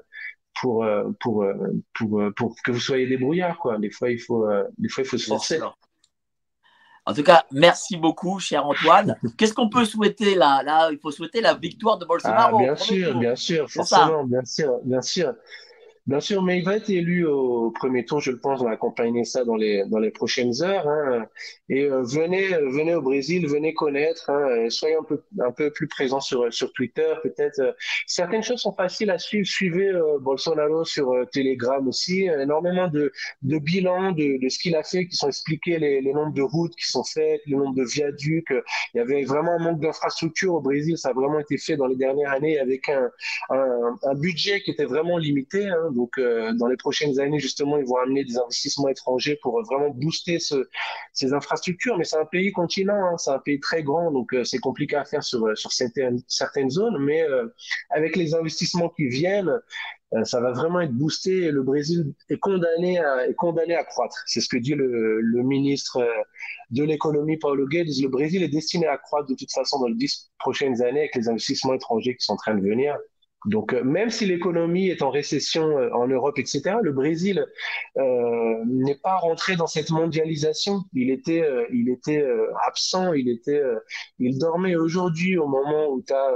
[SPEAKER 2] pour, euh, pour, euh, pour, euh, pour que vous soyez débrouillard, quoi. Des fois, il faut, euh, des fois, il faut se forcer.
[SPEAKER 1] En tout cas, merci beaucoup, cher Antoine. Qu'est-ce qu'on peut souhaiter là? Là, il faut souhaiter la victoire de
[SPEAKER 2] Ah,
[SPEAKER 1] Bolsonaro au
[SPEAKER 2] bien sûr, bien sûr, forcément, bien sûr, bien sûr. Bien sûr, mais il va être élu au premier tour, je le pense. On va accompagner ça dans les dans les prochaines heures. Hein. Et euh, venez venez au Brésil, venez connaître. Hein. Soyez un peu un peu plus présents sur sur Twitter. Peut-être euh, certaines choses sont faciles à suivre. Suivez euh, Bolsonaro sur Telegram aussi. Énormément de de bilans de de ce qu'il a fait, qui sont expliqués les les nombres de routes qui sont faites, le nombre de viaducs. Il y avait vraiment un manque d'infrastructures au Brésil. Ça a vraiment été fait dans les dernières années avec un un, un budget qui était vraiment limité. Hein. Euh, dans les prochaines années, justement, ils vont amener des investissements étrangers pour vraiment booster ce, ces infrastructures. Mais c'est un pays continent, hein, c'est un pays très grand, donc euh, c'est compliqué à faire sur, certaines, zones. Mais euh, avec les investissements qui viennent, ça va vraiment être boosté le Brésil est condamné à, est condamné à croître. C'est ce que dit le, le ministre de l'économie, Paulo Guedes. Le Brésil est destiné à croître de toute façon dans les dix prochaines années avec les investissements étrangers qui sont en train de venir. Donc, euh, même si l'économie est en récession euh, en Europe, etc., le Brésil euh, n'est pas rentré dans cette mondialisation. Il était, euh, il était absent, il était, il dormait. Aujourd'hui, au moment où, as,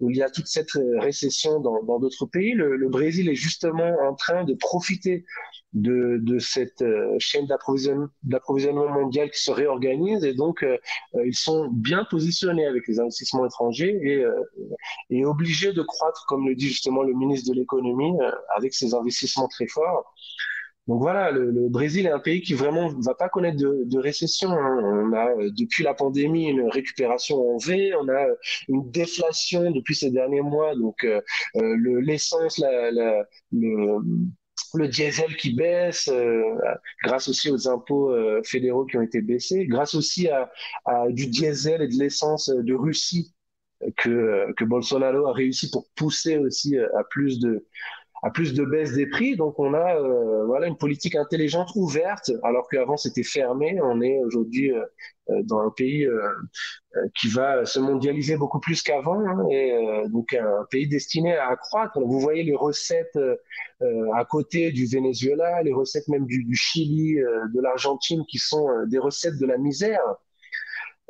[SPEAKER 2] où il y a toute cette récession dans d'autres pays, le, le, Brésil est justement en train de profiter de, de cette euh, chaîne d'approvisionnement mondial qui se réorganise et donc euh, euh, ils sont bien positionnés avec les investissements étrangers et, et obligés de croître, comme le dit justement le ministre de l'économie, avec ces investissements très forts. Donc voilà, le, le, Brésil est un pays qui vraiment va pas connaître de, de récession. Hein. On a depuis la pandémie une récupération en V, on a une déflation depuis ces derniers mois. Donc euh, l'essence, la, la, le, le diesel qui baisse, euh, grâce aussi aux impôts euh, fédéraux qui ont été baissés, grâce aussi à, à du diesel et de l'essence de Russie que, que Bolsonaro a réussi pour pousser aussi à plus de, à plus de baisse des prix. Donc on a euh, voilà une politique intelligente ouverte, alors qu'avant c'était fermé. On est aujourd'hui euh, euh, dans un pays qui va se mondialiser beaucoup plus qu'avant, hein, et donc un pays destiné à accroître. Vous voyez les recettes à côté du Venezuela, les recettes même du, du Chili, de l'Argentine, qui sont des recettes de la misère.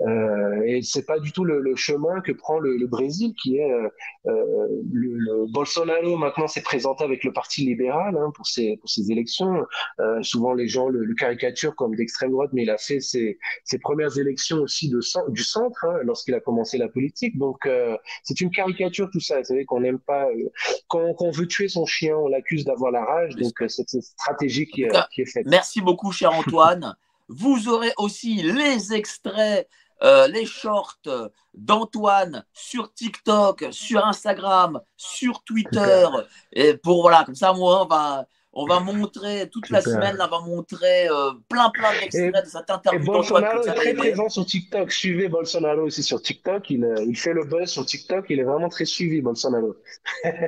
[SPEAKER 2] Euh, et c'est pas du tout le, le, chemin que prend le, le Brésil, qui est euh, euh le, Bolsonaro maintenant s'est présenté avec le Parti libéral hein, pour ses pour ses élections. Euh, souvent les gens le, le caricaturent comme d'extrême droite, mais il a fait ses, ses premières élections aussi de du centre hein, lorsqu'il a commencé la politique. Donc euh, c'est une caricature tout ça. Vous savez qu'on n'aime pas quand, quand, on veut tuer son chien, on l'accuse d'avoir la rage. Donc c'est cette stratégie qui, qui est faite.
[SPEAKER 1] Merci beaucoup, cher Antoine. Vous aurez aussi les extraits euh, les shorts d'Antoine sur TikTok, sur Instagram, sur Twitter. Et pour voilà, comme ça, moi, on va, on va montrer toute la semaine, on va montrer euh, plein plein d'extraits de cette interview.
[SPEAKER 2] Et Bolsonaro est très présent sur TikTok. Suivez Bolsonaro aussi sur TikTok. Il, euh, il fait le buzz sur TikTok. Il est vraiment très suivi, Bolsonaro.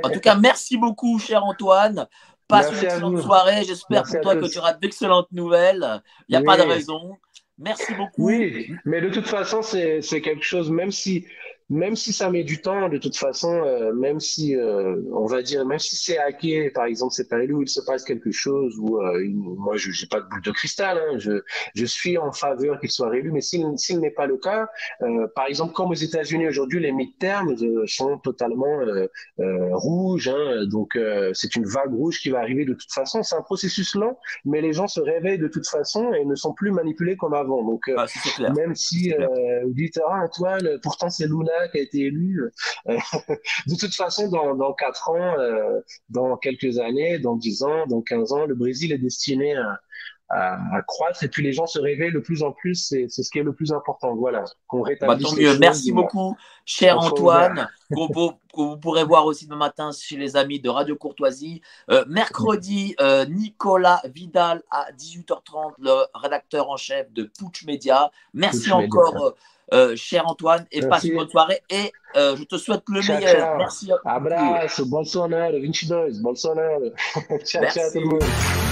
[SPEAKER 1] en tout cas, merci beaucoup, cher Antoine. Passe une excellente soirée. J'espère pour toi que tu auras d'excellentes nouvelles. Il n'y a pas de raison. Merci beaucoup.
[SPEAKER 2] Oui, mais de toute façon, c'est quelque chose, même si même si ça met du temps, de toute façon, euh, même si, euh, on va dire, même si c'est hacké, par exemple, c'est un où il se passe quelque chose, où euh, moi, je n'ai pas de boule de cristal, hein, je, je suis en faveur qu'il soit réélu, mais s'il n'est pas le cas, par exemple, comme aux États-Unis aujourd'hui, les midterms sont totalement rouges, hein, donc c'est une vague rouge qui va arriver de toute façon. C'est un processus lent, mais les gens se réveillent de toute façon et ne sont plus manipulés comme avant. Donc, ah, même si vous dites, ah, Antoine, pourtant c'est Luna qui a été élu. Euh, de toute façon, dans, dans 4 ans, euh, dans quelques années, dans 10 ans, dans 15 ans, le Brésil est destiné à, à, croître et puis les gens se réveillent de plus en plus, c'est ce qui est le plus important. Voilà,
[SPEAKER 1] qu'on bah, tant mieux. Merci beaucoup, cher Antoine, que vous pourrez voir aussi demain matin chez les amis de Radio Courtoisie. Euh, mercredi, euh, Nicolas Vidal à 18h30, le rédacteur en chef de Pouch Media. Merci encore. Euh, cher Antoine, et passe une bonne soirée. Et je te souhaite le meilleur. Ciao. Merci.
[SPEAKER 2] Abraço, Bolsonaro, 22, Bolsonaro. ciao, ciao tout le monde.